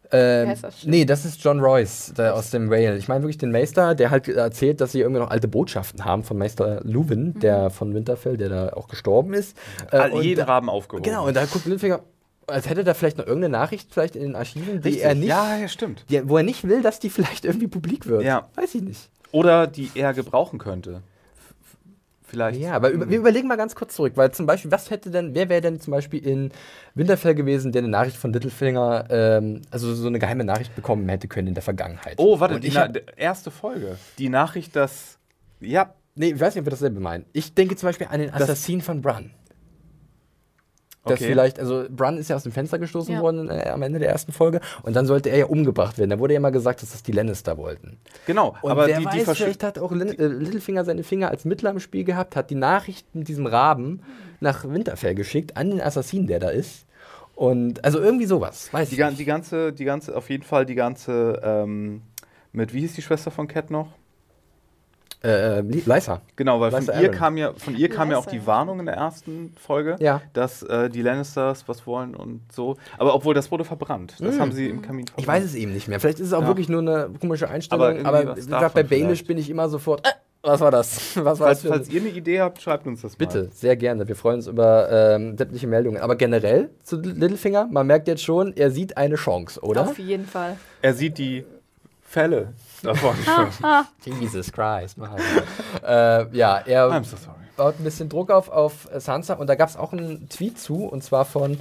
Ähm, Wie heißt das? nee, das ist John Royce der aus dem Rail. Ich meine wirklich den Meister, der halt erzählt, dass sie irgendwie noch alte Botschaften haben von Meister Luwin, Mhm. der von Winterfell, der da auch gestorben ist. Äh, All, und jeden Raben aufgehoben. Genau, und da guckt Littlefinger, als hätte er vielleicht noch irgendeine Nachricht vielleicht in den Archiven, die Richtig. er nicht, Ja, ja, stimmt. die, wo er nicht will, dass die vielleicht irgendwie publik wird. Ja. Weiß ich nicht. Oder die er gebrauchen könnte. Vielleicht. Ja, aber über, wir überlegen mal ganz kurz zurück, weil zum Beispiel, was hätte denn, wer wäre denn zum Beispiel in Winterfell gewesen, der eine Nachricht von Littlefinger, ähm, also so eine geheime Nachricht bekommen hätte können in der Vergangenheit? Oh, warte, Und die hab- erste Folge. Die Nachricht, dass. Ja, Nee, ich weiß nicht, ob wir dasselbe meinen. Ich denke zum Beispiel an den Assassin von Bran. Das Okay. vielleicht, also Bran ist ja aus dem Fenster gestoßen Ja. worden äh, am Ende der ersten Folge und dann sollte er ja umgebracht werden. Da wurde ja mal gesagt, dass das die Lannister wollten. genau. Und aber wer die, die weiß, vielleicht hat auch Lin äh, Littlefinger seine Finger als Mittler im Spiel gehabt, hat die Nachricht mit diesem Raben nach Winterfell geschickt an den Assassin, der da ist. Und also irgendwie sowas, weiß die, ich ga- die ganze, die ganze, auf jeden Fall die ganze, ähm, mit, wie hieß die Schwester von Cat noch? Äh, äh, Lysa. Genau, weil von Lysa ihr kam ja, von ihr kam ja auch die Warnung in der ersten Folge, Ja. dass äh, die Lannisters was wollen und so. Aber obwohl das wurde verbrannt. Das Mm. haben sie im Kamin verbrannt. Ich weiß es eben nicht mehr. Vielleicht ist es auch Ja. wirklich nur eine komische Einstellung. Aber Aber, wie gesagt, bei Baelish vielleicht. bin ich immer sofort. Äh, was war das? Was war Falls, das falls ihr eine Idee habt, schreibt uns das mal. Bitte, sehr gerne. Wir freuen uns über ähm, sämtliche Meldungen. Aber generell zu Littlefinger, man merkt jetzt schon, er sieht eine Chance, oder? Auf jeden Fall. Er sieht die Fälle davon. Jesus Christ. Mann. äh, ja, er I'm so sorry. baut ein bisschen Druck auf, auf Sansa und da gab es auch einen Tweet zu und zwar von,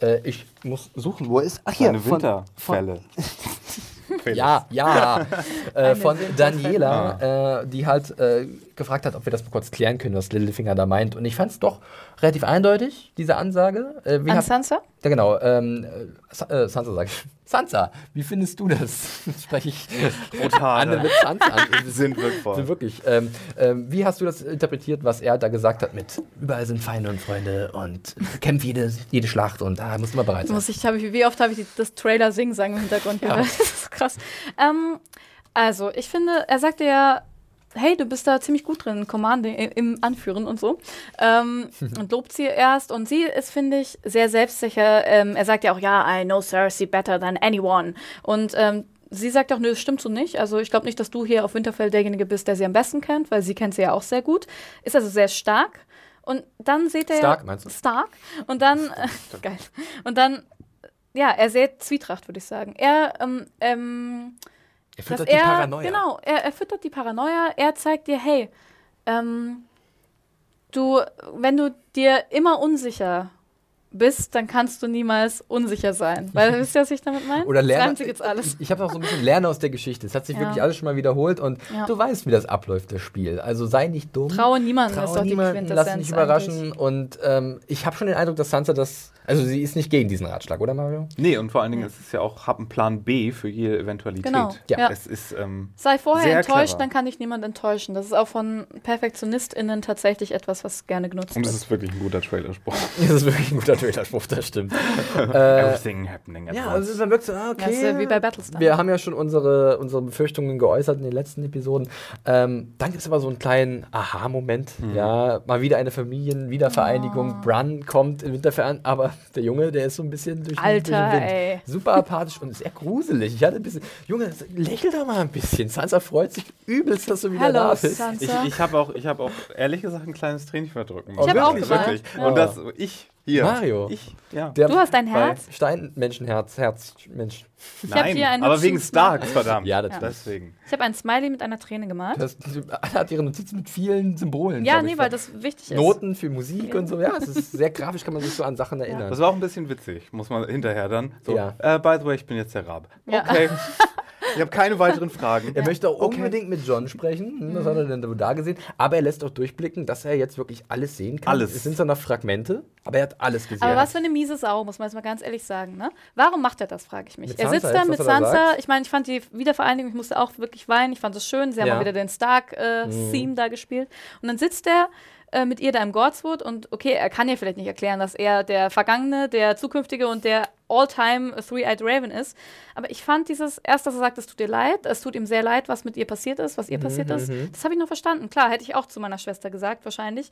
äh, ich muss suchen, wo ist. Ach hier, Eine von, Winterfälle. Ja, ja. äh, von. Daniela, äh, die halt äh, gefragt hat, ob wir das mal kurz klären können, was Littlefinger da meint. Und ich fand es doch relativ eindeutig, diese Ansage. Äh, wie An habt- Sansa? ja, genau. Ähm, äh, Sa- äh, Sansa sag ich. Sansa, wie findest du das? Jetzt spreche ich Anne Brutale. mit Sansa an. Sind wirklich. Also wirklich. Ähm, ähm, wie hast du das interpretiert, was er da gesagt hat mit überall sind Feinde und Freunde und kämpft jede, jede Schlacht und da musst du mal bereit sein. Muss ich, hab ich, wie oft habe ich das Trailer singen sagen im Hintergrund Ja. gehört? Das ist krass. Ähm, also, ich finde, er sagte ja, hey, du bist da ziemlich gut drin, Commanding, äh, im Anführen und so. Ähm, und lobt sie erst. Und sie ist, finde ich, sehr selbstsicher. Ähm, er sagt ja auch, ja, I know Cersei better than anyone. Und ähm, sie sagt auch, nö, das stimmt so nicht. Also ich glaube nicht, dass du hier auf Winterfell derjenige bist, der sie am besten kennt, weil sie kennt sie ja auch sehr gut. Ist also sehr stark. Und dann seht er Stark, meinst du? Stark. Und dann, äh, geil. Und dann, ja, er sät Zwietracht, würde ich sagen. Er, ähm, ähm, Er füttert er, die Paranoia. genau, er, er füttert die Paranoia. Er zeigt dir, hey, ähm, du, wenn du dir immer unsicher bist, dann kannst du niemals unsicher sein. Weil, wisst ihr, was ich damit meine? Oder Das lerne. reimt sich jetzt alles. Ich, ich habe auch so ein bisschen Lernen aus der Geschichte. Es hat sich Ja. wirklich alles schon mal wiederholt und Ja. du weißt, wie das abläuft, das Spiel. Also sei nicht dumm. Traue niemandem, ist Trau doch die niemanden, lass dich überraschen. Und ähm, ich habe schon den Eindruck, dass Sansa das. Also sie ist nicht gegen diesen Ratschlag, oder Mario? Nee, und vor allen Dingen ist es ja auch, hab einen Plan B für jede Eventualität. Genau, Ja. ja. Es ist, ähm, Sei vorher Sehr enttäuscht, clever. dann kann dich niemand enttäuschen. Das ist auch von PerfektionistInnen tatsächlich etwas, was gerne genutzt und es wird. ist wirklich ein guter Trailerspruch. Das ist wirklich ein guter Trailerspruch, das stimmt. äh, Everything happening at ja, once. also man wirkt so, ah, okay. Ja, ist ja wie bei Battlestar. Wir haben ja schon unsere, unsere Befürchtungen geäußert in den letzten Episoden. Ähm, dann gibt es aber so einen kleinen Aha-Moment. Ja, mal wieder eine Familienwiedervereinigung. Oh. Brun kommt in Winterfell an, aber der Junge, der ist so ein bisschen durch, den- Alter, durch den Wind. ey. Super apathisch und sehr gruselig. Ich hatte ein bisschen, Junge, lächel doch mal ein bisschen. Sansa freut sich übelst, dass du wieder da Hallo, bist. Sansa. Ich, ich habe auch, ich hab auch, ehrlich gesagt, ein kleines Tränchen verdrücken. Ich hab müssen. auch Wirklich, geweint, wirklich. ja. Und das, ich, hier. Mario. Ich, ja. Der Du hast dein Weil- Herz. Steinmenschenherz, Herz, Mensch. Ich hab Nein, hier einen aber wegen. Starks, verdammt. Ja, natürlich. Deswegen. Ich habe ein Smiley mit einer Träne gemalt. Das, Anna hat ihre Notizen mit vielen Symbolen. ja, nee, ich, weil das wichtig ist. Noten für Musik und so. Ja, es ist sehr grafisch, kann man sich so an Sachen erinnern. Das war auch ein bisschen witzig, muss man hinterher dann. So, Ja. äh, by the way, ich bin jetzt der Rabe. Ja. Okay. ich habe keine weiteren Fragen. Er möchte auch Okay. unbedingt mit John sprechen. Hm, Das hat er denn da gesehen. Aber er lässt auch durchblicken, dass er jetzt wirklich alles sehen kann. Alles. Es sind zwar noch Fragmente, aber er hat alles gesehen. Aber was für eine miese Sau, muss man jetzt mal ganz ehrlich sagen. Ne? Warum macht er das, frage ich mich. Mit er Sansa sitzt da jetzt, mit was da Sansa. Ich meine, ich fand die Wiedervereinigung, ich musste auch wirklich weinen. Ich fand es schön. Sie haben Ja. Mhm. auch wieder den Stark-Theme da gespielt. Und dann sitzt er äh, mit ihr da im Godswood und okay, er kann ihr vielleicht nicht erklären, dass er der Vergangene, der Zukünftige und der All-Time Three-Eyed Raven ist. Aber ich fand dieses, erst, dass er sagt, es tut ihr leid, es tut ihm sehr leid, was mit ihr passiert ist, was ihr passiert ist. mhm. Das habe ich noch verstanden. Klar, hätte ich auch zu meiner Schwester gesagt, wahrscheinlich.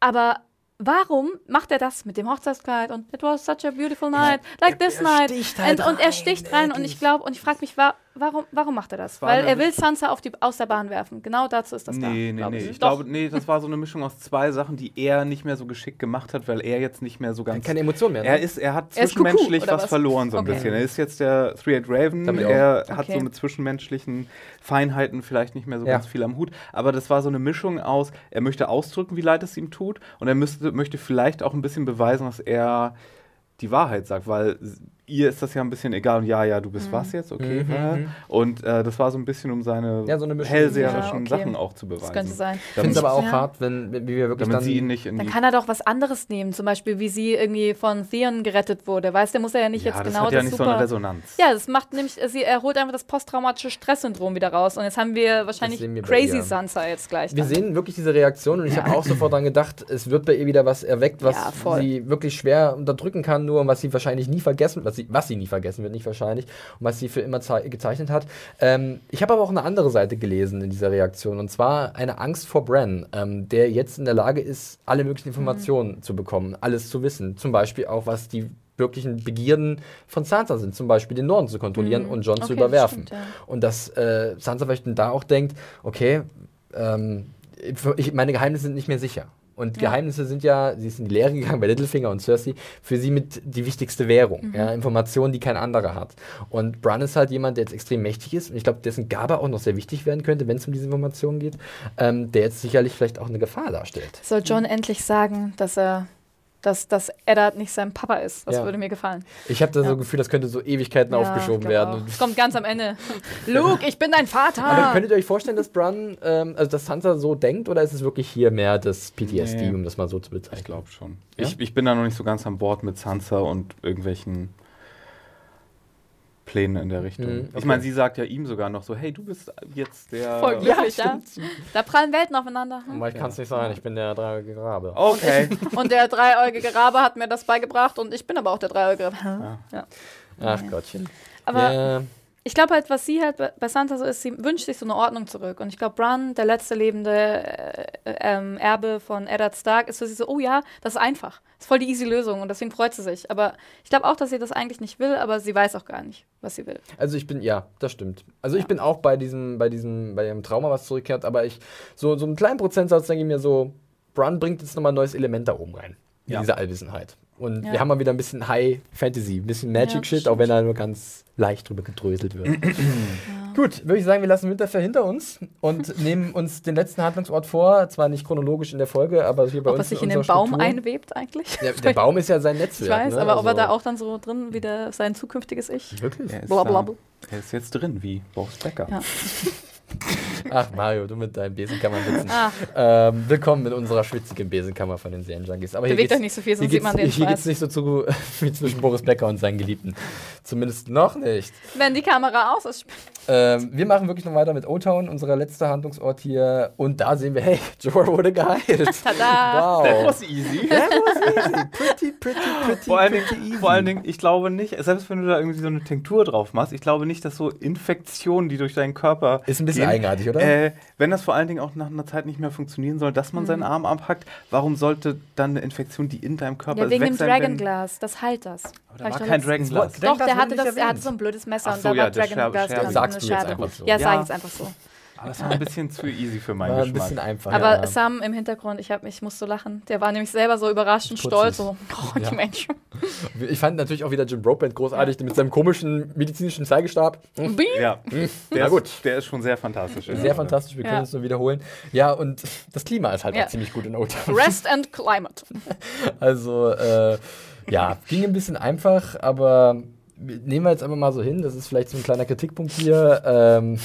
Aber warum macht er das mit dem Hochzeitskleid und it was such a beautiful night, like er- this er night. sticht halt und, und er sticht rein und wirklich. ich glaube, und ich frage mich, wa warum, warum macht er das? war Weil er will Sansa auf die, aus der Bahn werfen. Genau dazu ist das da. Nee, nee, glaub nee. ich. Ich glaube, nee, das war so eine Mischung aus zwei Sachen, die er nicht mehr so geschickt gemacht hat, weil er jetzt nicht mehr so ganz. Keine Emotion mehr. Ne? Er, ist, er hat Er ist Kuckuck, zwischenmenschlich oder was, was? verloren, so ein Okay. bisschen. Er ist jetzt der Three-Eyed Raven. Er hat Okay. so mit zwischenmenschlichen Feinheiten vielleicht nicht mehr so Ja. ganz viel am Hut. Aber das war so eine Mischung aus, er möchte ausdrücken, wie leid es ihm tut. Und er müsste, möchte vielleicht auch ein bisschen beweisen, dass er die Wahrheit sagt, weil ihr ist das ja ein bisschen egal. Und ja, ja, du bist was jetzt, okay. Mhm, ja. mhm. Und äh, das war so ein bisschen, um seine Ja, so hellseherischen Ja, okay. Sachen auch zu beweisen. Das könnte sein. Ich finde es aber auch Ja. hart, wenn, wenn wir wirklich Damit dann. sie ihn nicht in Dann kann er doch was anderes nehmen, zum Beispiel wie sie irgendwie von Theon gerettet wurde. Weißt du, muss er ja nicht ja, jetzt das genau hat ja das nicht so super. eine Resonanz. ja, das macht nämlich, sie erholt einfach das posttraumatische Stresssyndrom wieder raus. Und jetzt haben wir wahrscheinlich wir Crazy. Sansa jetzt gleich. Wir dann. sehen wirklich diese Reaktion und ich habe auch sofort dran gedacht, es wird bei ihr wieder was erweckt, was Ja, sie wirklich schwer unterdrücken kann, nur und was sie wahrscheinlich nie vergessen, was sie, was sie nie vergessen wird, nicht wahrscheinlich, und was sie für immer zei- gezeichnet hat. Ähm, ich habe aber auch eine andere Seite gelesen in dieser Reaktion und zwar eine Angst vor Bran, ähm, der jetzt in der Lage ist, alle möglichen Informationen zu bekommen, alles zu wissen. Zum Beispiel auch, was die wirklichen Begierden von Sansa sind, zum Beispiel den Norden zu kontrollieren und John zu Okay, das überwerfen. stimmt, ja. Und dass äh, Sansa vielleicht da auch denkt, okay, ähm, ich, meine Geheimnisse sind nicht mehr sicher. Und Ja. Geheimnisse sind ja, sie ist in die Lehre gegangen bei Littlefinger und Cersei, für sie mit die wichtigste Währung. Mhm. Ja, Informationen, die kein anderer hat. Und Bran ist halt jemand, der jetzt extrem mächtig ist und ich glaube, dessen Gabe auch noch sehr wichtig werden könnte, wenn es um diese Informationen geht, ähm, der jetzt sicherlich vielleicht auch eine Gefahr darstellt. Soll John endlich sagen, dass er dass, dass Eddard nicht sein Papa ist. Das Ja. würde mir gefallen. Ich habe da so ein Gefühl, das könnte so Ewigkeiten Ja, aufgeschoben werden. auch. Und Es kommt ganz am Ende. Luke, ich bin dein Vater. Aber könntet ihr euch vorstellen, dass Bran, ähm, also dass Sansa so denkt, oder ist es wirklich hier mehr das PTSD, Nee. um das mal so zu bezeichnen? Ich glaube schon. Ja? Ich, ich bin da noch nicht so ganz an Bord mit Sansa und irgendwelchen Plänen in der Richtung. Mhm, okay. Ich meine, sie sagt ja ihm sogar noch so, hey, du bist jetzt der... Voll glücklich, ja. Da prallen Welten aufeinander. Hm? Aber ich kann es nicht sein, ich bin der dreieugige Rabe. Okay. Und der dreieugige Rabe hat mir das beigebracht und ich bin aber auch der dreieugige Rabe. Ach Gottchen. Aber ja, ich glaube halt, was sie halt bei- Sansa so ist, sie wünscht sich so eine Ordnung zurück. Und ich glaube, Bran, der letzte lebende äh, ähm, Erbe von Eddard Stark, ist für sie so, oh ja, das ist einfach. Das ist voll die easy Lösung und deswegen freut sie sich. Aber ich glaube auch, dass sie das eigentlich nicht will, aber sie weiß auch gar nicht, was sie will. also ich bin, ja, das stimmt. Also ich bin auch bei diesem, bei diesem, bei dem Trauma, was zurückkehrt, aber ich, so, so einen kleinen Prozentsatz denke ich mir so, Bran bringt jetzt nochmal ein neues Element da oben rein. In Ja. diese Allwissenheit. Und Ja. wir haben mal wieder ein bisschen High Fantasy, ein bisschen Ja, Magic-Shit, stimmt. auch wenn er nur ganz leicht drüber gedröselt wird. Gut, würde ich sagen, wir lassen Winterfell hinter uns und nehmen uns den letzten Handlungsort vor. Zwar nicht chronologisch in der Folge, aber hier bei Ob er uns sich in den Baum Struktur. einwebt eigentlich. Der, der Baum ist ja sein ich Netzwerk. weiß, ne? aber ob er Also- da auch dann so drin wieder sein zukünftiges Ich. Wirklich? Er ist, Blablabla. da- er ist jetzt drin, wie Boris Becker. Ja. Ach, Mario, du mit deinen Besenkammerwitzen. Ah, Ähm, willkommen in unserer schwitzigen Besenkammer von den Serienjunkies. Aber hier bewegt geht's, euch nicht so viel, sonst sieht man den hier geht's Schweiß. nicht so zu wie zwischen Boris Becker und seinen Geliebten. Zumindest noch nicht. Wenn die Kamera aus ist. Ähm, wir machen wirklich noch weiter mit O-Town, unser letzter Handlungsort hier. Und da sehen wir, hey, Jorah wurde geheilt. Tada! Wow. easy. That was easy. Pretty, pretty, pretty, Vor allen, pretty Dingen, easy. vor allen Dingen, ich glaube nicht, selbst wenn du da irgendwie so eine Tinktur drauf machst, ich glaube nicht, dass so Infektionen, die durch deinen Körper. Ist ein bisschen gehen, eigenartig, oder? Äh, wenn das vor allen Dingen auch nach einer Zeit nicht mehr funktionieren soll, dass man Mhm. seinen Arm abhackt, warum sollte dann eine Infektion, die in deinem Körper Ja, ist, wegen weg dem Dragonglass, das heilt das. Aber da Hab ich war kein. Das Doch, der hatte das, er hatte so ein blödes Messer Ach und so, da ja, war der Dragon Scherbe- Glass Scherbe. dran. Sagst eine du jetzt einfach so. Ja, sag ich jetzt einfach so. Das war ein bisschen zu easy für meinen War ein Geschmack. bisschen einfach. Aber ja. Sam im Hintergrund, ich, hab, ich musste lachen. Der war nämlich selber so überrascht und stolz. So, oh, Ja. die Menschen. Ich fand natürlich auch wieder Jim Broadbent großartig mit seinem komischen medizinischen Zeigestab. Bing. Ja, Na der, gut. Ist, der ist schon sehr fantastisch. Sehr fantastisch, wir können Ja. es nur wiederholen. Ja, und das Klima ist halt Ja. auch ziemlich gut in O-Town. Rest and Climate. Also, äh, ja, ging ein bisschen einfach, aber nehmen wir jetzt einfach mal so hin. Das ist vielleicht so ein kleiner Kritikpunkt hier. Ähm,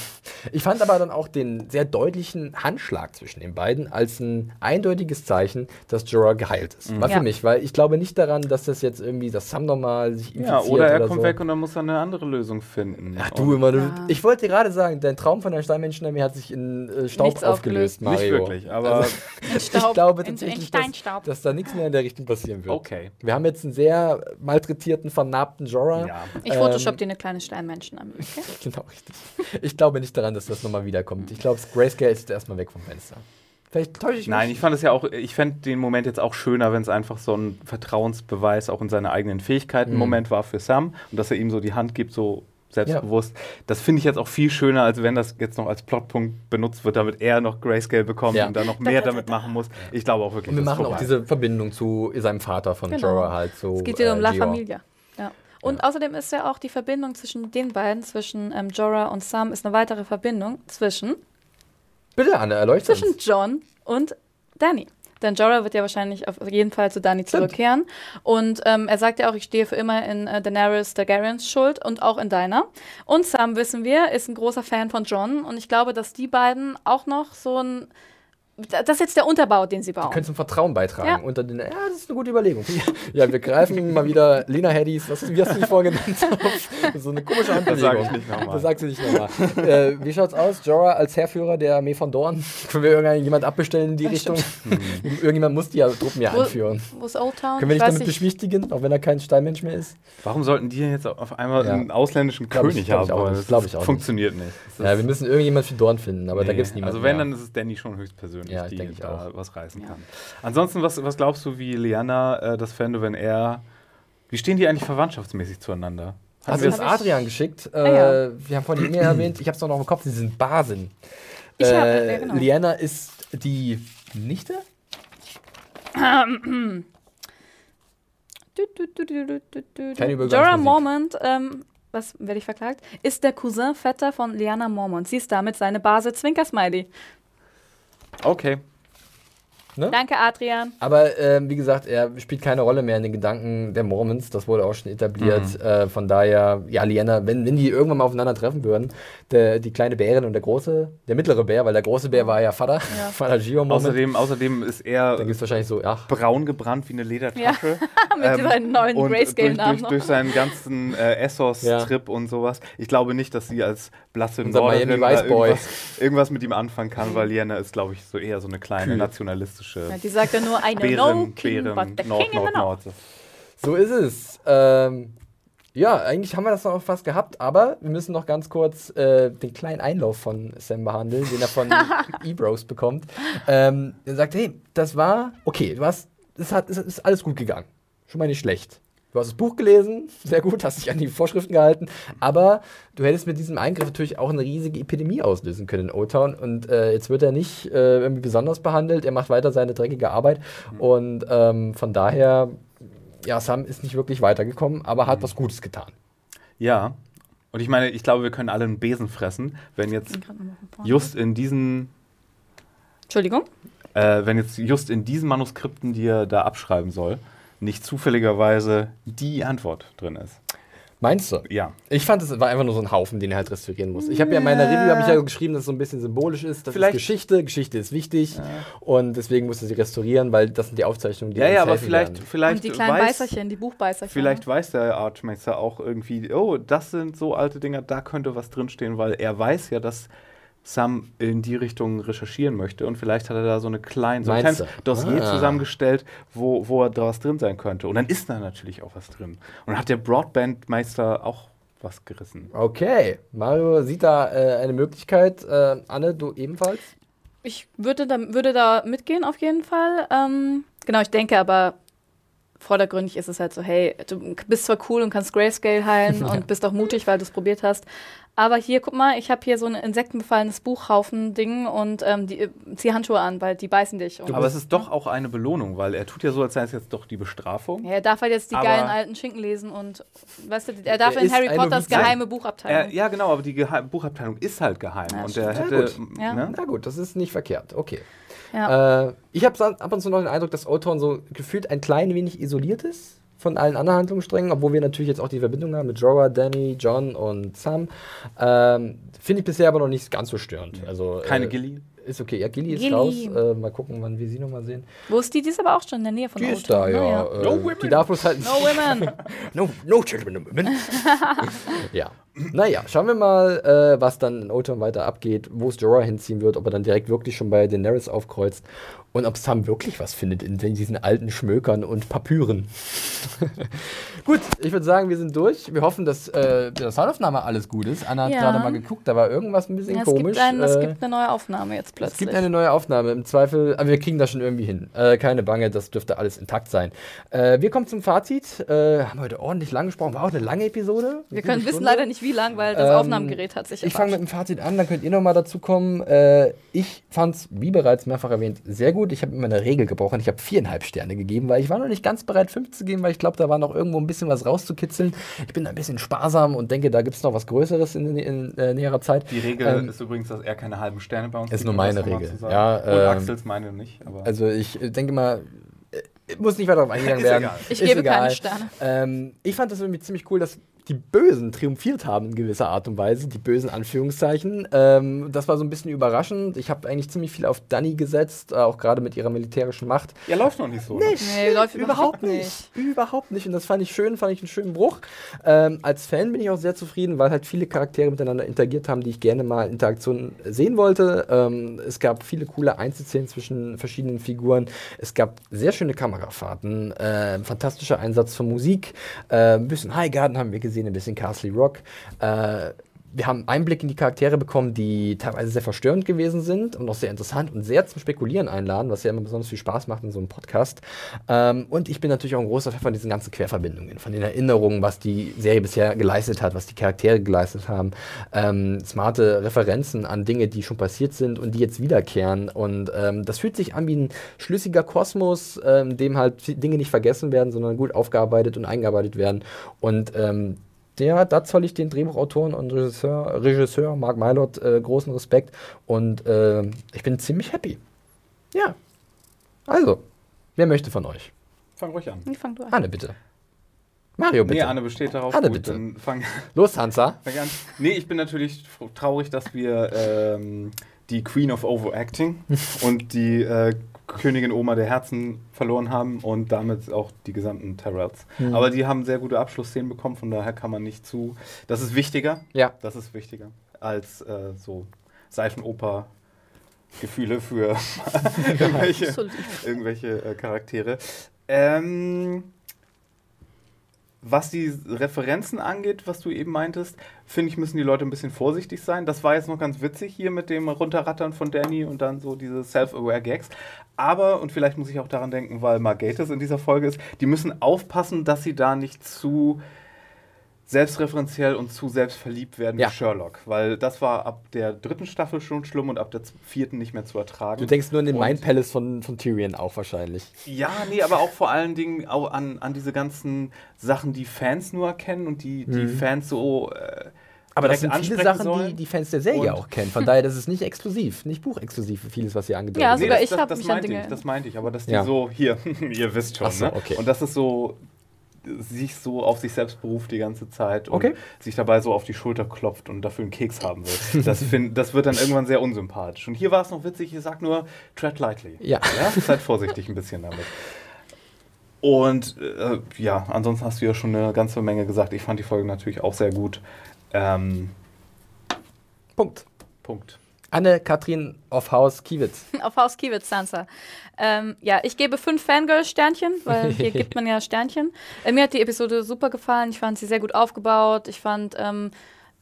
ich fand aber dann auch den sehr deutlichen Handschlag zwischen den beiden als ein eindeutiges Zeichen, dass Jorah geheilt ist. War Ja. für mich, weil ich glaube nicht daran, dass das jetzt irgendwie, dass Sam nochmal sich infiziert Ja, oder er kommt so. weg und dann muss er eine andere Lösung finden. Ach du immer, du, Ja. ich wollte dir gerade sagen, dein Traum von der Steinmenschenarmee hat sich in äh, Staub Nichts aufgelöst, aufgelöst. Mario. Nicht wirklich, aber Also, Staub. ich glaube in, in tatsächlich, dass, dass da nichts mehr in der Richtung passieren wird. okay. Wir haben jetzt einen sehr malträtierten, vernarbten Jorah. Ja. Ich photoshop dir eine kleine Steinmenschen an. Okay? Genau, richtig. Ich glaube nicht daran, dass das nochmal wiederkommt. Ich glaube, Grayscale ist jetzt erstmal weg vom Fenster. Vielleicht täusche ich mich. Nein, ich fand es ja auch, ich fände den Moment jetzt auch schöner, wenn es einfach so ein Vertrauensbeweis auch in seine eigenen Fähigkeiten Mhm. Moment war für Sam und dass er ihm so die Hand gibt, so selbstbewusst. Das finde ich jetzt auch viel schöner, als wenn das jetzt noch als Plotpunkt benutzt wird, damit er noch Grayscale bekommt Ja. und dann noch mehr damit machen muss. Ich glaube auch wirklich, Und wir das ist machen auch vorbei. diese Verbindung zu seinem Vater von Genau. Jorah halt so. Es geht hier um La Georg. Familia. Ja. Und außerdem ist ja auch die Verbindung zwischen den beiden, zwischen ähm, Jorah und Sam, ist eine weitere Verbindung zwischen, Bitte, Anne, erleuchtet zwischen uns. John und Danny. Denn Jorah wird ja wahrscheinlich auf jeden Fall zu Danny zurückkehren. Und ähm, er sagt ja auch, ich stehe für immer in äh, Daenerys Targaryens Schuld und auch in deiner. Und Sam, wissen wir, ist ein großer Fan von John. Und ich glaube, dass die beiden auch noch so ein. Das ist jetzt der Unterbau, den sie bauen. Können zum Vertrauen beitragen. Ja. Unter den, ja, das ist eine gute Überlegung. Ja, wir greifen mal wieder Lena Headies, was, wie hast du die vorgenannt? Auf so eine komische Das Handbewegung. sage ich nicht nochmal. Das sagst du nicht nochmal. äh, wie schaut's aus? Jorah als Herrführer der Armee von Dorn? Können wir irgendjemand abbestellen in die Ja, Richtung? Hm. Irgendjemand muss die ja Truppen ja anführen. Wo ist Old Town? Können wir Ich nicht weiß damit beschwichtigen, auch wenn er kein Steinmensch mehr ist? Warum sollten die jetzt auf einmal Ja. einen ausländischen Glaub ich- König glaub haben ich auch wollen? nicht. Das Glaub ich auch nicht. funktioniert nicht. Das Ja, wir müssen irgendjemand für Dorn finden, aber da Nee. gibt es niemanden. Also wenn, mehr. dann ist es Danny schon höchstpersönlich, Ja, ich die denke ich da auch. was reißen kann. Ansonsten, was, was glaubst du, wie Liana äh, das fände, wenn er... Wie stehen die eigentlich verwandtschaftsmäßig zueinander? Wir du das hab Adrian geschickt? Äh, ja. Wir haben vorhin die E-Mail erwähnt, ich habe es noch im Kopf, sie sind Basen. Ich hab- äh, ja, genau. Liana ist die Nichte? Du, du, du, du, du, du, du. Keine Übergangsmusik. Jorah Mormont, ähm, was werde ich verklagt, ist der Cousin Vetter von Liana Mormont. Sie ist damit seine Base Zwinker-Smiley. Okay. Ne? Danke, Adrian. Aber ähm, wie gesagt, er spielt keine Rolle mehr in den Gedanken der Mormons. Das wurde auch schon etabliert. Mhm. Äh, von daher, ja, Liana, wenn, wenn die irgendwann mal aufeinander treffen würden, der, die kleine Bärin und der große, der mittlere Bär, weil der große Bär war ja Vater, Ja. Vater Gio Mormon. Außerdem, außerdem ist er Dann gibt es wahrscheinlich so, ach, braun gebrannt wie eine Ledertasche. Mit seinen neuen Grayscale-Namen durch, durch, durch seinen ganzen äh, Essos-Trip und sowas. Ich glaube nicht, dass sie als blasse Norderin Miami da Vice Boy. irgendwas, irgendwas mit ihm anfangen kann, weil Liana ist, glaube ich, so eher so eine kleine Kühl. Nationalistische Ja, die sagt ja nur, know Bären, no king, Bären, but the Nord, king in the Nord, north. Nord. so ist es. Ähm, ja, eigentlich haben wir das noch fast gehabt, aber wir müssen noch ganz kurz äh, den kleinen Einlauf von Sam behandeln, den er von E-Bros bekommt. Ähm, er sagt, hey, das war okay, du hast, es hat, es ist alles gut gegangen. Schon mal nicht schlecht. Du hast das Buch gelesen, sehr gut, hast dich an die Vorschriften gehalten, aber du hättest mit diesem Eingriff natürlich auch eine riesige Epidemie auslösen können in O-Town und äh, jetzt wird er nicht äh, irgendwie besonders behandelt, er macht weiter seine dreckige Arbeit und ähm, von daher, ja, Sam ist nicht wirklich weitergekommen, aber hat was Gutes getan. Ja. Und ich meine, ich glaube, wir können alle einen Besen fressen, wenn jetzt just in diesen, Entschuldigung? äh, wenn jetzt just in diesen Manuskripten, die er da abschreiben soll, nicht zufälligerweise die Antwort drin ist. Meinst du? Ja. Ich fand, es war einfach nur so ein Haufen, den er halt restaurieren muss. Ich habe ja in meiner Review habe ich ja geschrieben, dass es so ein bisschen symbolisch ist. Das Vielleicht- ist Geschichte, Geschichte ist wichtig und deswegen musste sie restaurieren, weil das sind die Aufzeichnungen, die Ja, uns ja, aber vielleicht, werden. vielleicht Und die kleinen weiß, Beißerchen, die Buchbeißerchen. Vielleicht weiß der Archmeister auch irgendwie, oh, das sind so alte Dinger, da könnte was drinstehen, weil er weiß ja, dass Sam in die Richtung recherchieren möchte und vielleicht hat er da so eine kleine, so ein kleines? Dossier Ah. zusammengestellt, wo, wo da was drin sein könnte. Und dann ist da natürlich auch was drin. Und dann hat der Broadband-Meister auch was gerissen. Okay, Mario sieht da äh, eine Möglichkeit. Äh, Anne, du ebenfalls? Ich würde da, würde da mitgehen, auf jeden Fall. Ähm, genau, ich denke aber, vordergründig ist es halt so, hey, du bist zwar cool und kannst Grayscale heilen und bist auch mutig, weil du es probiert hast. Aber hier, guck mal, ich habe hier so ein insektenbefallenes Buchhaufen-Ding und ähm, die, äh, zieh Handschuhe an, weil die beißen dich. Und Aber es ist doch auch eine Belohnung, weil er tut ja so, als sei es jetzt doch die Bestrafung. ja, er darf halt jetzt die Aber- geilen alten Schinken lesen und, weißt du, er darf Er in Harry Potters geheime Er, Buchabteilung. ja, genau, aber die Geheim Buchabteilung ist halt geheim. Ja, und er hätte. gut. Ja. Ne? Na gut, das ist nicht verkehrt. Okay. Ja. Äh, ich habe ab und zu noch den Eindruck, dass O-Town so gefühlt ein klein wenig isoliert ist von allen anderen Handlungssträngen, obwohl wir natürlich jetzt auch die Verbindung haben mit Jorah, Danny, John und Sam. Ähm, Finde ich bisher aber noch nicht ganz so störend. Also, Keine äh, Gilly. Ist okay. Ja, Gilly ist Gilly. raus. Äh, mal gucken, wann wir sie nochmal sehen. Wo ist die? Die ist aber auch schon in der Nähe von Die ist da, ne? ja. Äh, No women. die darf bloß halt No women. No, no children, no women. ja. Naja, schauen wir mal, äh, was dann in Oldtown weiter abgeht, wo es Jorah hinziehen wird, ob er dann direkt wirklich schon bei Daenerys aufkreuzt und ob Sam wirklich was findet in diesen alten Schmökern und Papyren. gut, ich würde sagen, wir sind durch. Wir hoffen, dass äh, mit der Soundaufnahme alles gut ist. Anna hat Ja. gerade mal geguckt, da war irgendwas ein bisschen Ja, es, komisch. gibt ein, es Äh, gibt eine neue Aufnahme jetzt es plötzlich. gibt eine neue Aufnahme. Im Zweifel, aber wir kriegen das schon irgendwie hin. Äh, keine Bange, das dürfte alles intakt sein. Äh, wir kommen zum Fazit. Äh, haben heute ordentlich lang gesprochen. War auch eine lange Episode. Wir Eine können gute wissen leider nicht, wie lang, weil das Ähm, Aufnahmegerät hat sich Ich fange mit dem Fazit an, dann könnt ihr nochmal dazu kommen. Äh, ich fand es, wie bereits mehrfach erwähnt, sehr gut. Ich habe immer eine Regel gebrochen. Ich habe viereinhalb Sterne gegeben, weil ich war noch nicht ganz bereit, fünf zu geben, weil ich glaube, da war noch irgendwo ein bisschen was rauszukitzeln. Ich bin da ein bisschen sparsam und denke, da gibt es noch was Größeres in, in äh, näherer Zeit. Die Regel Ähm, ist übrigens, dass er keine halben Sterne bei uns ist gibt, nur meine Regel. Ja, Und ähm, Axels meine nicht. Aber Also ich äh, denke mal, äh, muss nicht weiter darauf eingegangen Ist werden. egal. Ich Ist gebe egal. keine Sterne. Ähm, ich fand das irgendwie ziemlich cool, dass die Bösen triumphiert haben in gewisser Art und Weise, die bösen Anführungszeichen. Ähm, das war so ein bisschen überraschend. Ich habe eigentlich ziemlich viel auf Dani gesetzt, äh, auch gerade mit ihrer militärischen Macht. ja, läuft noch nicht so. ne? Nee, läuft überhaupt Überhaupt nicht. Und das fand ich schön, fand ich einen schönen Bruch. Ähm, als Fan bin ich auch sehr zufrieden, weil halt viele Charaktere miteinander interagiert haben, die ich gerne mal Interaktionen sehen wollte. Ähm, es gab viele coole Einzelszenen zwischen verschiedenen Figuren. Es gab sehr schöne Kamerafahrten, äh, fantastischer Einsatz von Musik. Äh, ein bisschen Highgarden haben wir gesehen, ein bisschen Castle Rock. Äh, wir haben Einblick in die Charaktere bekommen, die teilweise sehr verstörend gewesen sind und auch sehr interessant und sehr zum Spekulieren einladen, was ja immer besonders viel Spaß macht in so einem Podcast. Ähm, und ich bin natürlich auch ein großer Fan von diesen ganzen Querverbindungen, von den Erinnerungen, was die Serie bisher geleistet hat, was die Charaktere geleistet haben. Ähm, smarte Referenzen an Dinge, die schon passiert sind und die jetzt wiederkehren. Und ähm, das fühlt sich an wie ein schlüssiger Kosmos, ähm, in dem halt Dinge nicht vergessen werden, sondern gut aufgearbeitet und eingearbeitet werden. Und ähm, der, da zoll ich den Drehbuchautoren und Regisseur, Regisseur Mark Mylott äh, großen Respekt und äh, ich bin ziemlich happy. Ja. Also, wer möchte von euch? Fang ruhig an. Ich fang du an. Anne, bitte. Mario, bitte. Nee, Anne besteht darauf. Anne, Gut, bitte. Dann fang, Los, Hansa. fang an. Nee, ich bin natürlich traurig, dass wir ähm, die Queen of Overacting und die äh, Königin Oma der Herzen verloren haben und damit auch die gesamten Tyrells. Hm. Aber die haben sehr gute Abschlussszenen bekommen, von daher kann man nicht zu. Das ist wichtiger. Ja. Das ist wichtiger als äh, so Seifenoper-Gefühle für irgendwelche, irgendwelche äh, Charaktere. Ähm, was die Referenzen angeht, was du eben meintest, finde ich, müssen die Leute ein bisschen vorsichtig sein. Das war jetzt noch ganz witzig hier mit dem Runterrattern von Danny und dann so diese Self-Aware Gags. Aber, und vielleicht muss ich auch daran denken, weil Margates in dieser Folge ist, die müssen aufpassen, dass sie da nicht zu selbstreferenziell und zu selbstverliebt werden Ja. wie Sherlock. Weil das war ab der dritten Staffel schon schlimm und ab der vierten nicht mehr zu ertragen. Du denkst nur an den Und- Mind Palace von, von Tyrion auch wahrscheinlich. ja, nee, aber auch vor allen Dingen auch an, an diese ganzen Sachen, die Fans nur kennen und die, die Fans so. Äh, Aber das sind viele Sachen, die sollen. die Fans der Serie Und- auch kennen. Von daher, das ist nicht exklusiv, nicht buchexklusiv, vieles, was hier angedeutet Ja, wird. sogar das, ich das, hab das mich meinte ich, das meinte ich, aber dass die Ja. so, hier, ihr wisst schon, so, ne? okay. Und dass es so sich so auf sich selbst beruft die ganze Zeit und Okay. sich dabei so auf die Schulter klopft und dafür einen Keks haben will. Das, find, das wird dann irgendwann sehr unsympathisch. Und hier war es noch witzig, ich sag nur, tread lightly. Ja. ja? Seid vorsichtig ein bisschen damit. Und äh, ja, ansonsten hast du ja schon eine ganze Menge gesagt. Ich fand die Folge natürlich auch sehr gut. Ähm, Punkt. Punkt. Anne-Kathrin of Haus Kiewitz. Auf Haus Kiewitz, Sansa. Ähm, ja, ich gebe fünf Fangirl-Sternchen, weil hier gibt man ja Sternchen. Äh, mir hat die Episode super gefallen. Ich fand sie sehr gut aufgebaut. Ich fand ähm,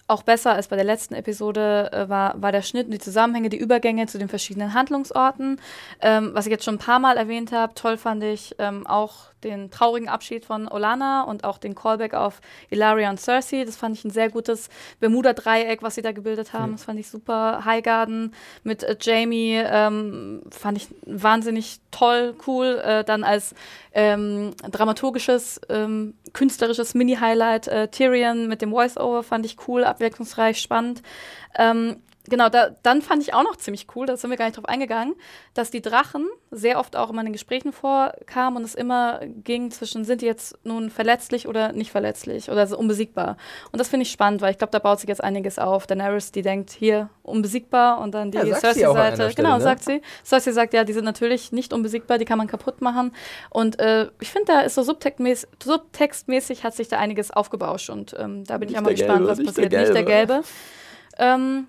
auch besser als bei der letzten Episode äh, war, war der Schnitt und die Zusammenhänge, die Übergänge zu den verschiedenen Handlungsorten. Ähm, was ich jetzt schon ein paar Mal erwähnt habe, toll fand ich ähm, auch den traurigen Abschied von Olana und auch den Callback auf Ilaria und Cersei. Das fand ich ein sehr gutes Bermuda-Dreieck, was sie da gebildet haben. Das fand ich super. Highgarden mit äh, Jamie ähm, fand ich wahnsinnig toll, cool. Äh, dann als ähm, dramaturgisches, ähm, künstlerisches Mini-Highlight äh, Tyrion mit dem Voice-Over fand ich cool, abwechslungsreich, spannend. Ähm, Genau, da, dann fand ich auch noch ziemlich cool, da sind wir gar nicht drauf eingegangen, dass die Drachen sehr oft auch immer in den Gesprächen vorkamen und es immer ging zwischen, sind die jetzt nun verletzlich oder nicht verletzlich oder so unbesiegbar. Und das finde ich spannend, weil ich glaube, da baut sich jetzt einiges auf. Daenerys, die denkt, hier, unbesiegbar und dann die Ja, Cersei-Seite. Genau, ne? sagt sie. Cersei sagt, ja, die sind natürlich nicht unbesiegbar, die kann man kaputt machen. Und äh, ich finde, da ist so subtextmäßig, subtextmäßig hat sich da einiges aufgebauscht und ähm, da bin Nicht ich auch mal gespannt, was nicht der passiert. Nicht der Gelbe. Gelbe. Ähm,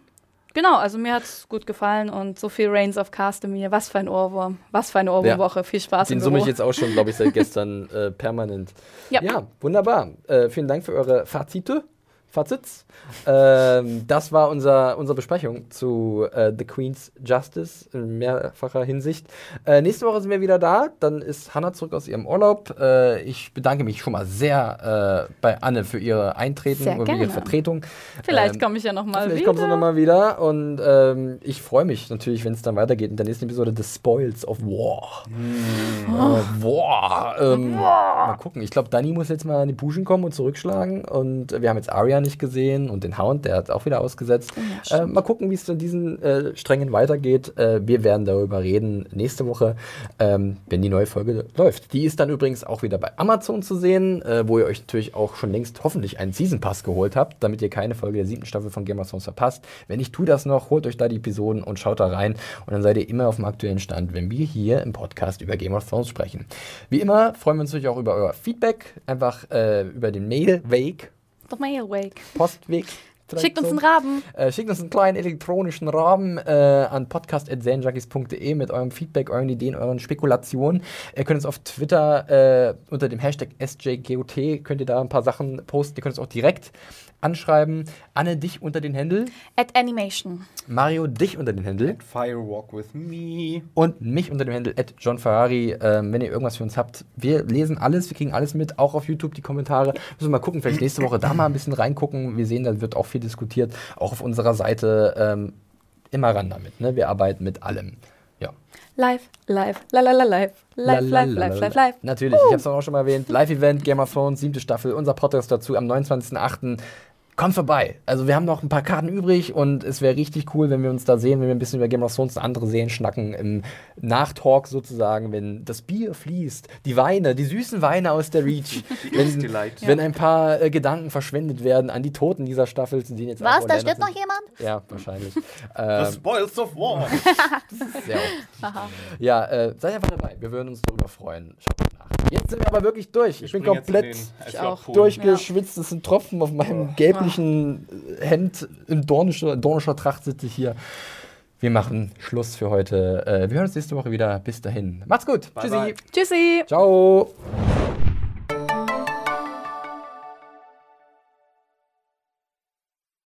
genau, also mir hat es gut gefallen und so viel Reigns of Castamere. Was für ein Ohrwurm. Was für eine Ohrwurmwoche. Viel Spaß Den summe ich jetzt auch schon, glaube ich, seit gestern äh, permanent. Ja. Ja, wunderbar. Äh, vielen Dank für eure Fazite. Fazits. Ähm, das war unser, unsere Besprechung zu äh, The Queen's Justice in mehrfacher Hinsicht. Äh, nächste Woche sind wir wieder da. Dann ist Hannah zurück aus ihrem Urlaub. Äh, ich bedanke mich schon mal sehr äh, bei Anne für ihre Eintreten Sehr und für ihre gerne. Vertretung. Vielleicht Ähm, komme ich ja noch mal Vielleicht wieder. kommst du nochmal wieder und ähm, ich freue mich natürlich, wenn es dann weitergeht in der nächsten Episode The Spoils of War. Äh, War. Ähm, Mal gucken. Ich glaube, Dani muss jetzt mal in die Puschen kommen und zurückschlagen. Und wir haben jetzt Arya nicht gesehen und den Hound, der hat auch wieder ausgesetzt. äh, mal gucken, wie es in diesen äh, Strängen weitergeht. Äh, wir werden darüber reden nächste Woche, ähm, wenn die neue Folge läuft. Die ist dann übrigens auch wieder bei Amazon zu sehen, äh, wo ihr euch natürlich auch schon längst hoffentlich einen Season Pass geholt habt, damit ihr keine Folge der siebten Staffel von Game of Thrones verpasst. Wenn nicht, tu das noch, holt euch da die Episoden und schaut da rein. Und dann seid ihr immer auf dem aktuellen Stand, wenn wir hier im Podcast über Game of Thrones sprechen. Wie immer freuen wir uns natürlich auch über euer Feedback, einfach äh, über den Mailweg, Doch mal Wake. Postweg. Schickt uns einen Raben. Äh, schickt uns einen kleinen elektronischen Rahmen äh, an podcast.zanejunkies.de mit eurem Feedback, euren Ideen, euren Spekulationen. Ihr könnt uns auf Twitter äh, unter dem Hashtag SJGOT könnt ihr da ein paar Sachen posten. Ihr könnt uns auch direkt anschreiben. Anne, dich unter den Händel. At Animation. Mario, dich unter den Händel. Firewalk with me. Und mich unter dem Händel at John Ferrari. Ähm, wenn ihr irgendwas für uns habt, wir lesen alles, wir kriegen alles mit, auch auf YouTube die Kommentare. Müssen wir mal gucken, vielleicht nächste Woche da mal ein bisschen reingucken. Wir sehen, da wird auch viel diskutiert, auch auf unserer Seite. Ähm, immer ran damit, ne? Wir arbeiten mit allem. Ja. Live, live, la la la live. Live, live, live, live, live. Natürlich, ich habe es auch schon mal erwähnt. Live-Event, Game of Thrones, siebte Staffel, unser Podcast dazu am 29.08. kommt vorbei. Also wir haben noch ein paar Karten übrig und es wäre richtig cool, wenn wir uns da sehen, wenn wir ein bisschen über Game of Thrones und andere Serien schnacken, im Nachtalk sozusagen, wenn das Bier fließt, die Weine, die süßen Weine aus der Reach, wenn, wenn ein paar äh, Gedanken verschwendet werden an die Toten dieser Staffel, zu denen jetzt Was? Da stirbt noch jemand? Ja, wahrscheinlich. The ähm, Spoils of War. sehr oft. Ja, äh, seid einfach dabei. Wir würden uns darüber freuen. Schaut. Jetzt sind wir aber wirklich durch. Ich bin komplett durchgeschwitzt. Es sind Tropfen auf meinem gelblichen Hemd in dornischer, dornischer Tracht sitze ich hier. Wir machen Schluss für heute. Äh, wir hören uns nächste Woche wieder. Bis dahin. Macht's gut. Bye, Tschüssi. bye. Tschüssi! Ciao.